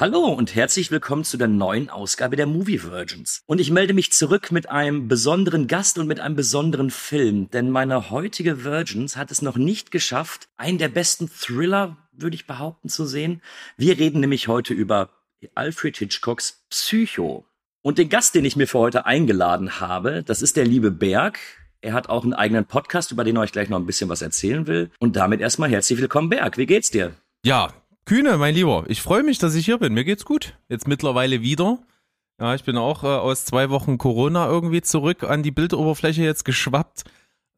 Hallo und herzlich willkommen zu der neuen Ausgabe der Movie Virgins. Und ich melde mich zurück mit einem besonderen Gast und mit einem besonderen Film, denn meine heutige Virgins hat es noch nicht geschafft, einen der besten Thriller, würde ich behaupten, zu sehen. Wir reden nämlich heute über Alfred Hitchcocks Psycho. Und den Gast, den ich mir für heute eingeladen habe, das ist der liebe Berg. Er hat auch einen eigenen Podcast, über den ich euch gleich noch ein bisschen was erzählen will. Und damit erstmal herzlich willkommen, Berg. Wie geht's dir? Ja, Kühne, mein Lieber, ich freue mich, dass ich hier bin. Mir geht's gut. Jetzt mittlerweile wieder. Ja, ich bin auch äh, aus zwei Wochen Corona irgendwie zurück an die Bildoberfläche jetzt geschwappt.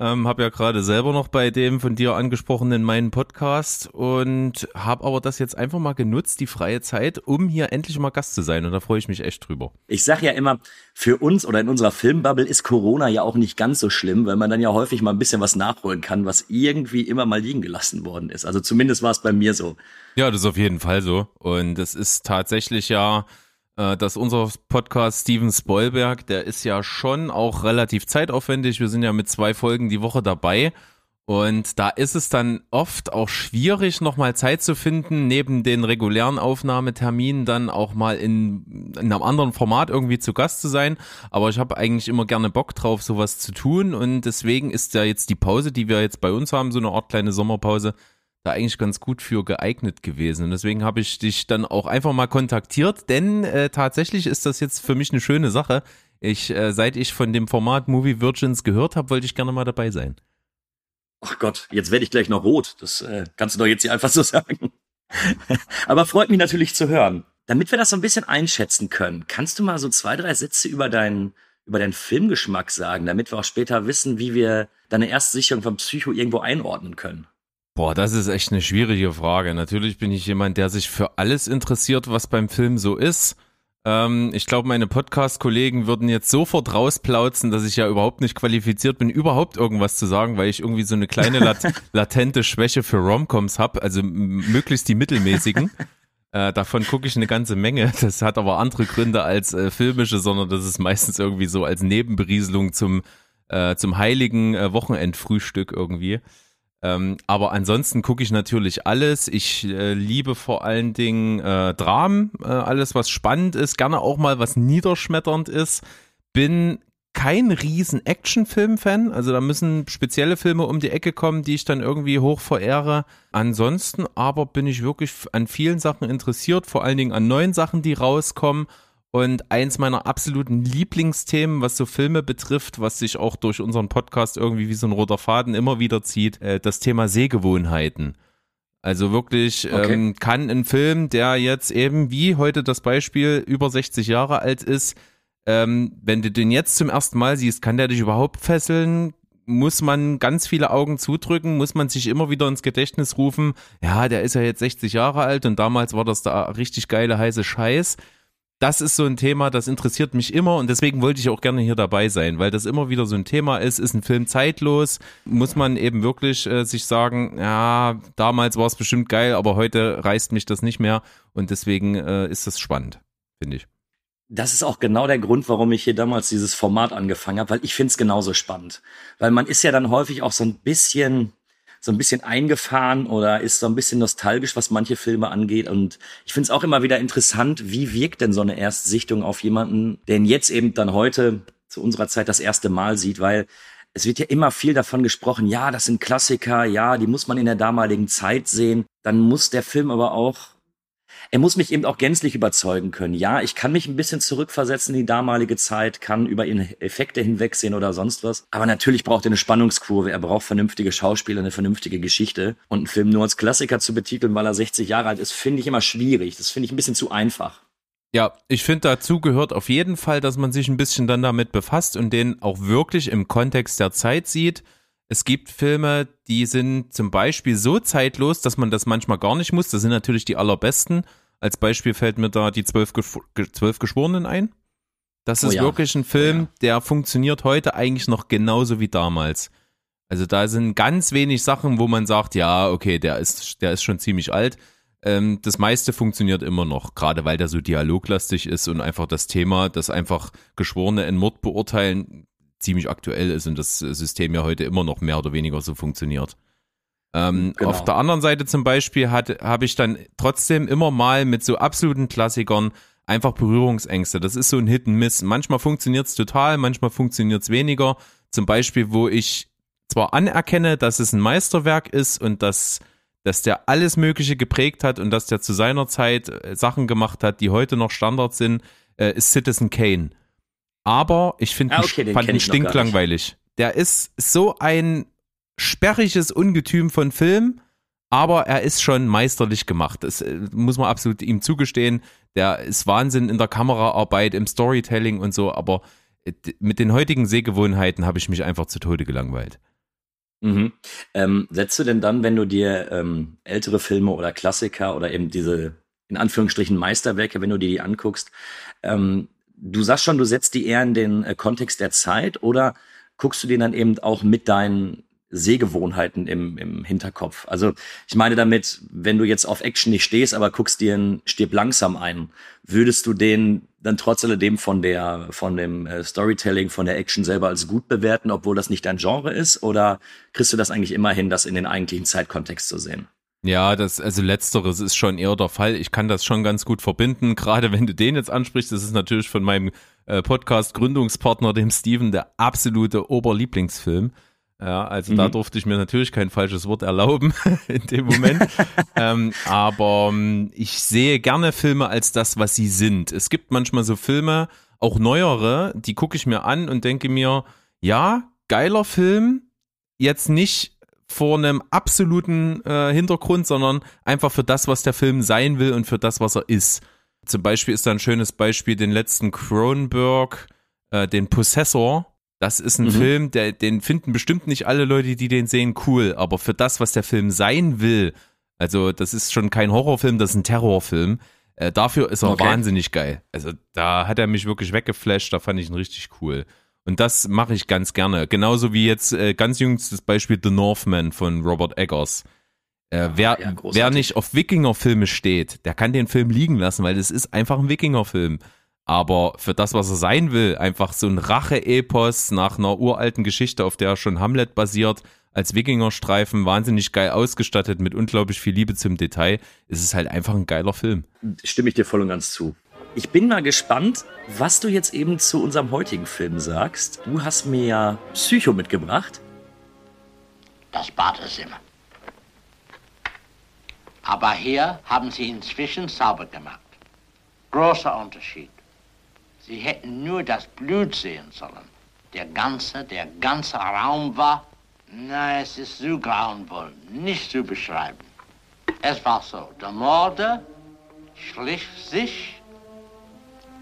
Ähm, habe ja gerade selber noch bei dem von dir angesprochenen meinen Podcast und habe aber das jetzt einfach mal genutzt, die freie Zeit, um hier endlich mal Gast zu sein. Und da freue ich mich echt drüber. Ich sag ja immer, für uns oder in unserer Filmbubble ist Corona ja auch nicht ganz so schlimm, weil man dann ja häufig mal ein bisschen was nachholen kann, was irgendwie immer mal liegen gelassen worden ist. Also zumindest war es bei mir so. Ja, das ist auf jeden Fall so. Und es ist tatsächlich ja, dass unser Podcast Steven Spoilberg, der ist ja schon auch relativ zeitaufwendig. Wir sind ja mit zwei Folgen die Woche dabei. Und da ist es dann oft auch schwierig, nochmal Zeit zu finden, neben den regulären Aufnahmeterminen dann auch mal in, in einem anderen Format irgendwie zu Gast zu sein. Aber ich habe eigentlich immer gerne Bock drauf, sowas zu tun. Und deswegen ist ja jetzt die Pause, die wir jetzt bei uns haben, so eine Art kleine Sommerpause, da eigentlich ganz gut für geeignet gewesen. Und deswegen habe ich dich dann auch einfach mal kontaktiert, denn äh, tatsächlich ist das jetzt für mich eine schöne Sache. Ich, äh, seit ich von dem Format Movie Virgins gehört habe, wollte ich gerne mal dabei sein. Ach Gott, jetzt werde ich gleich noch rot. Das äh, kannst du doch jetzt hier einfach so sagen. Aber freut mich natürlich zu hören. Damit wir das so ein bisschen einschätzen können, kannst du mal so zwei, drei Sätze über deinen über deinen Filmgeschmack sagen, damit wir auch später wissen, wie wir deine Erstsicherung von Psycho irgendwo einordnen können. Boah, das ist echt eine schwierige Frage. Natürlich bin ich jemand, der sich für alles interessiert, was beim Film so ist. Ähm, ich glaube, meine Podcast-Kollegen würden jetzt sofort rausplauzen, dass ich ja überhaupt nicht qualifiziert bin, überhaupt irgendwas zu sagen, weil ich irgendwie so eine kleine lat latente Schwäche für Romcoms habe, also möglichst die mittelmäßigen. Äh, davon gucke ich eine ganze Menge. Das hat aber andere Gründe als äh, filmische, sondern das ist meistens irgendwie so als Nebenberieselung zum, äh, zum heiligen äh, Wochenendfrühstück irgendwie. Ähm, aber ansonsten gucke ich natürlich alles. Ich äh, liebe vor allen Dingen äh, Dramen, äh, alles was spannend ist, gerne auch mal was niederschmetternd ist. Bin kein riesen Actionfilm-Fan, also da müssen spezielle Filme um die Ecke kommen, die ich dann irgendwie hoch verehre. Ansonsten aber bin ich wirklich an vielen Sachen interessiert, vor allen Dingen an neuen Sachen, die rauskommen. Und eins meiner absoluten Lieblingsthemen, was so Filme betrifft, was sich auch durch unseren Podcast irgendwie wie so ein roter Faden immer wieder zieht, äh, das Thema Sehgewohnheiten. Also wirklich Okay. ähm, kann ein Film, der jetzt eben wie heute das Beispiel über 60 Jahre alt ist, ähm, wenn du den jetzt zum ersten Mal siehst, kann der dich überhaupt fesseln? Muss man ganz viele Augen zudrücken? Muss man sich immer wieder ins Gedächtnis rufen? Ja, der ist ja jetzt 60 Jahre alt und damals war das da richtig geile heiße Scheiß das ist so ein Thema, das interessiert mich immer und deswegen wollte ich auch gerne hier dabei sein, weil das immer wieder so ein Thema ist. Ist ein Film zeitlos? Muss man eben wirklich äh, sich sagen, ja, damals war es bestimmt geil, aber heute reißt mich das nicht mehr und deswegen äh, ist das spannend, finde ich. Das ist auch genau der Grund, warum ich hier damals dieses Format angefangen habe, weil ich finde es genauso spannend. Weil man ist ja dann häufig auch so ein bisschen, so ein bisschen eingefahren oder ist so ein bisschen nostalgisch, was manche Filme angeht. Und ich finde es auch immer wieder interessant, wie wirkt denn so eine Erstsichtung auf jemanden, der ihn jetzt eben dann heute zu unserer Zeit das erste Mal sieht, weil es wird ja immer viel davon gesprochen, ja, das sind Klassiker, ja, die muss man in der damaligen Zeit sehen. Dann muss der Film aber auch er muss mich eben auch gänzlich überzeugen können. Ja, ich kann mich ein bisschen zurückversetzen in die damalige Zeit, kann über Effekte hinwegsehen oder sonst was. Aber natürlich braucht er eine Spannungskurve. Er braucht vernünftige Schauspieler, eine vernünftige Geschichte. Und einen Film nur als Klassiker zu betiteln, weil er 60 Jahre alt ist, finde ich immer schwierig. Das finde ich ein bisschen zu einfach. Ja, ich finde dazu gehört auf jeden Fall, dass man sich ein bisschen dann damit befasst und den auch wirklich im Kontext der Zeit sieht. Es gibt Filme, die sind zum Beispiel so zeitlos, dass man das manchmal gar nicht muss. Das sind natürlich die allerbesten. Als Beispiel fällt mir da die zwölf, zwölf Geschworenen ein. Das Oh ist ja. wirklich ein Film, Oh ja. der funktioniert heute eigentlich noch genauso wie damals. Also da sind ganz wenig Sachen, wo man sagt, ja, okay, der ist, der ist schon ziemlich alt. Ähm, das meiste funktioniert immer noch, gerade weil der so dialoglastig ist und einfach das Thema, dass einfach Geschworene in Mord beurteilen, ziemlich aktuell ist und das System ja heute immer noch mehr oder weniger so funktioniert. Ähm, Genau. Auf der anderen Seite zum Beispiel habe ich dann trotzdem immer mal mit so absoluten Klassikern einfach Berührungsängste. Das ist so ein Hit and Miss. Manchmal funktioniert's total, manchmal funktioniert's weniger. Zum Beispiel, wo ich zwar anerkenne, dass es ein Meisterwerk ist und dass, dass der alles Mögliche geprägt hat und dass der zu seiner Zeit äh, Sachen gemacht hat, die heute noch Standard sind, äh, ist Citizen Kane. Aber ich finde Ah, okay, den fand ihn stinklangweilig. Der ist so ein sperriges Ungetüm von Film, aber er ist schon meisterlich gemacht. Das äh, muss man absolut ihm zugestehen. Der ist Wahnsinn in der Kameraarbeit, im Storytelling und so, aber äh, mit den heutigen Sehgewohnheiten habe ich mich einfach zu Tode gelangweilt. Mhm. Ähm, setzt du denn dann, wenn du dir ähm, ältere Filme oder Klassiker oder eben diese in Anführungsstrichen Meisterwerke, wenn du dir die anguckst, ähm, du sagst schon, du setzt die eher in den äh, Kontext der Zeit oder guckst du den dann eben auch mit deinen Sehgewohnheiten im, im Hinterkopf? Also ich meine damit, wenn du jetzt auf Action nicht stehst, aber guckst dir einen Stirb langsam ein, würdest du den dann trotz alledem von der von dem äh, Storytelling, von der Action selber als gut bewerten, obwohl das nicht dein Genre ist? Oder kriegst du das eigentlich immer hin, das in den eigentlichen Zeitkontext zu sehen? Ja, das, also letzteres ist schon eher der Fall. Ich kann das schon ganz gut verbinden, gerade wenn du den jetzt ansprichst. Das ist natürlich von meinem äh, Podcast-Gründungspartner, dem Steven, der absolute Oberlieblingsfilm. Ja, also da Mhm. durfte ich mir natürlich kein falsches Wort erlauben in dem Moment. ähm, aber ähm, ich sehe gerne Filme als das, was sie sind. Es gibt manchmal so Filme, auch neuere, die gucke ich mir an und denke mir, ja, geiler Film, jetzt nicht vor einem absoluten äh, Hintergrund, sondern einfach für das, was der Film sein will und für das, was er ist. Zum Beispiel ist da ein schönes Beispiel den letzten Cronenberg, äh, den Possessor. Das ist ein Mhm. Film, der, den finden bestimmt nicht alle Leute, die den sehen, cool. Aber für das, was der Film sein will, also das ist schon kein Horrorfilm, das ist ein Terrorfilm. Äh, dafür ist er Okay. wahnsinnig geil. Also da hat er mich wirklich weggeflasht, da fand ich ihn richtig cool. Und das mache ich ganz gerne. Genauso wie jetzt äh, ganz jüngstes Beispiel The Northman von Robert Eggers. Äh, wer, ja, wer nicht auf Wikinger-Filme steht, der kann den Film liegen lassen, weil das ist einfach ein Wikinger-Film. Aber für das, was er sein will, einfach so ein Rache-Epos nach einer uralten Geschichte, auf der schon Hamlet basiert, als Wikinger-Streifen, wahnsinnig geil ausgestattet mit unglaublich viel Liebe zum Detail, ist es halt einfach ein geiler Film. Stimme ich dir voll und ganz zu. Ich bin mal gespannt, was du jetzt eben zu unserem heutigen Film sagst. Du hast mir ja Psycho mitgebracht. das Badezimmer. Aber hier haben sie inzwischen sauber gemacht. Großer Unterschied. Sie hätten nur das Blut sehen sollen. Der ganze, der ganze Raum war, na, es ist so grauenvoll, nicht zu beschreiben. Es war so, der Mörder schlich sich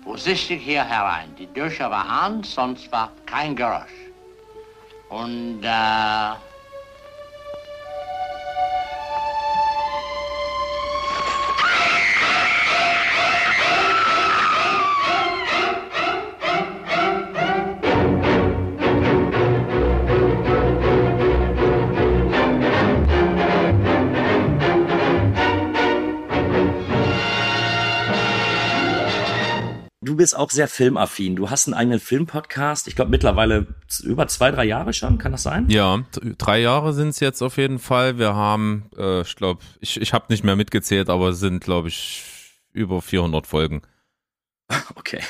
vorsichtig hier herein. Die Tür war an, sonst war kein Geräusch. Und äh, Du bist auch sehr filmaffin. Du hast einen eigenen Filmpodcast. Ich glaube mittlerweile über zwei, drei Jahre schon. Kann das sein? Ja, drei Jahre sind es jetzt auf jeden Fall. Wir haben, äh, ich glaube, ich, ich habe nicht mehr mitgezählt, aber es sind, glaube ich, über 400 Folgen. Okay.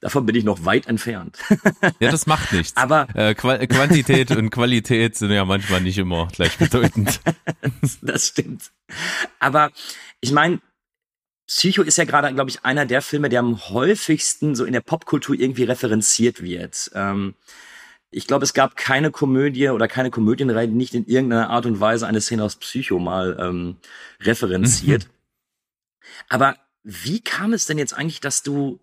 Davon bin ich noch weit entfernt. Ja, das macht nichts. Aber äh, Qua Quantität und Qualität sind ja manchmal nicht immer gleichbedeutend. das stimmt. Aber ich meine, Psycho ist ja gerade, glaube ich, einer der Filme, der am häufigsten so in der Popkultur irgendwie referenziert wird. Ähm, ich glaube, es gab keine Komödie oder keine Komödienreihe, die nicht in irgendeiner Art und Weise eine Szene aus Psycho mal ähm, referenziert. Aber wie kam es denn jetzt eigentlich, dass du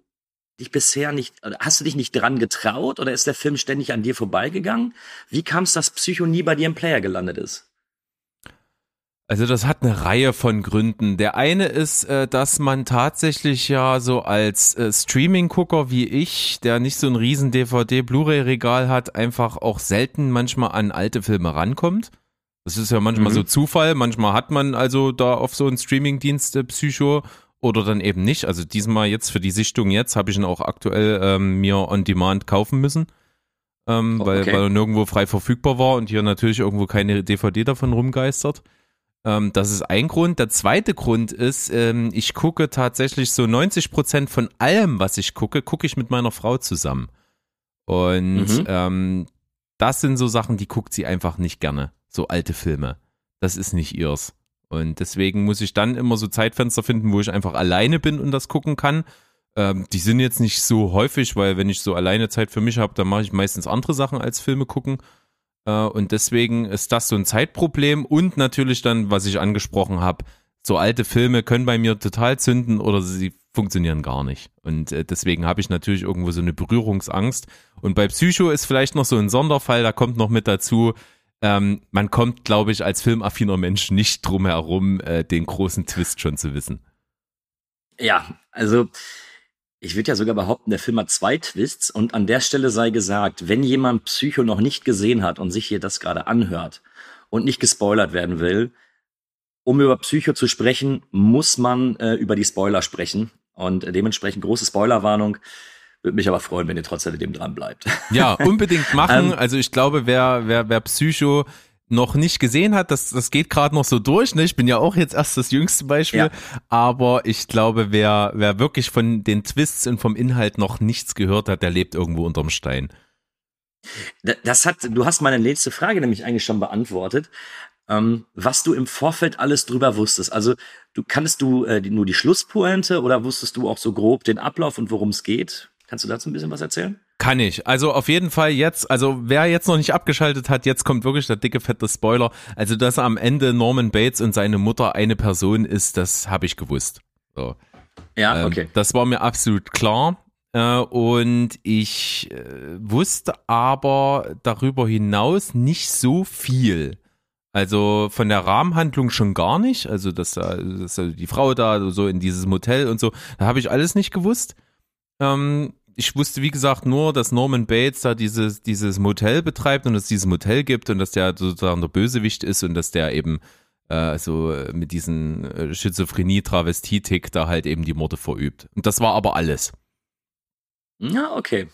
dich bisher nicht, hast du dich nicht dran getraut oder ist der Film ständig an dir vorbeigegangen? Wie kam es, dass Psycho nie bei dir im Player gelandet ist? Also das hat eine Reihe von Gründen. Der eine ist, äh, dass man tatsächlich ja so als äh, Streaming-Gucker wie ich, der nicht so ein riesen DVD-Blu-ray-Regal hat, einfach auch selten manchmal an alte Filme rankommt. Das ist ja manchmal Mhm. so Zufall. Manchmal hat man also da auf so einen Streaming-Dienst äh, Psycho oder dann eben nicht. Also diesmal jetzt für die Sichtung jetzt habe ich ihn auch aktuell ähm, mir on Demand kaufen müssen. Ähm, Oh, weil, okay. weil er nirgendwo frei verfügbar war und hier natürlich irgendwo keine DVD davon rumgeistert. Ähm, das ist ein Grund. Der zweite Grund ist, ähm, ich gucke tatsächlich so 90 Prozent von allem, was ich gucke, gucke ich mit meiner Frau zusammen. Und Mhm. ähm, das sind so Sachen, die guckt sie einfach nicht gerne. So alte Filme. Das ist nicht ihrs. Und deswegen muss ich dann immer so Zeitfenster finden, wo ich einfach alleine bin und das gucken kann. Ähm, die sind jetzt nicht so häufig, weil wenn ich so alleine Zeit für mich habe, dann mache ich meistens andere Sachen als Filme gucken. Äh, und deswegen ist das so ein Zeitproblem und natürlich dann, was ich angesprochen habe, so alte Filme können bei mir total zünden oder sie funktionieren gar nicht. Und äh, deswegen habe ich natürlich irgendwo so eine Berührungsangst. Und bei Psycho ist vielleicht noch so ein Sonderfall, da kommt noch mit dazu, ähm, man kommt, glaube ich, als filmaffiner Mensch nicht drum herum, äh, den großen Twist schon zu wissen. Ja, also ich würde ja sogar behaupten, der Film hat zwei Twists und an der Stelle sei gesagt, wenn jemand Psycho noch nicht gesehen hat und sich hier das gerade anhört und nicht gespoilert werden will, um über Psycho zu sprechen, muss man äh, über die Spoiler sprechen und dementsprechend große Spoilerwarnung. Würde mich aber freuen, wenn ihr trotzdem mit dem dran bleibt. Ja, unbedingt machen. Ähm, also ich glaube, wer, wer, wer Psycho noch nicht gesehen hat, das, das geht gerade noch so durch. Ne? Ich bin ja auch jetzt erst das jüngste Beispiel. Ja. Aber ich glaube, wer, wer wirklich von den Twists und vom Inhalt noch nichts gehört hat, der lebt irgendwo unterm Stein. Da- Das hat, du hast meine letzte Frage nämlich eigentlich schon beantwortet, ähm, was du im Vorfeld alles drüber wusstest. Also du kannst du äh, nur die Schlusspointe oder wusstest du auch so grob den Ablauf und worum es geht? Kannst du dazu ein bisschen was erzählen? Kann ich. Also auf jeden Fall jetzt, also wer jetzt noch nicht abgeschaltet hat, jetzt kommt wirklich der dicke, fette Spoiler. Also, dass am Ende Norman Bates und seine Mutter eine Person ist, das habe ich gewusst. So. Ja, Ähm, okay. Das war mir absolut klar. Äh, und ich äh, wusste aber darüber hinaus nicht so viel. Also von der Rahmenhandlung schon gar nicht. Also, dass, da, dass da die Frau da so in dieses Motel und so, da habe ich alles nicht gewusst. Ähm, ich wusste, wie gesagt, nur, dass Norman Bates da dieses, dieses Motel betreibt und dass es dieses Motel gibt und dass der sozusagen der Bösewicht ist und dass der eben äh, so äh, mit diesen äh, Schizophrenie-Travestie-Tick da halt eben die Morde verübt. Und das war aber alles. Ja, okay.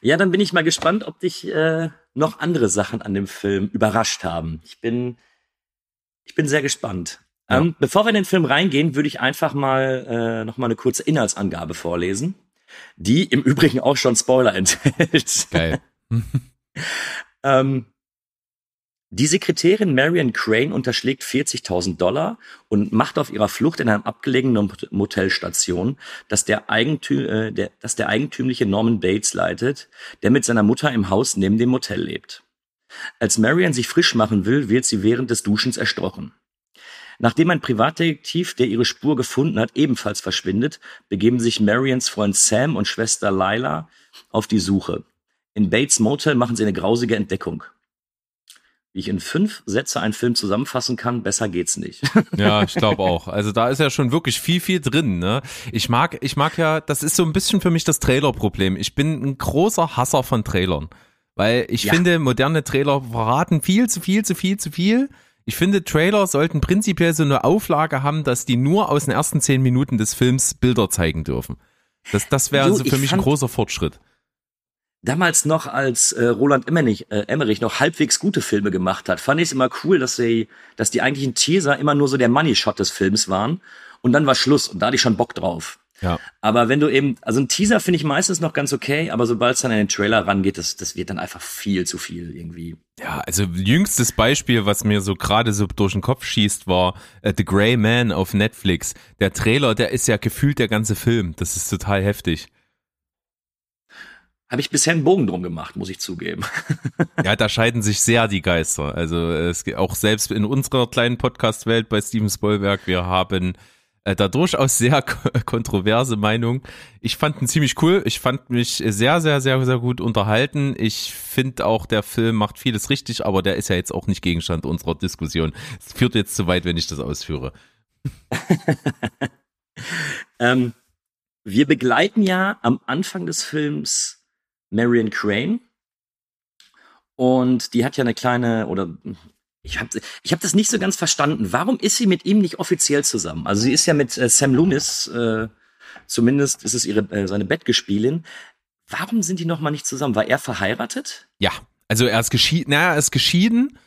Ja, dann bin ich mal gespannt, ob dich äh, noch andere Sachen an dem Film überrascht haben. Ich bin, ich bin sehr gespannt. Ja. Ähm, bevor wir in den Film reingehen, würde ich einfach mal äh, noch mal eine kurze Inhaltsangabe vorlesen, die im Übrigen auch schon Spoiler enthält. Geil. Ähm, die Sekretärin Marion Crane unterschlägt 40.000 Dollar und macht auf ihrer Flucht in einem abgelegenen Motelstation, das der, Eigentü äh, der, das der eigentümliche Norman Bates leitet, der mit seiner Mutter im Haus neben dem Motel lebt. Als Marion sich frisch machen will, wird sie während des Duschens erstochen. Nachdem ein Privatdetektiv, der ihre Spur gefunden hat, ebenfalls verschwindet, begeben sich Marions Freund Sam und Schwester Lila auf die Suche. In Bates Motel machen sie eine grausige Entdeckung. Wie ich in fünf Sätze einen Film zusammenfassen kann, besser geht's nicht. Ja, ich glaube auch. Also da ist ja schon wirklich viel, viel drin. Ne? Ich mag, ich mag ja, das ist so ein bisschen für mich das Trailer-Problem. Ich bin ein großer Hasser von Trailern, weil ich Ja. finde, moderne Trailer verraten viel zu viel, zu viel, zu viel. Ich finde, Trailer sollten prinzipiell so eine Auflage haben, dass die nur aus den ersten zehn Minuten des Films Bilder zeigen dürfen. Das, das wäre Du, so für ich mich ein großer Fortschritt. Damals noch, als äh, Roland Emmerich, äh, Emmerich noch halbwegs gute Filme gemacht hat, fand ich es immer cool, dass sie, dass die eigentlichen Teaser immer nur so der Money-Shot des Films waren. Und dann war Schluss und da hatte ich schon Bock drauf. Ja. Aber wenn du eben, also ein Teaser finde ich meistens noch ganz okay, aber sobald es dann an den Trailer rangeht, das, das wird dann einfach viel zu viel irgendwie. Ja, also jüngstes Beispiel, was mir so gerade so durch den Kopf schießt, war äh, The Grey Man auf Netflix. Der Trailer, der ist ja gefühlt der ganze Film. Das ist total heftig. Habe ich bisher einen Bogen drum gemacht, muss ich zugeben. Ja, da scheiden sich sehr die Geister. Also es geht auch selbst in unserer kleinen Podcast-Welt bei Steven Spielberg, wir haben da durchaus sehr kontroverse Meinung. Ich fand ihn ziemlich cool. Ich fand mich sehr, sehr, sehr, sehr gut unterhalten. Ich finde auch, der Film macht vieles richtig, aber der ist ja jetzt auch nicht Gegenstand unserer Diskussion. Es führt jetzt zu weit, wenn ich das ausführe. ähm, wir begleiten ja am Anfang des Films Marion Crane. Und die hat ja eine kleine, oder ich habe ich hab das nicht so ganz verstanden. Warum ist sie mit ihm nicht offiziell zusammen? Also sie ist ja mit äh, Sam Loomis, äh, zumindest ist es ihre äh, seine Bettgespielin. Warum sind die noch mal nicht zusammen? War er verheiratet? Ja, also er ist geschieden. Naja, er ist geschieden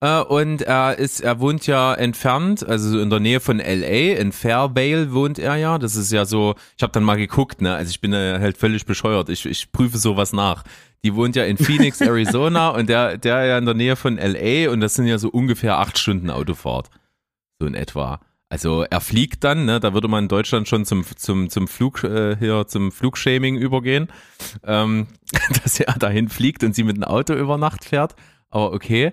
äh, und er ist, er wohnt ja entfernt, also in der Nähe von LA, in Fairvale wohnt er ja. Das ist ja so, ich habe dann mal geguckt, ne, also ich bin äh, halt völlig bescheuert. Ich, ich prüfe sowas nach. Die wohnt ja in Phoenix, Arizona und der, der ja in der Nähe von LA und das sind ja so ungefähr acht Stunden Autofahrt. So in etwa. Also er fliegt dann, ne, da würde man in Deutschland schon zum, zum, zum Flug, äh, hier zum Flugshaming übergehen, ähm, dass er dahin fliegt und sie mit dem Auto über Nacht fährt aber okay.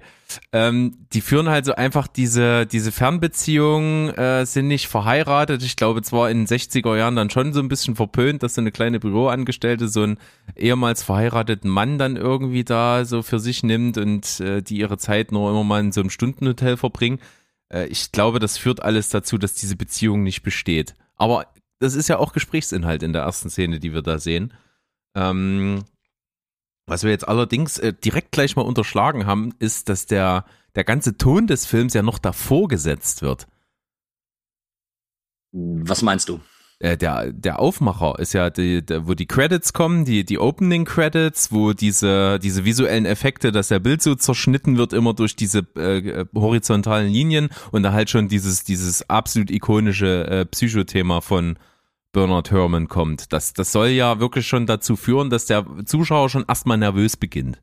Ähm, die führen halt so einfach diese, diese Fernbeziehungen, äh, sind nicht verheiratet. Ich glaube zwar in den 60er Jahren dann schon so ein bisschen verpönt, dass so eine kleine Büroangestellte so einen ehemals verheirateten Mann dann irgendwie da so für sich nimmt und äh, die ihre Zeit nur immer mal in so einem Stundenhotel verbringen. Äh, ich glaube, das führt alles dazu, dass diese Beziehung nicht besteht. Aber das ist ja auch Gesprächsinhalt in der ersten Szene, die wir da sehen. Ähm, was wir jetzt allerdings äh, direkt gleich mal unterschlagen haben, ist, dass der, der ganze Ton des Films ja noch davor gesetzt wird. Was meinst du? Äh, der, der Aufmacher ist ja, die, der, wo die Credits kommen, die, die Opening Credits, wo diese, diese visuellen Effekte, dass der Bild so zerschnitten wird, immer durch diese äh, horizontalen Linien und da halt schon dieses, dieses absolut ikonische äh, Psychothema von, Bernard Herrmann kommt. Das, das soll ja wirklich schon dazu führen, dass der Zuschauer schon erstmal nervös beginnt.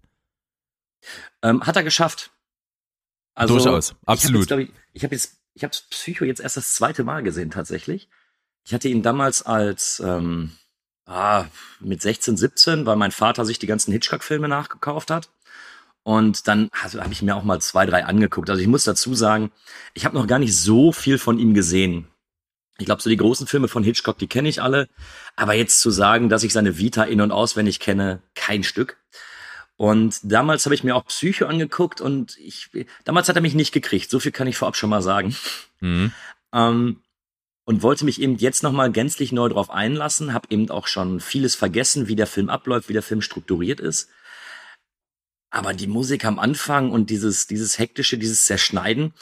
Ähm, hat er geschafft. Also, Durchaus, absolut. Ich habe jetzt, ich habe Psycho jetzt erst das zweite Mal gesehen tatsächlich. Ich hatte ihn damals als ähm, ah, mit 16, 17, weil mein Vater sich die ganzen Hitchcock-Filme nachgekauft hat. Und dann also, habe ich mir auch mal zwei, drei angeguckt. Also ich muss dazu sagen, ich habe noch gar nicht so viel von ihm gesehen. Ich glaube, so die großen Filme von Hitchcock, die kenne ich alle. Aber jetzt zu sagen, dass ich seine Vita in- und auswendig kenne, kein Stück. Und damals habe ich mir auch Psycho angeguckt und ich, damals hat er mich nicht gekriegt. So viel kann ich vorab schon mal sagen. Mhm. Ähm, und wollte mich eben jetzt nochmal gänzlich neu drauf einlassen, habe eben auch schon vieles vergessen, wie der Film abläuft, wie der Film strukturiert ist. Aber die Musik am Anfang und dieses, dieses hektische, dieses Zerschneiden,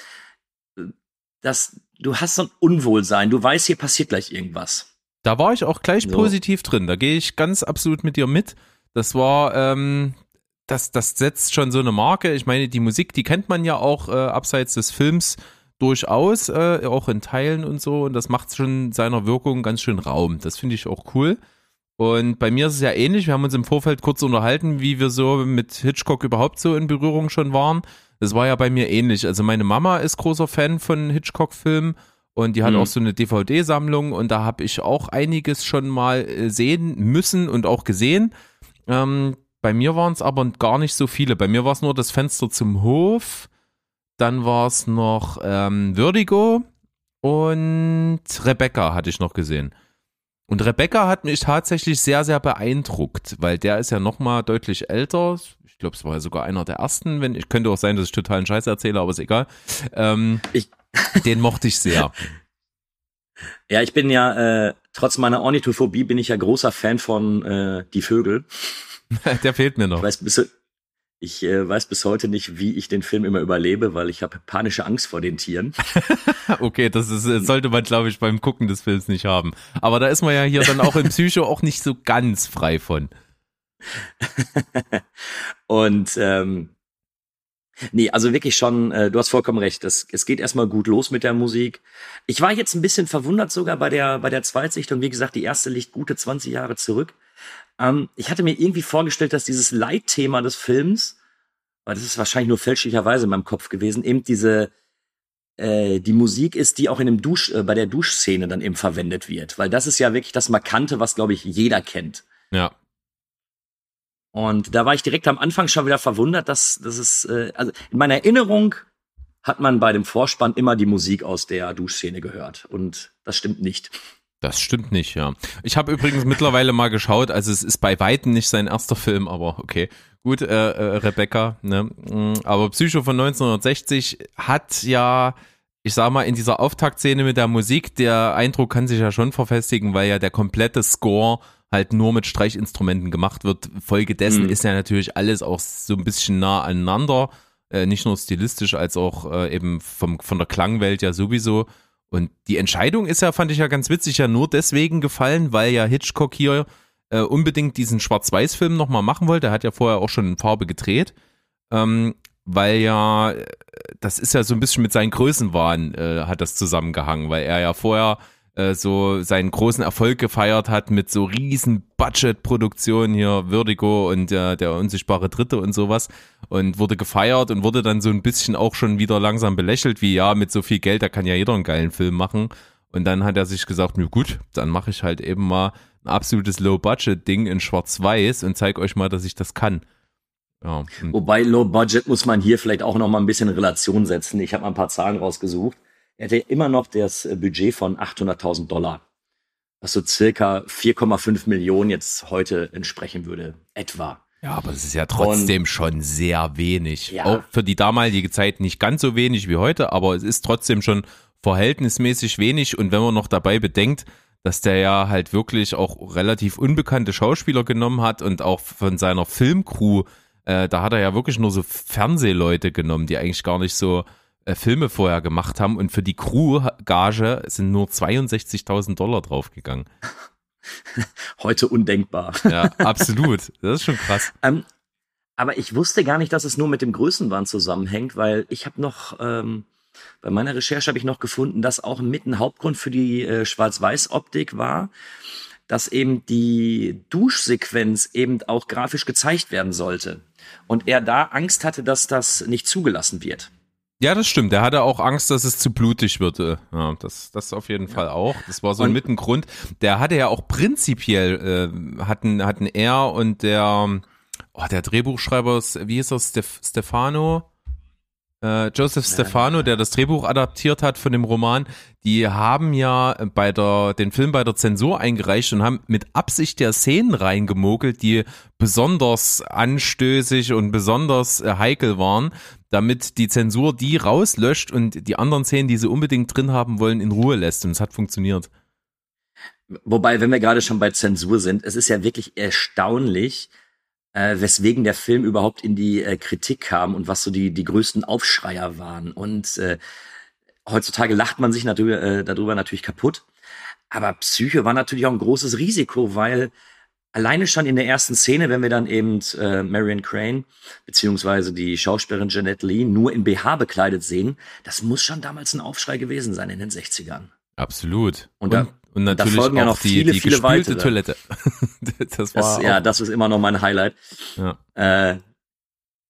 das, du hast so ein Unwohlsein. Du weißt, hier passiert gleich irgendwas. Da war ich auch gleich so. positiv drin. Da gehe ich ganz absolut mit dir mit. Das war, ähm, das, das setzt schon so eine Marke. Ich meine, die Musik, die kennt man ja auch äh, abseits des Films durchaus, äh, auch in Teilen und so. Und das macht schon seiner Wirkung ganz schön Raum. Das finde ich auch cool. Und bei mir ist es ja ähnlich. Wir haben uns im Vorfeld kurz unterhalten, wie wir so mit Hitchcock überhaupt so in Berührung schon waren. Das war ja bei mir ähnlich. Also meine Mama ist großer Fan von Hitchcock-Filmen und die hat mhm. auch so eine DVD-Sammlung und da habe ich auch einiges schon mal äh, sehen müssen und auch gesehen. Ähm, bei mir waren es aber gar nicht so viele. Bei mir war es nur das Fenster zum Hof, dann war es noch ähm, Vertigo und Rebecca hatte ich noch gesehen. Und Rebecca hat mich tatsächlich sehr, sehr beeindruckt, weil der ist ja noch mal deutlich älter. Ich glaube, es war ja sogar einer der ersten. Wenn ich könnte auch sein, dass ich totalen Scheiß erzähle, aber ist egal. Ähm, ich, den mochte ich sehr. Ja, ich bin ja äh, trotz meiner Ornithophobie bin ich ja großer Fan von äh, die Vögel. der fehlt mir noch. Ich weiß bis, ich äh, weiß bis heute nicht, wie ich den Film immer überlebe, weil ich habe panische Angst vor den Tieren. okay, das ist, äh, sollte man, glaube ich, beim Gucken des Films nicht haben. Aber da ist man ja hier dann auch im Psycho auch nicht so ganz frei von. Und ähm, Nee, also wirklich schon, äh, du hast vollkommen recht. Das, es geht erstmal gut los mit der Musik. Ich war jetzt ein bisschen verwundert sogar bei der, bei der Zweitsichtung. Wie gesagt, die erste liegt gute 20 Jahre zurück. Ähm, ich hatte mir irgendwie vorgestellt, dass dieses Leitthema des Films, weil das ist wahrscheinlich nur fälschlicherweise in meinem Kopf gewesen, eben diese, äh, die Musik ist, die auch in dem Dusch, äh, bei der Duschszene dann eben verwendet wird. Weil das ist ja wirklich das Markante, was, glaube ich, jeder kennt. Ja. Und da war ich direkt am Anfang schon wieder verwundert, dass, dass es, äh, also in meiner Erinnerung hat man bei dem Vorspann immer die Musik aus der Duschszene gehört. Und das stimmt nicht. Das stimmt nicht, ja. Ich habe übrigens mittlerweile mal geschaut, also es ist bei Weitem nicht sein erster Film, aber okay. Gut, äh, äh, Rebecca, ne? Mm, Aber Psycho von 1960 hat ja, ich sag mal, in dieser Auftaktszene mit der Musik, der Eindruck kann sich ja schon verfestigen, weil ja der komplette Score halt nur mit Streichinstrumenten gemacht wird. Folge dessen Mhm. ist ja natürlich alles auch so ein bisschen nah aneinander, äh, nicht nur stilistisch, als auch äh, eben vom, von der Klangwelt ja sowieso. Und die Entscheidung ist ja, fand ich ja ganz witzig, ja nur deswegen gefallen, weil ja Hitchcock hier äh, unbedingt diesen Schwarz-Weiß-Film nochmal machen wollte. Er hat ja vorher auch schon in Farbe gedreht. Ähm, weil ja, äh, das ist ja so ein bisschen mit seinem Größenwahn äh, hat das zusammengehangen, weil er ja vorher äh, so seinen großen Erfolg gefeiert hat mit so riesen Budget-Produktionen hier, Vertigo und äh, der unsichtbare Dritte und sowas und wurde gefeiert und wurde dann so ein bisschen auch schon wieder langsam belächelt, wie ja, mit so viel Geld, da kann ja jeder einen geilen Film machen. Und dann hat er sich gesagt, na gut, dann mache ich halt eben mal ein absolutes Low-Budget-Ding in Schwarz-Weiß und zeige euch mal, dass ich das kann. Ja, Wobei Low Budget muss man hier vielleicht auch noch mal ein bisschen in Relation setzen. Ich habe mal ein paar Zahlen rausgesucht. Er hätte immer noch das äh, Budget von 800.000 Dollar, was so circa 4,5 Millionen jetzt heute entsprechen würde, etwa. Ja, aber es ist ja trotzdem Und- schon sehr wenig. Ja. Auch für die damalige Zeit nicht ganz so wenig wie heute, aber es ist trotzdem schon verhältnismäßig wenig. Und wenn man noch dabei bedenkt, dass der ja halt wirklich auch relativ unbekannte Schauspieler genommen hat und auch von seiner Filmcrew, äh, da hat er ja wirklich nur so Fernsehleute genommen, die eigentlich gar nicht so äh, Filme vorher gemacht haben. Und für die Crew-Gage sind nur 62.000 Dollar draufgegangen. Heute undenkbar. Ja, absolut. Das ist schon krass. Ähm, aber ich wusste gar nicht, dass es nur mit dem Größenwahn zusammenhängt, weil ich habe noch ähm, bei meiner Recherche habe ich noch gefunden, dass auch mit ein Hauptgrund für die äh, Schwarz-Weiß-Optik war, dass eben die Duschsequenz eben auch grafisch gezeigt werden sollte und er da Angst hatte, dass das nicht zugelassen wird. Ja, das stimmt. Der hatte auch Angst, dass es zu blutig wird. äh. Ja, das, das auf jeden Fall auch. Das war so ein Grund. Der hatte ja auch prinzipiell, äh, hatten, hatten er und der, oh, der Drehbuchschreiber, wie hieß er, Stef, Stefano? Äh, Joseph Stefano, der das Drehbuch adaptiert hat von dem Roman, die haben ja bei der, den Film bei der Zensur eingereicht und haben mit Absicht der Szenen reingemogelt, die besonders anstößig und besonders äh, heikel waren, damit die Zensur die rauslöscht und die anderen Szenen, die sie unbedingt drin haben wollen, in Ruhe lässt. Und es hat funktioniert. Wobei, wenn wir gerade schon bei Zensur sind, es ist ja wirklich erstaunlich, äh, weswegen der Film überhaupt in die äh, Kritik kam und was so die, die größten Aufschreier waren. Und äh, heutzutage lacht man sich darüber, äh, darüber natürlich kaputt. Aber Psyche war natürlich auch ein großes Risiko, weil alleine schon in der ersten Szene, wenn wir dann eben äh, Marion Crane beziehungsweise die Schauspielerin Jeanette Lee nur in BH bekleidet sehen, das muss schon damals ein Aufschrei gewesen sein in den 60ern. Absolut. Und da- und da natürlich folgen ja auch noch die, viele, die viele gespülte weitere. Toilette. das war Das, auch, ja, das ist immer noch mein Highlight. Ja. Äh,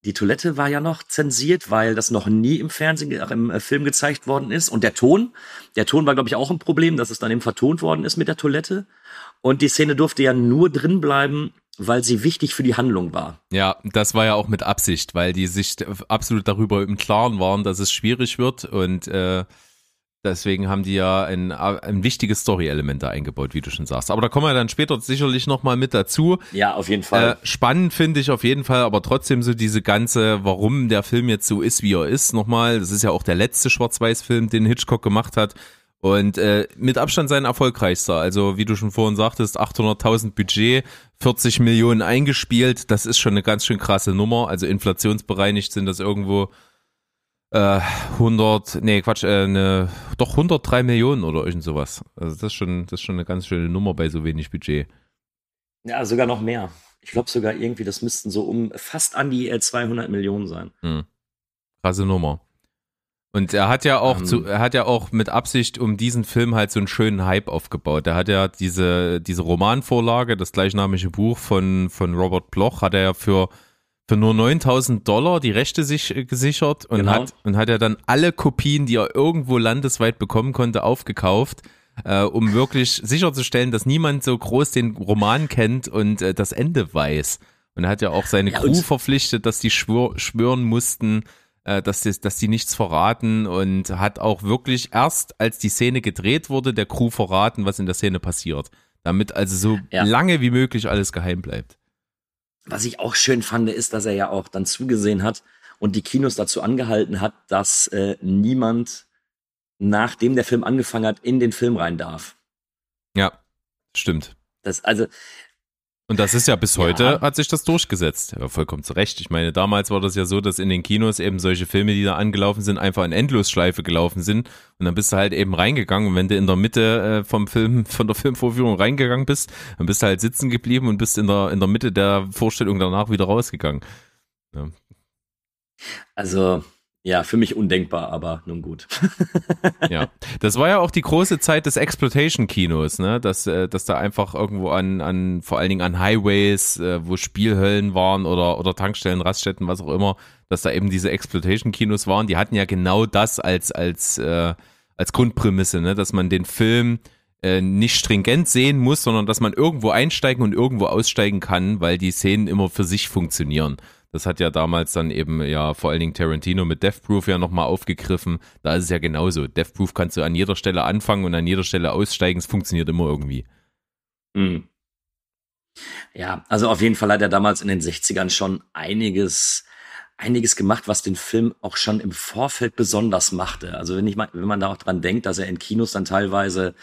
die Toilette war ja noch zensiert, weil das noch nie im Fernsehen, äh, im äh, Film gezeigt worden ist. Und der Ton, der Ton war, glaube ich, auch ein Problem, dass es dann eben vertont worden ist mit der Toilette. Und die Szene durfte ja nur drin bleiben, weil sie wichtig für die Handlung war. Ja, das war ja auch mit Absicht, weil die sich absolut darüber im Klaren waren, dass es schwierig wird und äh, deswegen haben die ja ein, ein wichtiges Story-Element da eingebaut, wie du schon sagst. Aber da kommen wir dann später sicherlich nochmal mit dazu. Ja, auf jeden Fall. Äh, spannend finde ich auf jeden Fall, aber trotzdem so diese ganze, warum der Film jetzt so ist, wie er ist, nochmal. Das ist ja auch der letzte Schwarz-Weiß-Film, den Hitchcock gemacht hat. Und äh, mit Abstand sein erfolgreichster. Also wie du schon vorhin sagtest, 800.000 Budget, 40 Millionen eingespielt. Das ist schon eine ganz schön krasse Nummer. Also inflationsbereinigt sind das irgendwo äh, 100, nee Quatsch, äh, eine, doch 103 Millionen oder irgend sowas. Also das ist schon, das ist schon eine ganz schöne Nummer bei so wenig Budget. ja, sogar noch mehr. Ich glaube sogar irgendwie, das müssten so um fast an die äh, 200 Millionen sein. Hm. Krasse Nummer. Und er hat ja auch Ähm. zu, er hat ja auch mit Absicht um diesen Film halt so einen schönen Hype aufgebaut. Er hat ja diese, diese Romanvorlage, das gleichnamige Buch von, von Robert Bloch, hat er ja für, für nur 9000 Dollar die Rechte sich äh, gesichert und Genau. hat, und hat er dann alle Kopien, die er irgendwo landesweit bekommen konnte, aufgekauft. Äh, um wirklich sicherzustellen, dass niemand so groß den Roman kennt und äh, das Ende weiß. Und er hat ja auch seine Ja, Crew verpflichtet, dass die schwör, schwören mussten, äh, dass, die, dass die nichts verraten und hat auch wirklich erst, als die Szene gedreht wurde, der Crew verraten, was in der Szene passiert. Damit also so Ja. lange wie möglich alles geheim bleibt. Was ich auch schön fand, ist, dass er ja auch dann zugesehen hat und die Kinos dazu angehalten hat, dass äh, niemand, nachdem der Film angefangen hat, in den Film rein darf. Ja, stimmt. Das, also, Und das ist ja bis Ja. heute, hat sich das durchgesetzt. Ja, vollkommen zu Recht. Ich meine, damals war das ja so, dass in den Kinos eben solche Filme, die da angelaufen sind, einfach in Endlosschleife gelaufen sind. Und dann bist du halt eben reingegangen. Und wenn du in der Mitte äh, vom Film, von der Filmvorführung reingegangen bist, dann bist du halt sitzen geblieben und bist in der, in der Mitte der Vorstellung danach wieder rausgegangen. also, ja, für mich undenkbar, aber nun gut. Ja, das war ja auch die große Zeit des Exploitation-Kinos, ne? Dass, äh, dass da einfach irgendwo an, an, vor allen Dingen an Highways, äh, wo Spielhöllen waren oder, oder Tankstellen, Raststätten, was auch immer, dass da eben diese Exploitation-Kinos waren. Die hatten ja genau das als, als, äh, als Grundprämisse, ne? Dass man den Film äh, nicht stringent sehen muss, sondern dass man irgendwo einsteigen und irgendwo aussteigen kann, weil die Szenen immer für sich funktionieren. Das hat ja damals dann eben ja vor allen Dingen Tarantino mit Death Proof ja nochmal aufgegriffen. Da ist es ja genauso. Death Proof kannst du an jeder Stelle anfangen und an jeder Stelle aussteigen. Es funktioniert immer irgendwie. Hm. Ja, also auf jeden Fall hat er damals in den 60ern schon einiges, einiges gemacht, was den Film auch schon im Vorfeld besonders machte. Also wenn ich mal, wenn man da auch dran denkt, dass er in Kinos dann teilweise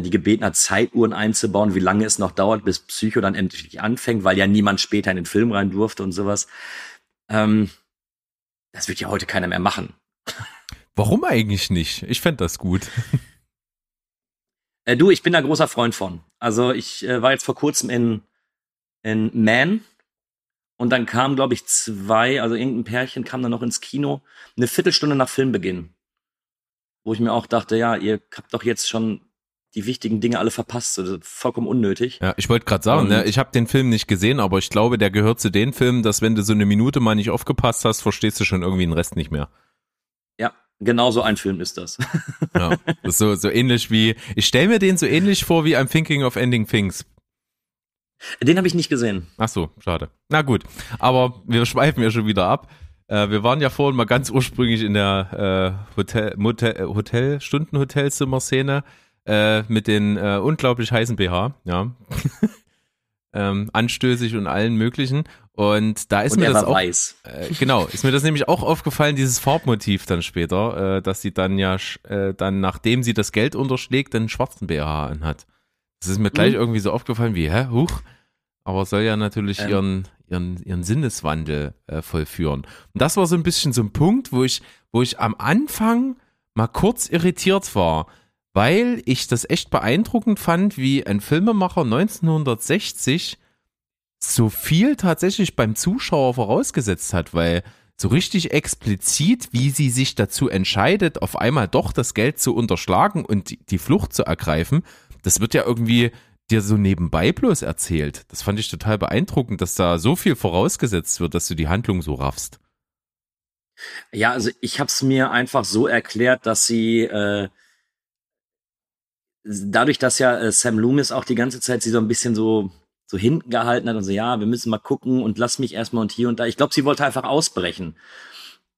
die gebeten hat, Zeituhren einzubauen, wie lange es noch dauert, bis Psycho dann endlich anfängt, weil ja niemand später in den Film rein durfte und sowas. Ähm, das wird ja heute keiner mehr machen. Warum eigentlich nicht? Ich fände das gut. Äh, du, ich bin da großer Freund von. Also ich äh, war jetzt vor kurzem in, in Man und dann kam, glaube ich, zwei, also irgendein Pärchen kam dann noch ins Kino, eine Viertelstunde nach Filmbeginn. Wo ich mir auch dachte, ja, ihr habt doch jetzt schon die wichtigen Dinge alle verpasst. Also vollkommen unnötig. Ja, ich wollte gerade sagen, ne, ich habe den Film nicht gesehen, aber ich glaube, der gehört zu den Filmen, dass wenn du so eine Minute mal nicht aufgepasst hast, verstehst du schon irgendwie den Rest nicht mehr. Ja, genau so ein Film ist das. Ja, das ist so, so ähnlich wie, ich stelle mir den so ähnlich vor wie I'm Thinking of Ending Things. Den habe ich nicht gesehen. Ach so, schade. Na gut, aber wir schweifen ja schon wieder ab. Äh, wir waren ja vorhin mal ganz ursprünglich in der äh, Hotel, Motel, Hotel, Stunden-Hotelzimmer-Szene äh, mit den äh, unglaublich heißen BH, ja. ähm, anstößig und allen möglichen. Und da ist Und mir das auch, weiß. äh, genau, ist mir das nämlich auch aufgefallen, dieses Farbmotiv dann später, äh, dass sie dann ja, äh, dann nachdem sie das Geld unterschlägt, einen schwarzen BH anhat. Das ist mir gleich Mhm. irgendwie so aufgefallen wie, hä, huch, aber soll ja natürlich Ähm. ihren, ihren, ihren Sinneswandel äh, vollführen. Und das war so ein bisschen so ein Punkt, wo ich, wo ich am Anfang mal kurz irritiert war, weil ich das echt beeindruckend fand, wie ein Filmemacher 1960 so viel tatsächlich beim Zuschauer vorausgesetzt hat, weil so richtig explizit, wie sie sich dazu entscheidet, auf einmal doch das Geld zu unterschlagen und die- Flucht zu ergreifen, das wird ja irgendwie dir so nebenbei bloß erzählt. Das fand ich total beeindruckend, dass da so viel vorausgesetzt wird, dass du die Handlung so raffst. Ja, also ich habe es mir einfach so erklärt, dass sie äh, dadurch, dass ja äh, Sam Loomis auch die ganze Zeit sie so ein bisschen so so hinten gehalten hat und so, ja, wir müssen mal gucken und lass mich erstmal und hier und da. Ich glaube, sie wollte einfach ausbrechen.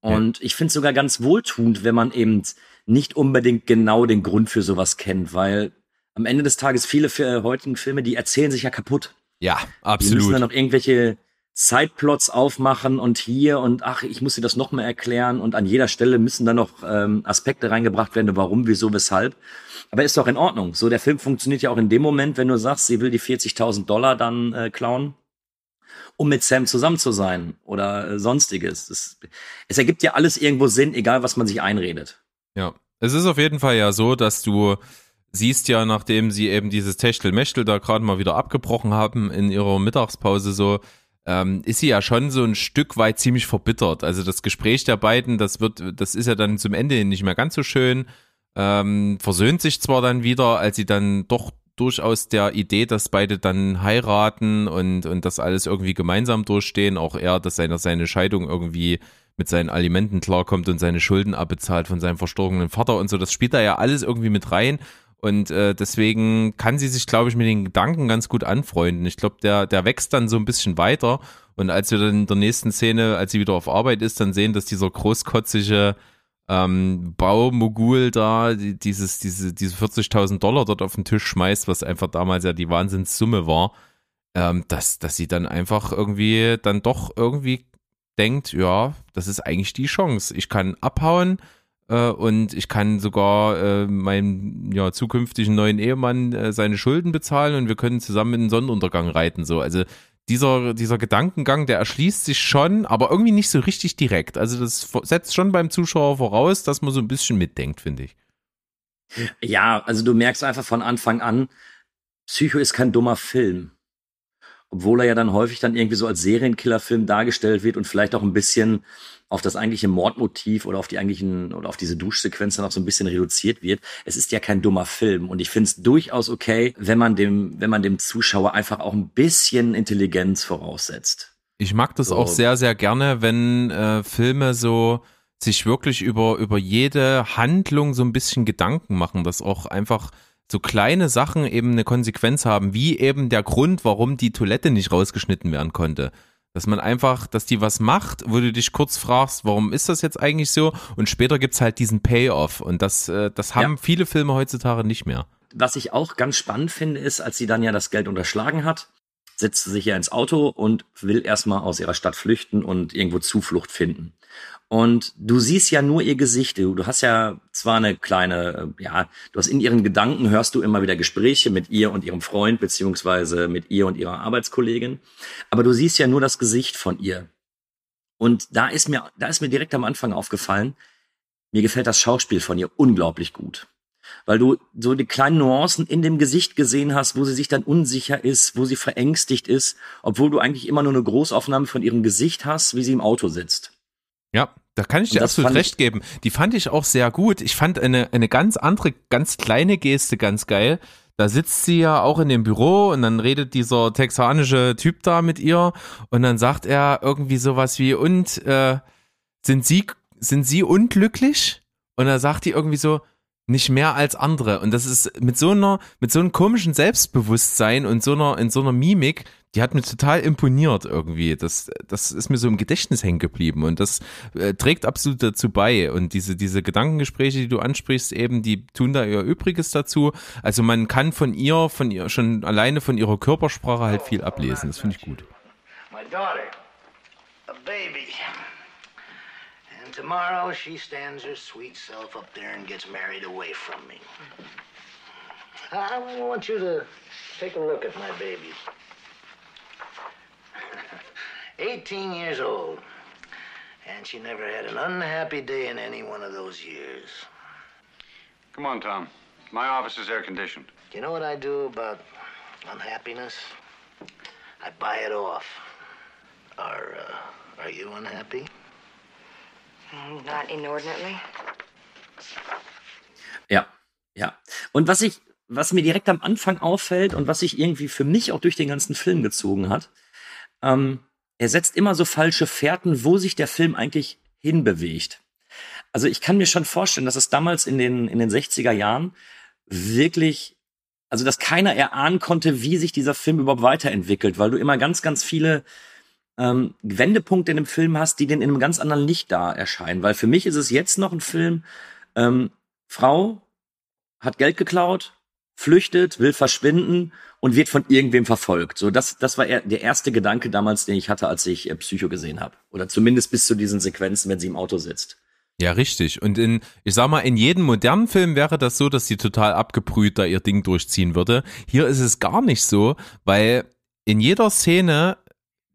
Und ich finde es sogar ganz wohltuend, wenn man eben nicht unbedingt genau den Grund für sowas kennt, weil am Ende des Tages viele für heutigen Filme, die erzählen sich ja kaputt. Ja, Die müssen dann absolut. noch irgendwelche Sideplots aufmachen und hier und ach, ich muss dir das noch mal erklären und an jeder Stelle müssen dann noch ähm, Aspekte reingebracht werden, warum, wieso, weshalb. Aber ist doch in Ordnung. So, der Film funktioniert ja auch in dem Moment, wenn du sagst, sie will die 40.000 Dollar dann äh, klauen, um mit Sam zusammen zu sein oder äh, sonstiges. Das, es ergibt ja alles irgendwo Sinn, egal was man sich einredet. Ja, es ist auf jeden Fall ja so, dass du siehst ja, nachdem sie eben dieses Techtelmechtel da gerade mal wieder abgebrochen haben in ihrer Mittagspause so, ähm, ist sie ja schon so ein Stück weit ziemlich verbittert. Also das Gespräch der beiden, das wird, das ist ja dann zum Ende hin nicht mehr ganz so schön. Ähm, versöhnt sich zwar dann wieder, als sie dann doch durchaus der Idee, dass beide dann heiraten und, und das alles irgendwie gemeinsam durchstehen, auch er, dass seine, seine Scheidung irgendwie mit seinen Alimenten klarkommt und seine Schulden abbezahlt von seinem verstorbenen Vater und so, das spielt da ja alles irgendwie mit rein. Und äh, deswegen kann sie sich, glaube ich, mit den Gedanken ganz gut anfreunden. Ich glaube, der, der wächst dann so ein bisschen weiter. Und als wir dann in der nächsten Szene, als sie wieder auf Arbeit ist, dann sehen, dass dieser großkotzige ähm, Baumogul da die, dieses, diese, diese 40.000 Dollar dort auf den Tisch schmeißt, was einfach damals ja die Wahnsinnssumme war, ähm, dass, dass sie dann einfach irgendwie dann doch irgendwie denkt, ja, das ist eigentlich die Chance. Ich kann abhauen und ich kann sogar äh, meinem ja, zukünftigen neuen Ehemann äh, seine Schulden bezahlen und wir können zusammen in den Sonnenuntergang reiten. So, also dieser, dieser Gedankengang, der erschließt sich schon, aber irgendwie nicht so richtig direkt. Also das setzt schon beim Zuschauer voraus, dass man so ein bisschen mitdenkt, finde ich. Ja, also du merkst einfach von Anfang an, Psycho ist kein dummer Film obwohl er ja dann häufig dann irgendwie so als Serienkillerfilm dargestellt wird und vielleicht auch ein bisschen auf das eigentliche Mordmotiv oder auf die eigentlichen oder auf diese Duschsequenz dann auch so ein bisschen reduziert wird. Es ist ja kein dummer Film und ich finde es durchaus okay, wenn man dem, wenn man dem Zuschauer einfach auch ein bisschen Intelligenz voraussetzt. Ich mag das so. auch sehr, sehr gerne, wenn äh, Filme so sich wirklich über, über jede Handlung so ein bisschen Gedanken machen, dass auch einfach so kleine Sachen eben eine Konsequenz haben, wie eben der Grund, warum die Toilette nicht rausgeschnitten werden konnte. Dass man einfach, dass die was macht, wo du dich kurz fragst, warum ist das jetzt eigentlich so? Und später gibt's halt diesen Payoff. Und das, äh, das haben ja. viele Filme heutzutage nicht mehr. Was ich auch ganz spannend finde, ist, als sie dann ja das Geld unterschlagen hat, setzt sie sich ja ins Auto und will erstmal aus ihrer Stadt flüchten und irgendwo Zuflucht finden. Und du siehst ja nur ihr Gesicht. Du, hast ja zwar eine kleine, äh, ja, du hast in ihren Gedanken hörst du immer wieder Gespräche mit ihr und ihrem Freund, beziehungsweise mit ihr und ihrer Arbeitskollegin. Aber du siehst ja nur das Gesicht von ihr. Und da ist mir, da ist mir direkt am Anfang aufgefallen, mir gefällt das Schauspiel von ihr unglaublich gut. Weil du so die kleinen Nuancen in dem Gesicht gesehen hast, wo sie sich dann unsicher ist, wo sie verängstigt ist, obwohl du eigentlich immer nur eine Großaufnahme von ihrem Gesicht hast, wie sie im Auto sitzt. Ja, da kann ich dir absolut recht geben. Die fand ich auch sehr gut. Ich fand eine, eine ganz andere, ganz kleine Geste ganz geil. Da sitzt sie ja auch in dem Büro und dann redet dieser texanische Typ da mit ihr und dann sagt er irgendwie sowas wie, und äh, sind Sie, sind Sie unglücklich? Und dann sagt die irgendwie so, nicht mehr als andere. Und das ist mit so einer, mit so einem komischen Selbstbewusstsein und so einer, in so einer Mimik, die hat mir total imponiert irgendwie. Das, das ist mir so im Gedächtnis hängen geblieben und das äh, trägt absolut dazu bei. Und diese, diese Gedankengespräche, die du ansprichst, eben, die tun da ihr Übriges dazu. Also man kann von ihr, von ihr, schon alleine von ihrer Körpersprache halt viel ablesen. Das finde ich gut. My daughter, a baby. Tomorrow she stands her sweet self up there and gets married away from me. I want you to take a look at my baby. 18 years old. And she never had an unhappy day in any one of those years. Come on, Tom. My office is air conditioned. You know what I do about unhappiness? I buy it off. Are, uh, are you unhappy? Mm, not inordinately. Ja, ja. Und was ich, was mir direkt am Anfang auffällt und was sich irgendwie für mich auch durch den ganzen Film gezogen hat, ähm, er setzt immer so falsche Fährten, wo sich der Film eigentlich hinbewegt. Also ich kann mir schon vorstellen, dass es damals in den, in den 60er Jahren wirklich, also dass keiner erahnen konnte, wie sich dieser Film überhaupt weiterentwickelt, weil du immer ganz, ganz viele ähm, Wendepunkte in dem Film hast, die den in einem ganz anderen Licht da erscheinen. Weil für mich ist es jetzt noch ein Film, ähm, Frau hat Geld geklaut, flüchtet, will verschwinden und wird von irgendwem verfolgt. So, das, das war der erste Gedanke damals, den ich hatte, als ich äh, Psycho gesehen habe. Oder zumindest bis zu diesen Sequenzen, wenn sie im Auto sitzt. Ja, richtig. Und in, ich sag mal, in jedem modernen Film wäre das so, dass sie total abgebrüht da ihr Ding durchziehen würde. Hier ist es gar nicht so, weil in jeder Szene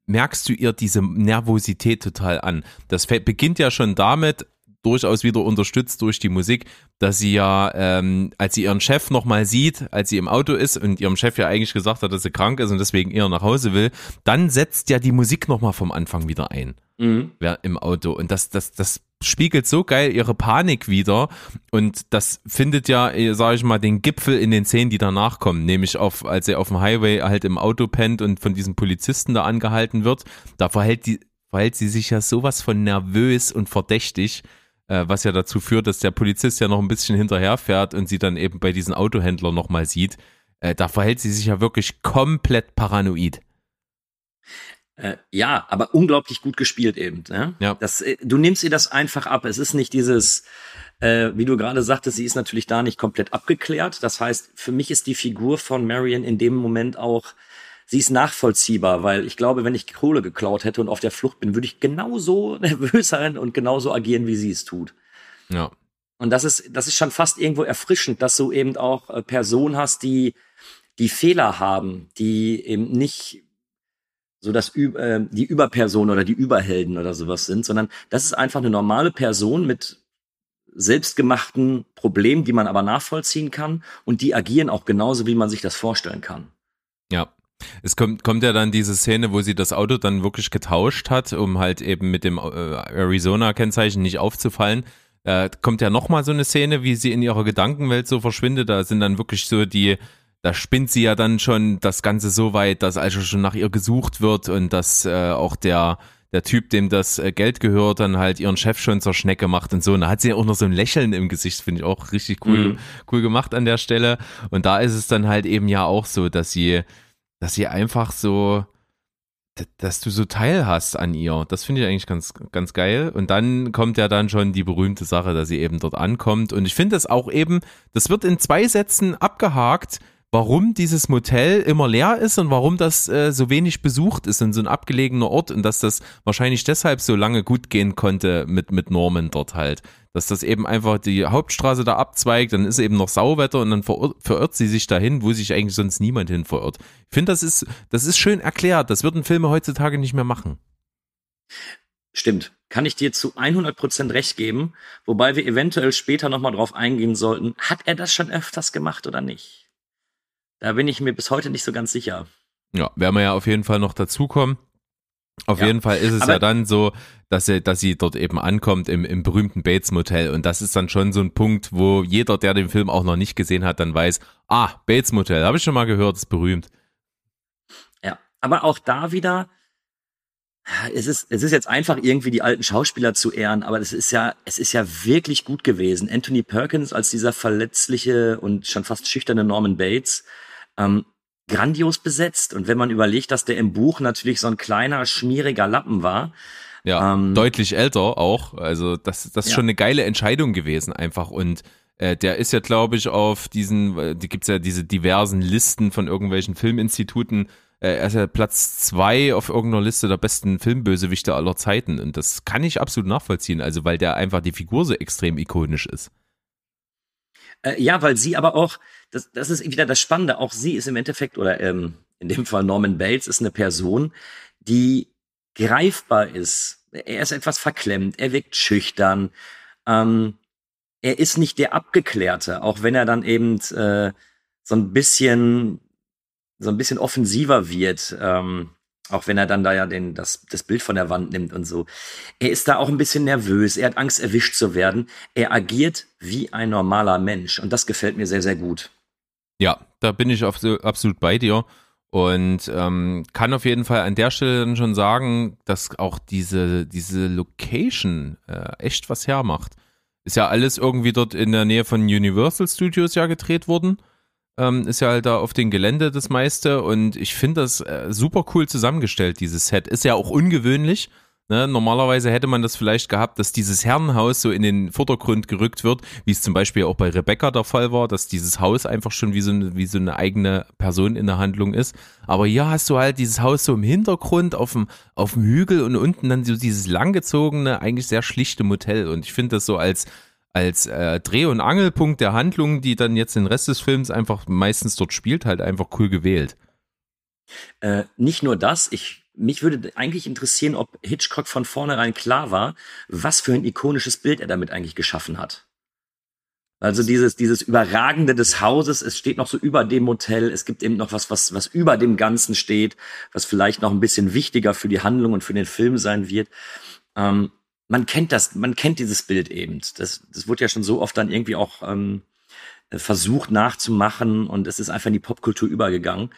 merkst du ihr diese Nervosität total an. Das beginnt ja schon damit, durchaus wieder unterstützt durch die Musik, dass sie ja, ähm, als sie ihren Chef nochmal sieht, als sie im Auto ist und ihrem Chef ja eigentlich gesagt hat, dass sie krank ist und deswegen eher nach Hause will, dann setzt ja die Musik nochmal vom Anfang wieder ein. Mhm. Ja, im Auto. Und das, das, das spiegelt so geil ihre Panik wieder. Und das findet ja, sage ich mal, den Gipfel in den Szenen, die danach kommen. Nämlich auf, als er auf dem Highway halt im Auto pennt und von diesem Polizisten da angehalten wird. Da verhält die, verhält sie sich ja sowas von nervös und verdächtig äh, was ja dazu führt, dass der Polizist ja noch ein bisschen hinterherfährt und sie dann eben bei diesen Autohändlern nochmal sieht. Äh, da verhält sie sich ja wirklich komplett paranoid. Äh, ja, aber unglaublich gut gespielt eben. Ne? Ja. Das, äh, du nimmst ihr das einfach ab. Es ist nicht dieses, äh, wie du gerade sagtest, sie ist natürlich da nicht komplett abgeklärt. Das heißt, für mich ist die Figur von Marion in dem Moment auch, sie ist nachvollziehbar, weil ich glaube, wenn ich Kohle geklaut hätte und auf der Flucht bin, würde ich genauso nervös sein und genauso agieren, wie sie es tut. Ja. Und das ist, das ist schon fast irgendwo erfrischend, dass du eben auch äh, Personen hast, die, die Fehler haben, die eben nicht so das äh, die Überperson oder die Überhelden oder sowas sind, sondern das ist einfach eine normale Person mit selbstgemachten Problemen, die man aber nachvollziehen kann und die agieren auch genauso, wie man sich das vorstellen kann. Ja. Es kommt, kommt ja dann diese Szene, wo sie das Auto dann wirklich getauscht hat, um halt eben mit dem äh, Arizona-Kennzeichen nicht aufzufallen. Äh, kommt ja nochmal so eine Szene, wie sie in ihrer Gedankenwelt so verschwindet. Da sind dann wirklich so die, da spinnt sie ja dann schon das Ganze so weit, dass also schon nach ihr gesucht wird und dass äh, auch der, der Typ, dem das äh, Geld gehört, dann halt ihren Chef schon zur Schnecke macht und so. Und da hat sie ja auch noch so ein Lächeln im Gesicht, finde ich auch richtig cool, Mhm. cool gemacht an der Stelle. Und da ist es dann halt eben ja auch so, dass sie, dass sie einfach so, dass du so Teil hast an ihr. Das finde ich eigentlich ganz, ganz geil. Und dann kommt ja dann schon die berühmte Sache, dass sie eben dort ankommt. Und ich finde das auch eben, das wird in zwei Sätzen abgehakt, warum dieses Motel immer leer ist und warum das äh, so wenig besucht ist in so ein abgelegener Ort und dass das wahrscheinlich deshalb so lange gut gehen konnte mit, mit Norman dort halt. Dass das eben einfach die Hauptstraße da abzweigt, dann ist eben noch Sauwetter und dann verirrt, sie sich dahin, wo sich eigentlich sonst niemand hin verirrt. Ich finde, das ist, das ist schön erklärt. Das würden Filme heutzutage nicht mehr machen. Stimmt. Kann ich dir zu 100% recht geben, wobei wir eventuell später nochmal drauf eingehen sollten, hat er das schon öfters gemacht oder nicht? Da bin ich mir bis heute nicht so ganz sicher. Ja, werden wir ja auf jeden Fall noch dazukommen. Auf Ja. jeden Fall ist es Aber- ja dann so, dass sie, dass sie dort eben ankommt im, im berühmten Bates Motel. Und das ist dann schon so ein Punkt, wo jeder, der den Film auch noch nicht gesehen hat, dann weiß, ah, Bates Motel, habe ich schon mal gehört, ist berühmt. Ja, aber auch da wieder, es ist, es ist jetzt einfach irgendwie die alten Schauspieler zu ehren, aber es ist ja, es ist ja wirklich gut gewesen. Anthony Perkins als dieser verletzliche und schon fast schüchterne Norman Bates, ähm, grandios besetzt. Und wenn man überlegt, dass der im Buch natürlich so ein kleiner, schmieriger Lappen war, Ja, Ähm, deutlich älter auch. Also das, das ist Ja. schon eine geile Entscheidung gewesen einfach. Und äh, der ist ja, glaube ich, auf diesen, äh, die gibt's ja diese diversen Listen von irgendwelchen Filminstituten. Äh, er ist ja Platz zwei auf irgendeiner Liste der besten Filmbösewichte aller Zeiten. Und das kann ich absolut nachvollziehen. Also weil der einfach die Figur so extrem ikonisch ist. Äh, ja, weil sie aber auch, das, das ist wieder das Spannende, auch sie ist im Endeffekt, oder ähm, in dem Fall Norman Bates, ist eine Person, die greifbar ist. Er ist etwas verklemmt, er wirkt schüchtern, ähm, er ist nicht der Abgeklärte, auch wenn er dann eben äh, so ein bisschen, so ein bisschen offensiver wird, ähm, auch wenn er dann da ja den, das, das Bild von der Wand nimmt und so. Er ist da auch ein bisschen nervös, er hat Angst, erwischt zu werden. Er agiert wie ein normaler Mensch und das gefällt mir sehr, sehr gut. Ja, da bin ich absolut bei dir und ähm, kann auf jeden Fall an der Stelle dann schon sagen, dass auch diese, diese Location äh, echt was hermacht. Ist ja alles irgendwie dort in der Nähe von Universal Studios ja gedreht worden. Ähm, ist ja halt da auf dem Gelände das meiste und ich finde das äh, super cool zusammengestellt, dieses Set. Ist ja auch ungewöhnlich. Ne? Normalerweise hätte man das vielleicht gehabt, dass dieses Herrenhaus so in den Vordergrund gerückt wird, wie es zum Beispiel auch bei Rebecca der Fall war, dass dieses Haus einfach schon wie so, eine, wie so eine eigene Person in der Handlung ist. Aber hier hast du halt dieses Haus so im Hintergrund auf dem, auf dem Hügel und unten dann so dieses langgezogene, eigentlich sehr schlichte Motel. Und ich finde das so als als äh, Dreh- und Angelpunkt der Handlung, die dann jetzt den Rest des Films einfach meistens dort spielt, halt einfach cool gewählt. Äh, nicht nur das, ich, mich würde eigentlich interessieren, ob Hitchcock von vornherein klar war, was für ein ikonisches Bild er damit eigentlich geschaffen hat. Also dieses, dieses Überragende des Hauses, es steht noch so über dem Motel, es gibt eben noch was, was, was über dem Ganzen steht, was vielleicht noch ein bisschen wichtiger für die Handlung und für den Film sein wird. Ähm, man kennt das, man kennt dieses Bild eben. Das, das wurde ja schon so oft dann irgendwie auch ähm, versucht nachzumachen und es ist einfach in die Popkultur übergegangen.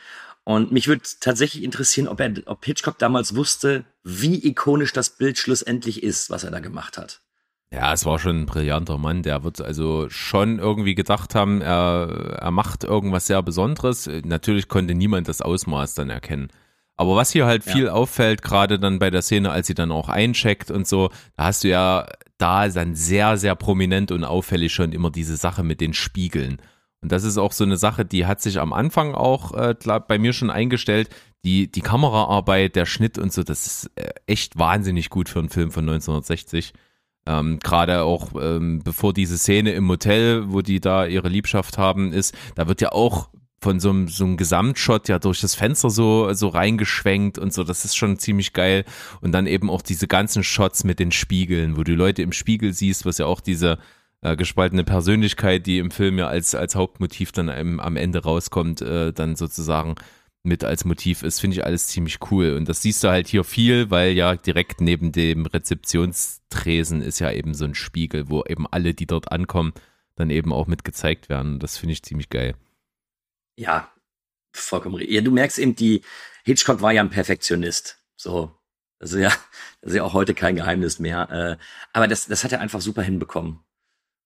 Und mich würde tatsächlich interessieren, ob er, ob Hitchcock damals wusste, wie ikonisch das Bild schlussendlich ist, was er da gemacht hat. Ja, es war schon ein brillanter Mann. Der wird also schon irgendwie gedacht haben, er, er macht irgendwas sehr Besonderes. Natürlich konnte niemand das Ausmaß dann erkennen. Aber was hier halt viel auffällt, gerade dann bei der Szene, als sie dann auch eincheckt und so, da hast du ja da dann sehr, sehr prominent und auffällig schon immer diese Sache mit den Spiegeln. Und das ist auch so eine Sache, die hat sich am Anfang auch äh, bei mir schon eingestellt. Die, die Kameraarbeit, der Schnitt und so, das ist äh, echt wahnsinnig gut für einen Film von 1960. Ähm, Gerade auch ähm, bevor diese Szene im Hotel, wo die da ihre Liebschaft haben, ist, da wird ja auch von so einem, so einem Gesamtshot ja durch das Fenster so, so reingeschwenkt und so, das ist schon ziemlich geil. Und dann eben auch diese ganzen Shots mit den Spiegeln, wo du Leute im Spiegel siehst, was ja auch diese äh, gespaltene Persönlichkeit, die im Film ja als, als Hauptmotiv dann im, am Ende rauskommt, äh, dann sozusagen mit als Motiv ist, finde ich alles ziemlich cool. Und das siehst du halt hier viel, weil ja direkt neben dem Rezeptionstresen ist ja eben so ein Spiegel, wo eben alle, die dort ankommen, dann eben auch mit gezeigt werden. Das finde ich ziemlich geil. Ja, vollkommen richtig. Ja, du merkst eben, die Hitchcock war ja ein Perfektionist. So. Das ist ja, das ist ja auch heute kein Geheimnis mehr. Äh, aber das, das hat er einfach super hinbekommen.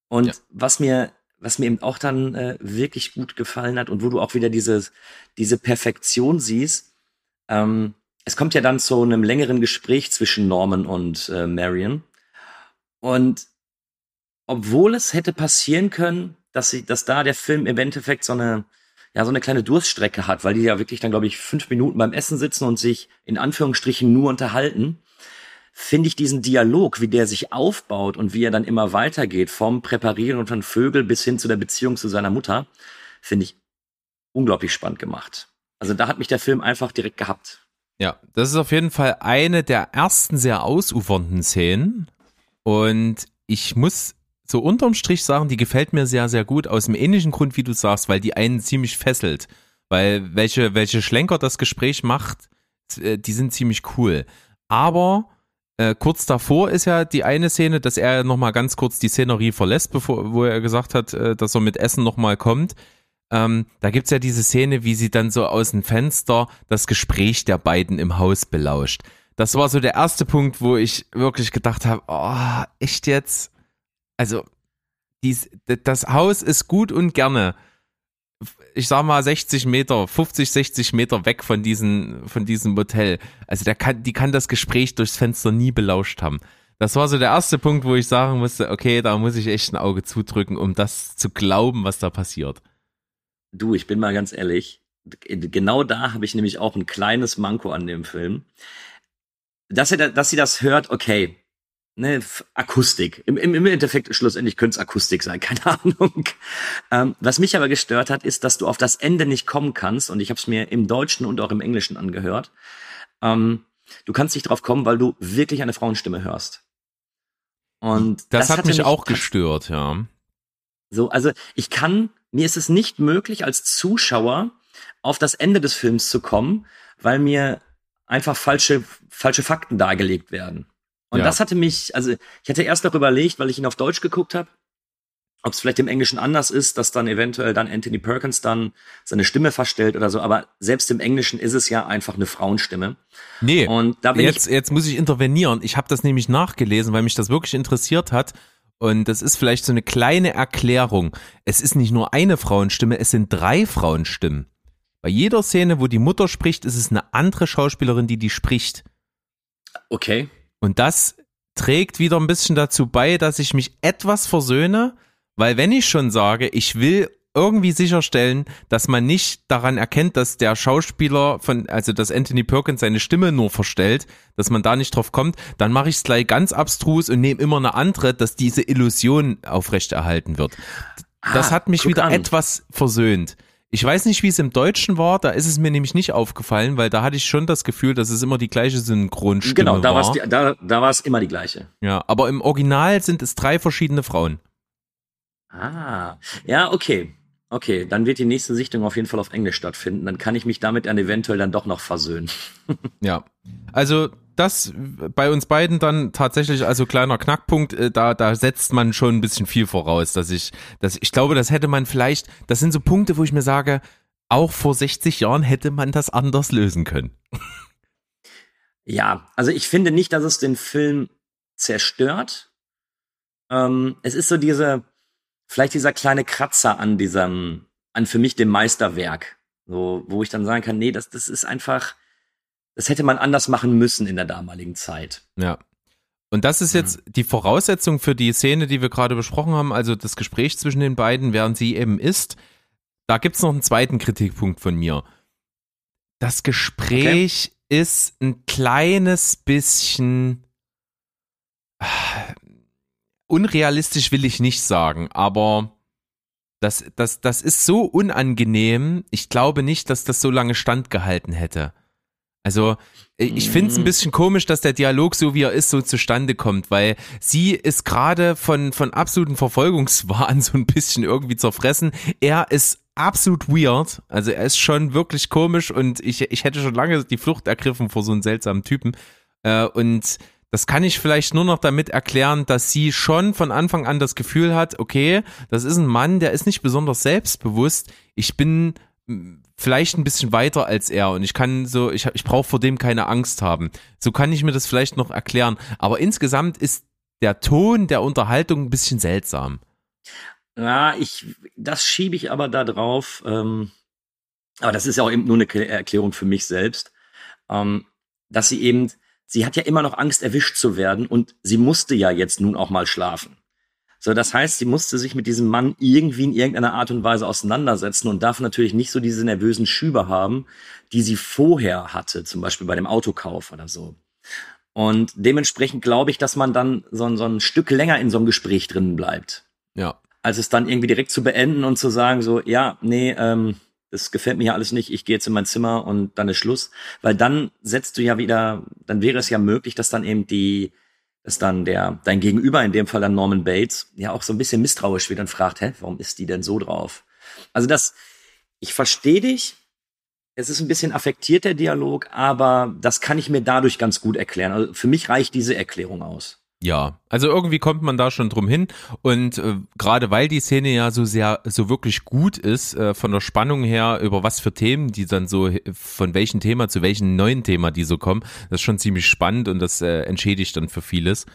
Und Ja. was mir, was mir eben auch dann äh, wirklich gut gefallen hat und wo du auch wieder dieses, diese Perfektion siehst, ähm, es kommt ja dann zu einem längeren Gespräch zwischen Norman und äh, Marion. Und obwohl es hätte passieren können, dass sie, dass da der Film im Endeffekt so eine, ja, so eine kleine Durststrecke hat, weil die ja wirklich dann, glaube ich, fünf Minuten beim Essen sitzen und sich in Anführungsstrichen nur unterhalten, finde ich diesen Dialog, wie der sich aufbaut und wie er dann immer weitergeht, vom Präparieren von Vögel bis hin zu der Beziehung zu seiner Mutter, finde ich unglaublich spannend gemacht. Also da hat mich der Film einfach direkt gehabt. Ja, das ist auf jeden Fall eine der ersten sehr ausufernden Szenen. Und ich muss so unterm Strich sagen, die gefällt mir sehr, sehr gut. Aus dem ähnlichen Grund, wie du sagst, weil die einen ziemlich fesselt. Weil welche, welche Schlenker das Gespräch macht, äh, die sind ziemlich cool. Aber äh, kurz davor ist ja die eine Szene, dass er nochmal ganz kurz die Szenerie verlässt, bevor, wo er gesagt hat, äh, dass er mit Essen nochmal kommt. Ähm, da gibt's ja diese Szene, wie sie dann so aus dem Fenster das Gespräch der beiden im Haus belauscht. Das war so der erste Punkt, wo ich wirklich gedacht habe, oh, echt jetzt? Also, dies, das Haus ist gut und gerne, ich sag mal 60 Meter, 50, 60 Meter weg von, diesen, von diesem Motel. Also der kann, die kann das Gespräch durchs Fenster nie belauscht haben. Das war so der erste Punkt, wo ich sagen musste, okay, da muss ich echt ein Auge zudrücken, um das zu glauben, was da passiert. Du, ich bin mal ganz ehrlich, genau da habe ich nämlich auch ein kleines Manko an dem Film. Dass, er, da- dass sie das hört, okay, ne, Akustik. Im, im, Im Endeffekt, schlussendlich könnte es Akustik sein, keine Ahnung. Ähm, was mich aber gestört hat, ist, dass du auf das Ende nicht kommen kannst, und ich habe es mir im Deutschen und auch im Englischen angehört. Ähm, du kannst nicht drauf kommen, weil du wirklich eine Frauenstimme hörst. Und Das, hat hatte mich auch tats- gestört, ja. so, also ich kann, mir ist es nicht möglich, als Zuschauer auf das Ende des Films zu kommen, weil mir einfach falsche, falsche Fakten dargelegt werden. Und Ja. das hatte mich, also ich hatte erst darüber überlegt, weil ich ihn auf Deutsch geguckt habe, ob es vielleicht im Englischen anders ist, dass dann eventuell dann Anthony Perkins dann seine Stimme verstellt oder so, aber selbst im Englischen ist es ja einfach eine Frauenstimme. Nee, Und da bin jetzt, ich, jetzt muss ich intervenieren. Ich habe das nämlich nachgelesen, weil mich das wirklich interessiert hat. Und das ist vielleicht so eine kleine Erklärung. Es ist nicht nur eine Frauenstimme, es sind drei Frauenstimmen. Bei jeder Szene, wo die Mutter spricht, ist es eine andere Schauspielerin, die die spricht. okay, Und das trägt wieder ein bisschen dazu bei, dass ich mich etwas versöhne, weil wenn ich schon sage, ich will irgendwie sicherstellen, dass man nicht daran erkennt, dass der Schauspieler von, also dass Anthony Perkins seine Stimme nur verstellt, dass man da nicht drauf kommt, dann mache ich es gleich ganz abstrus und nehme immer eine andere, dass diese Illusion aufrechterhalten wird. Das Ah, hat mich wieder an. etwas versöhnt. Ich weiß nicht, wie es im Deutschen war, da ist es mir nämlich nicht aufgefallen, weil da hatte ich schon das Gefühl, dass es immer die gleiche Synchronstimme genau, da war. die, da, da war es immer die gleiche. Ja, aber im Original sind es drei verschiedene Frauen. Ah, ja, okay. Okay, dann wird die nächste Sichtung auf jeden Fall auf Englisch stattfinden. Dann kann ich mich damit dann eventuell dann doch noch versöhnen. Ja. Also das bei uns beiden dann tatsächlich also kleiner Knackpunkt, äh, da da setzt man schon ein bisschen viel voraus, dass ich dass ich glaube, das hätte man vielleicht, das sind so Punkte, wo ich mir sage, auch vor 60 Jahren hätte man das anders lösen können. Ja, also ich finde nicht, dass es den Film zerstört. ähm, es ist so diese, vielleicht dieser kleine Kratzer an diesem, an für mich dem Meisterwerk. So, wo ich dann sagen kann, nee, das, das ist einfach, das hätte man anders machen müssen in der damaligen Zeit. Ja. Und das ist jetzt die Voraussetzung für die Szene, die wir gerade besprochen haben, also das Gespräch zwischen den beiden, während sie eben ist. Da gibt's noch einen zweiten Kritikpunkt von mir. Das Gespräch ist ein kleines bisschen ah, unrealistisch will ich nicht sagen, aber das, das, das ist so unangenehm. Ich glaube nicht, dass das so lange standgehalten hätte. Also äh, ich finde es ein bisschen komisch, dass der Dialog so wie er ist so zustande kommt, weil sie ist gerade von von absoluten Verfolgungswahn so ein bisschen irgendwie zerfressen. Er ist absolut weird, also er ist schon wirklich komisch und ich ich hätte schon lange die Flucht ergriffen vor so einem seltsamen Typen äh, und das kann ich vielleicht nur noch damit erklären, dass sie schon von Anfang an das Gefühl hat, okay, das ist ein Mann, der ist nicht besonders selbstbewusst. Ich bin vielleicht ein bisschen weiter als er und ich kann so, ich, ich brauche vor dem keine Angst haben. So kann ich mir das vielleicht noch erklären. Aber insgesamt ist der Ton der Unterhaltung ein bisschen seltsam. Ja, ich, das schiebe ich aber da drauf. Ähm, aber das ist ja auch eben nur eine Erklärung für mich selbst, ähm, dass sie eben sie hat ja immer noch Angst, erwischt zu werden und sie musste ja jetzt nun auch mal schlafen. So, das heißt, sie musste sich mit diesem Mann irgendwie in irgendeiner Art und Weise auseinandersetzen und darf natürlich nicht so diese nervösen Schübe haben, die sie vorher hatte, zum Beispiel bei dem Autokauf oder so. Und dementsprechend glaube ich, dass man dann so, so ein Stück länger in so einem Gespräch drinnen bleibt. Ja. Als es dann irgendwie direkt zu beenden und zu sagen, so, ja, nee, ähm, das gefällt mir hier alles nicht, ich gehe jetzt in mein Zimmer und dann ist Schluss. Weil dann setzt du ja wieder, dann wäre es ja möglich, dass dann eben die, dass dann der, dein Gegenüber, in dem Fall dann Norman Bates, ja auch so ein bisschen misstrauisch wird und fragt, hä, warum ist die denn so drauf? Also das, ich verstehe dich, es ist ein bisschen affektiert, der Dialog, aber das kann ich mir dadurch ganz gut erklären. Also für mich reicht diese Erklärung aus. Ja, also irgendwie kommt man da schon drum hin und äh, gerade weil die Szene ja so sehr, so wirklich gut ist, äh, von der Spannung her, über was für Themen die dann so, von welchem Thema zu welchem neuen Thema die so kommen, das ist schon ziemlich spannend und das äh, entschädigt dann für vieles.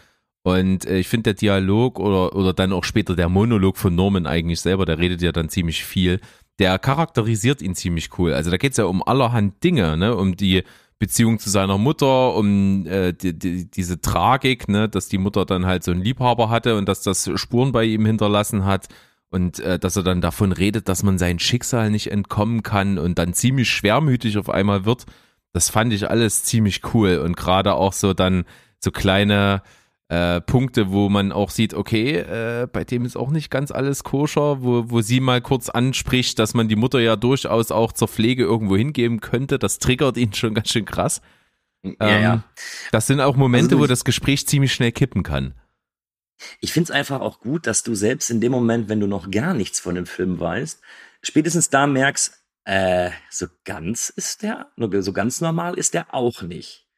Und äh, ich finde der Dialog oder, oder dann auch später der Monolog von Norman eigentlich selber, der redet ja dann ziemlich viel, der charakterisiert ihn ziemlich cool. Also da geht's ja um allerhand Dinge, ne, um die Beziehung zu seiner Mutter, um äh, die, die, diese Tragik, ne, dass die Mutter dann halt so einen Liebhaber hatte und dass das Spuren bei ihm hinterlassen hat und äh, dass er dann davon redet, dass man sein Schicksal nicht entkommen kann und dann ziemlich schwermütig auf einmal wird. Das fand ich alles ziemlich cool und gerade auch so dann so kleine äh, Punkte, wo man auch sieht, okay, äh, bei dem ist auch nicht ganz alles koscher, wo, wo sie mal kurz anspricht, dass man die Mutter ja durchaus auch zur Pflege irgendwo hingeben könnte. Das triggert ihn schon ganz schön krass. Ja, ähm, ja. Das sind auch Momente, also wo das Gespräch ziemlich schnell kippen kann. Ich finde es einfach auch gut, dass du selbst in dem Moment, wenn du noch gar nichts von dem Film weißt, spätestens da merkst, äh, so ganz ist der, so ganz normal ist der auch nicht.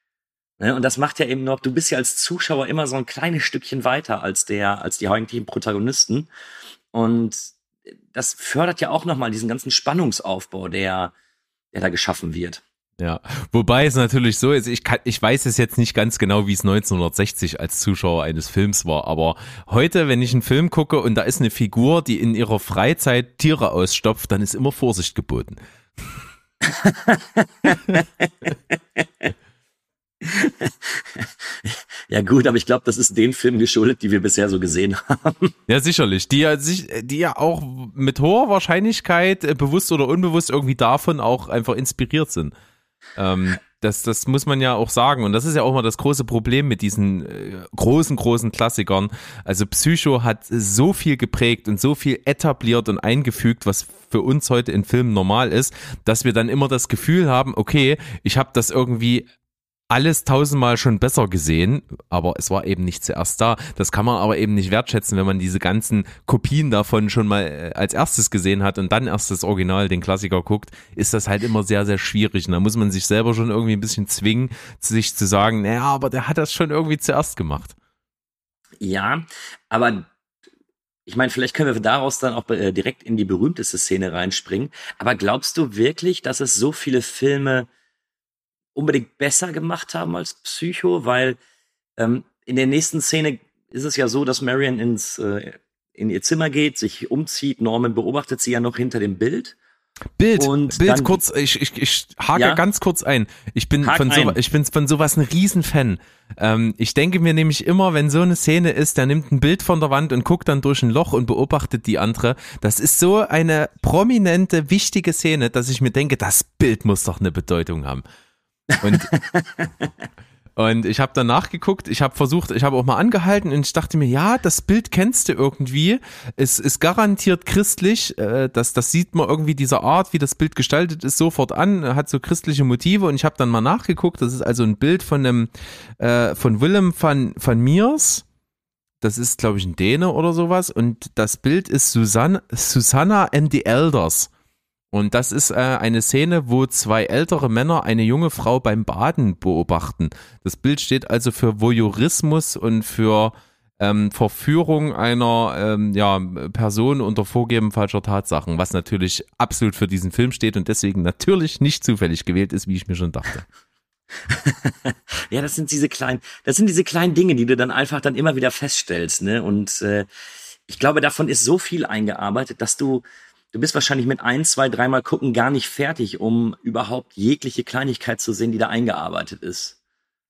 Ne? Und das macht ja eben noch, du bist ja als Zuschauer immer so ein kleines Stückchen weiter als der, als die heutigen Protagonisten. Und das fördert ja auch nochmal diesen ganzen Spannungsaufbau, der, der da geschaffen wird. Ja, wobei es natürlich so ist, ich, kann, ich weiß es jetzt nicht ganz genau, wie es 1960 als Zuschauer eines Films war, aber heute, wenn ich einen Film gucke und da ist eine Figur, die in ihrer Freizeit Tiere ausstopft, dann ist immer Vorsicht geboten. ja gut, aber ich glaube, das ist den Film geschuldet, die wir bisher so gesehen haben. Ja, sicherlich. Die ja, die ja auch mit hoher Wahrscheinlichkeit, äh, bewusst oder unbewusst, irgendwie davon auch einfach inspiriert sind. Ähm, das, das muss man ja auch sagen. Und das ist ja auch mal das große Problem mit diesen äh, großen, großen Klassikern. Also Psycho hat so viel geprägt und so viel etabliert und eingefügt, was für uns heute in Filmen normal ist, dass wir dann immer das Gefühl haben, okay, ich habe das irgendwie alles tausendmal schon besser gesehen, aber es war eben nicht zuerst da. Das kann man aber eben nicht wertschätzen, wenn man diese ganzen Kopien davon schon mal äh, als erstes gesehen hat und dann erst das Original, den Klassiker guckt, ist das halt immer sehr, sehr schwierig. Und da muss man sich selber schon irgendwie ein bisschen zwingen, sich zu sagen, naja, aber der hat das schon irgendwie zuerst gemacht. Ja, aber ich meine, vielleicht können wir daraus dann auch äh, direkt in die berühmteste Szene reinspringen. Aber glaubst du wirklich, dass es so viele Filme unbedingt besser gemacht haben als Psycho, weil ähm, in der nächsten Szene ist es ja so, dass Marion ins, äh, in ihr Zimmer geht, sich umzieht. Norman beobachtet sie ja noch hinter dem Bild. Bild, Und Bild dann- kurz, ich, ich, ich hake Ja? ganz kurz ein. Ich bin Hak von so, ein. ich bin von sowas ein Riesenfan. Ähm, ich denke mir nämlich immer, wenn so eine Szene ist, der nimmt ein Bild von der Wand und guckt dann durch ein Loch und beobachtet die andere. Das ist so eine prominente, wichtige Szene, dass ich mir denke, das Bild muss doch eine Bedeutung haben. Und Und ich habe dann nachgeguckt, ich habe versucht, ich habe auch mal angehalten und ich dachte mir, ja, das Bild kennst du irgendwie. Es ist garantiert christlich. Äh, das, das sieht man irgendwie dieser Art, wie das Bild gestaltet ist, sofort an, hat so christliche Motive und ich habe dann mal nachgeguckt. Das ist also ein Bild von einem äh, von Willem van, van Miers. Das ist, glaube ich, ein Däne oder sowas. Und das Bild ist Susanna, Susanna and the Elders. Und das ist äh, eine Szene, wo zwei ältere Männer eine junge Frau beim Baden beobachten. Das Bild steht also für Voyeurismus und für ähm, Verführung einer ähm, ja, Person unter Vorgeben falscher Tatsachen, was natürlich absolut für diesen Film steht und deswegen natürlich nicht zufällig gewählt ist, wie ich mir schon dachte. Ja, das sind diese kleinen, das sind diese kleinen Dinge, die du dann einfach dann immer wieder feststellst, ne? Und äh, ich glaube, davon ist so viel eingearbeitet, dass du, du bist wahrscheinlich mit ein, zwei, dreimal gucken gar nicht fertig, um überhaupt jegliche Kleinigkeit zu sehen, die da eingearbeitet ist.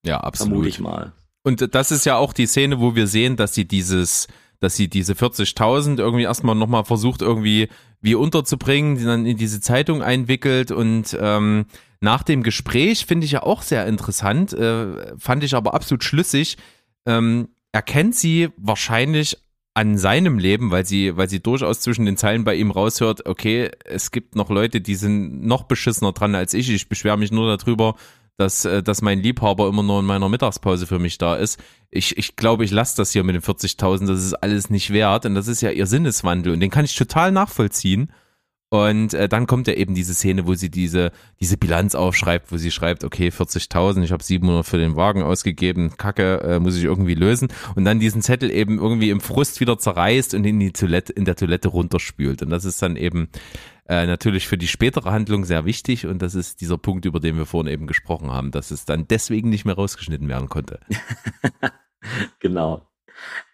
Ja, absolut. Vermute ich mal. Und das ist ja auch die Szene, wo wir sehen, dass sie dieses, dass sie diese 40.000 irgendwie erstmal nochmal versucht, irgendwie wie unterzubringen, die dann in diese Zeitung einwickelt und ähm, nach dem Gespräch finde ich ja auch sehr interessant, äh, fand ich aber absolut schlüssig, ähm, erkennt sie wahrscheinlich an seinem Leben, weil sie, weil sie durchaus zwischen den Zeilen bei ihm raushört, okay, es gibt noch Leute, die sind noch beschissener dran als ich. Ich beschwere mich nur darüber, dass, äh, dass mein Liebhaber immer nur in meiner Mittagspause für mich da ist. Ich, ich glaube, ich lasse das hier mit den 40.000, das ist alles nicht wert und das ist ja ihr Sinneswandel und den kann ich total nachvollziehen. Und äh, dann kommt ja eben diese Szene, wo sie diese, diese Bilanz aufschreibt, wo sie schreibt, okay, 40.000, ich habe 700 für den Wagen ausgegeben, Kacke, äh, muss ich irgendwie lösen. Und dann diesen Zettel eben irgendwie im Frust wieder zerreißt und in die Toilette, in der Toilette runterspült. Und das ist dann eben äh, natürlich für die spätere Handlung sehr wichtig. Und das ist dieser Punkt, über den wir vorhin eben gesprochen haben, dass es dann deswegen nicht mehr rausgeschnitten werden konnte. Genau.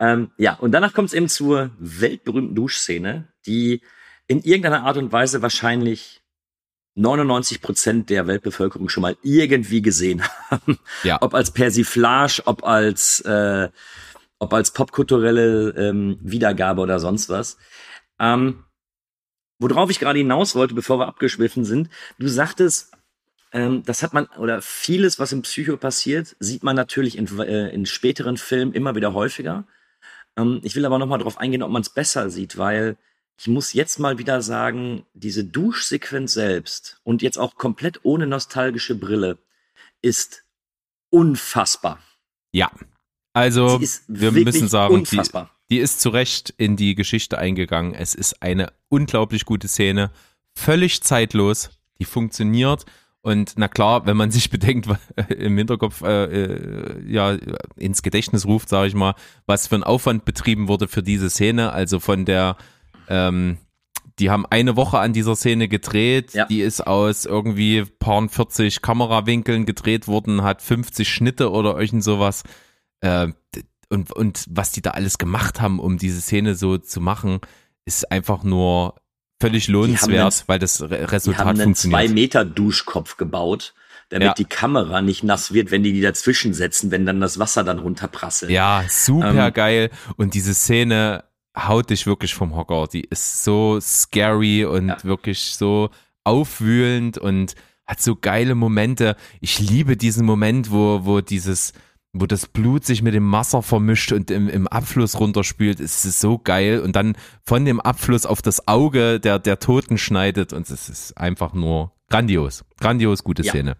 Ähm, ja, und danach kommt es eben zur weltberühmten Duschszene, die in irgendeiner Art und Weise wahrscheinlich 99 Prozent der Weltbevölkerung schon mal irgendwie gesehen haben. Ja. Ob als Persiflage, ob als, äh, ob als popkulturelle ähm, Wiedergabe oder sonst was. Ähm, worauf ich gerade hinaus wollte, bevor wir abgeschwiffen sind, du sagtest, ähm, das hat man, oder vieles, was im Psycho passiert, sieht man natürlich in, äh, in späteren Filmen immer wieder häufiger. Ähm, ich will aber nochmal drauf eingehen, ob man es besser sieht, weil ich muss jetzt mal wieder sagen, diese Duschsequenz selbst und jetzt auch komplett ohne nostalgische Brille ist unfassbar. Ja. Also, wir müssen sagen, die, unfassbar. die ist zu Recht in die Geschichte eingegangen. Es ist eine unglaublich gute Szene, völlig zeitlos, die funktioniert. Und na klar, wenn man sich bedenkt, im Hinterkopf äh, äh, ja ins Gedächtnis ruft, sage ich mal, was für ein Aufwand betrieben wurde für diese Szene, also von der ähm, die haben eine Woche an dieser Szene gedreht. Ja. Die ist aus irgendwie paar 40 Kamerawinkeln gedreht worden, hat 50 Schnitte oder irgend sowas. Äh, und, und was die da alles gemacht haben, um diese Szene so zu machen, ist einfach nur völlig lohnenswert, einen- weil das Re Die Resultat haben einen zwei funktioniert. Meter Duschkopf gebaut, damit Ja. die Kamera nicht nass wird, wenn die die dazwischen setzen, wenn dann das Wasser dann runterprasselt. Ja, super Ähm, geil. Und diese Szene haut dich wirklich vom Hocker. Die ist so scary und Ja. wirklich so aufwühlend und hat so geile Momente. Ich liebe diesen Moment, wo, wo dieses, wo das Blut sich mit dem Wasser vermischt und im, im Abfluss runterspült. Es ist so geil. Und dann von dem Abfluss auf das Auge der, der Toten schneidet. Und es ist einfach nur grandios. Grandios gute Ja. Szene.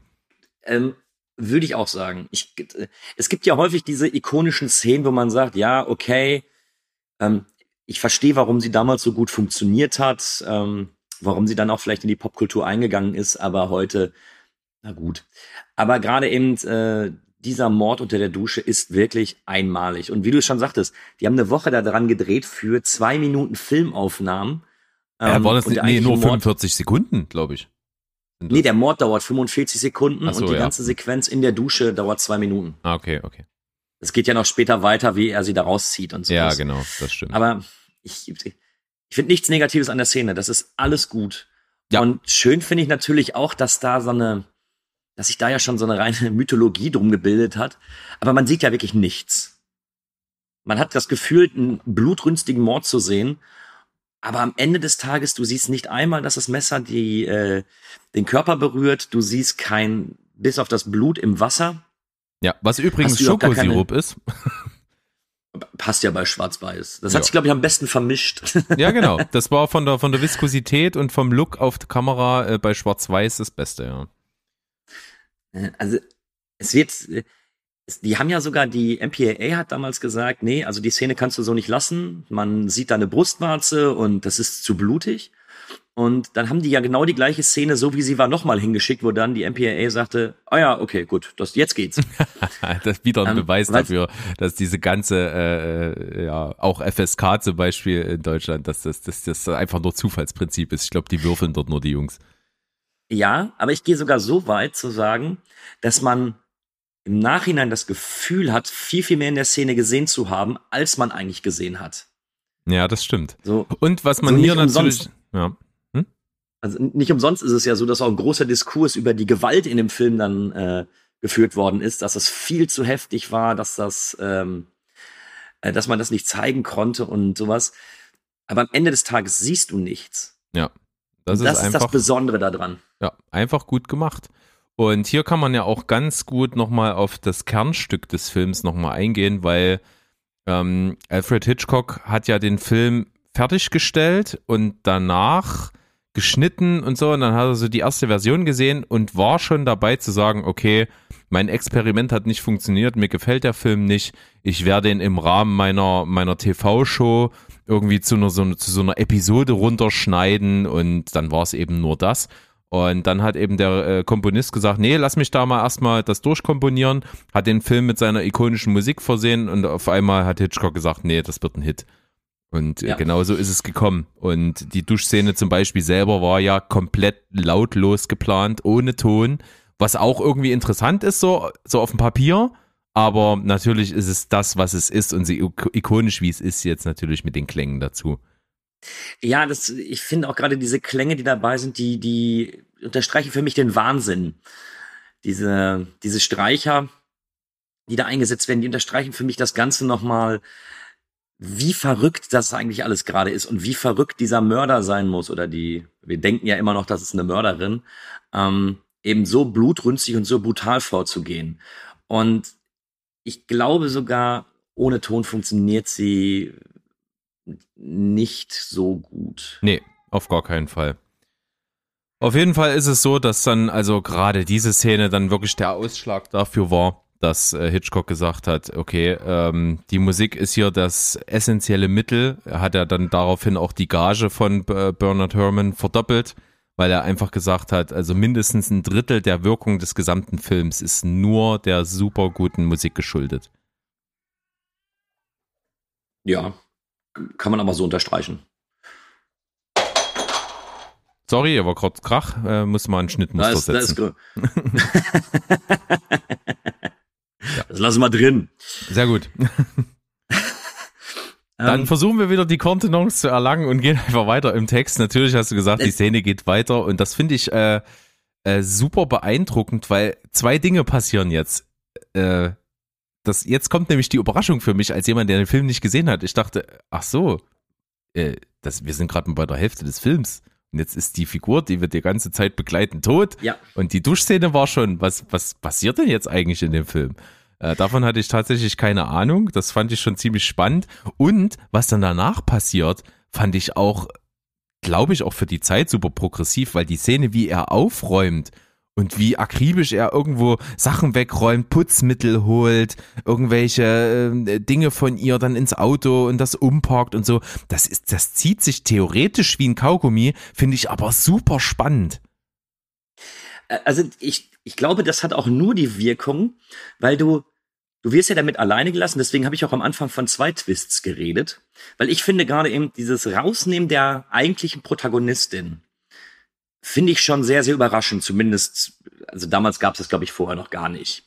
Ähm, würde ich auch sagen. Ich, äh, es gibt ja häufig diese ikonischen Szenen, wo man sagt, ja, okay, ähm, ich verstehe, warum sie damals so gut funktioniert hat, ähm, warum sie dann auch vielleicht in die Popkultur eingegangen ist, aber heute, na gut. Aber gerade eben äh, dieser Mord unter der Dusche ist wirklich einmalig. Und wie du schon sagtest, die haben eine Woche da dran gedreht für zwei Minuten Filmaufnahmen. Ja, Ähm, war das nicht, nee, nur Mord- 45 Sekunden, glaube ich. Nee, der Mord dauert 45 Sekunden so, und die ja. ganze Sequenz in der Dusche dauert zwei Minuten. Ah, okay, okay. Es geht ja noch später weiter, wie er sie da rauszieht und so. Ja, genau, das stimmt. Aber ich, ich finde nichts Negatives an der Szene. Das ist alles gut. Ja. Und schön finde ich natürlich auch, dass da so eine, dass sich da ja schon so eine reine Mythologie drum gebildet hat. Aber man sieht ja wirklich nichts. Man hat das Gefühl, einen blutrünstigen Mord zu sehen. Aber am Ende des Tages, du siehst nicht einmal, dass das Messer die, äh, den Körper berührt. Du siehst kein, bis auf das Blut im Wasser. ja, was übrigens gar keine- Schokosirup ist. Passt ja bei Schwarz-Weiß. Das Ja. hat sich, glaube ich, am besten vermischt. Ja, genau. Das war von der, von der Viskosität und vom Look auf der Kamera äh, bei Schwarz-Weiß das Beste, ja. Äh, Also es wird, die haben ja sogar, die MPAA hat damals gesagt, nee, also die Szene kannst du so nicht lassen. Man sieht da eine Brustwarze und das ist zu blutig. Und dann haben die ja genau die gleiche Szene, so wie sie war, nochmal hingeschickt, wo dann die MPAA sagte, ah ja, okay, gut, das, jetzt geht's. Das ist wieder ein Ähm, Beweis dafür, dass diese ganze, äh, äh, ja, auch FSK zum Beispiel in Deutschland, dass das, dass das einfach nur Zufallsprinzip ist. Ich glaube, die würfeln dort nur die Jungs. Ja, aber ich gehe sogar so weit zu sagen, dass man im Nachhinein das Gefühl hat, viel, viel mehr in der Szene gesehen zu haben, als man eigentlich gesehen hat. Ja, das stimmt. So, Und was man So hier nicht natürlich, ja, Also nicht umsonst ist es ja so, dass auch ein großer Diskurs über die Gewalt in dem Film dann äh, geführt worden ist, dass es viel zu heftig war, dass das, ähm, äh, dass man das nicht zeigen konnte und sowas. Aber am Ende des Tages siehst du nichts. das, das ist ist einfach, das Besondere daran. ja, einfach gut gemacht. Und hier kann man ja auch ganz gut nochmal auf das Kernstück des Films nochmal eingehen, weil ähm, Alfred Hitchcock hat ja den Film fertiggestellt und danach geschnitten und so. Und dann hat er so die erste Version gesehen und war schon dabei zu sagen, okay, mein Experiment hat nicht funktioniert, mir gefällt der Film nicht. Ich werde ihn im Rahmen meiner, meiner TV-Show irgendwie zu einer, so, zu so einer Episode runterschneiden und dann war es eben nur das. Und dann hat eben der äh, Komponist gesagt, nee, lass mich da mal erstmal das durchkomponieren, hat den Film mit seiner ikonischen Musik versehen und auf einmal hat Hitchcock gesagt, nee, das wird ein Hit. Und äh, Ja. genau so ist es gekommen. Und die Duschszene zum Beispiel selber war ja komplett lautlos geplant, ohne Ton, was auch irgendwie interessant ist, so, so auf dem Papier. Aber natürlich ist es das, was es ist und so ik- ikonisch, wie es ist, jetzt natürlich mit den Klängen dazu. Ja, das, ich finde auch gerade diese Klänge, die dabei sind, die, die unterstreichen für mich den Wahnsinn. Diese, diese Streicher, die da eingesetzt werden, die unterstreichen für mich das Ganze nochmal, wie verrückt das eigentlich alles gerade ist und wie verrückt dieser Mörder sein muss oder die, wir denken ja immer noch, das ist eine Mörderin, ähm, eben so blutrünstig und so brutal vorzugehen. Und ich glaube sogar, ohne Ton funktioniert sie nicht so gut. Nee, auf gar keinen Fall. Auf jeden Fall ist es so, dass dann also gerade diese Szene dann wirklich der Ausschlag dafür war, dass äh, Hitchcock gesagt hat, okay, ähm, die Musik ist hier das essentielle Mittel. Er hat ja dann daraufhin auch die Gage von Bernard Herrmann verdoppelt, weil er einfach gesagt hat, also mindestens ein Drittel der Wirkung des gesamten Films ist nur der super guten Musik geschuldet. Ja, kann man aber so unterstreichen. Sorry, er war gerade Krach, äh, muss mal ein Schnittmuster Da ist, da ist, setzen. gr- Das lassen wir drin. Sehr gut. Dann Ähm, versuchen wir wieder die Kontenance zu erlangen und gehen einfach weiter im Text. Natürlich hast du gesagt, die Äh. Szene geht weiter und das finde ich äh, äh, super beeindruckend, weil zwei Dinge passieren jetzt. Äh, das, jetzt kommt nämlich die Überraschung für mich als jemand, der den Film nicht gesehen hat. Ich dachte, ach so, äh, das, wir sind gerade bei der Hälfte des Films. Und jetzt ist die Figur, die wir die ganze Zeit begleiten, tot. Ja. Und die Duschszene war schon, was, was passiert denn jetzt eigentlich in dem Film? Äh, davon hatte ich tatsächlich keine Ahnung. Das fand ich schon ziemlich spannend. Und was dann danach passiert, fand ich auch, glaube ich, auch für die Zeit super progressiv, weil die Szene, wie er aufräumt und wie akribisch er irgendwo Sachen wegräumt, Putzmittel holt, irgendwelche äh, Dinge von ihr dann ins Auto und das umparkt und so, das ist, das zieht sich theoretisch wie ein Kaugummi, finde ich aber super spannend. Also ich, ich glaube, das hat auch nur die Wirkung, weil du, du wirst ja damit alleine gelassen. Deswegen habe ich auch am Anfang von zwei Twists geredet. Weil ich finde gerade eben dieses Rausnehmen der eigentlichen Protagonistin finde ich schon sehr, sehr überraschend. Zumindest, also damals gab es das, glaube ich, vorher noch gar nicht.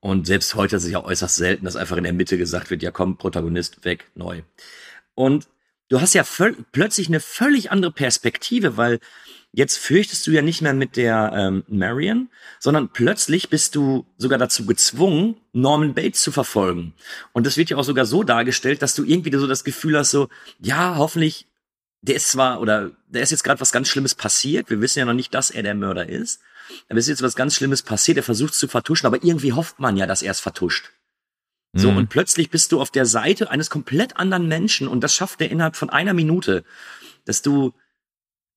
Und selbst heute ist es ja äußerst selten, dass einfach in der Mitte gesagt wird, ja komm, Protagonist weg, neu. Und du hast ja plötzlich eine völlig andere Perspektive, weil jetzt fürchtest du ja nicht mehr mit der ähm, Marion, sondern plötzlich bist du sogar dazu gezwungen, Norman Bates zu verfolgen. Und das wird ja auch sogar so dargestellt, dass du irgendwie so das Gefühl hast, so, ja, hoffentlich, der ist zwar, oder der ist jetzt gerade was ganz Schlimmes passiert, wir wissen ja noch nicht, dass er der Mörder ist, aber es ist jetzt was ganz Schlimmes passiert, er versucht es zu vertuschen, aber irgendwie hofft man ja, dass er es vertuscht. So, mhm. und plötzlich bist du auf der Seite eines komplett anderen Menschen und das schafft er innerhalb von einer Minute, dass du,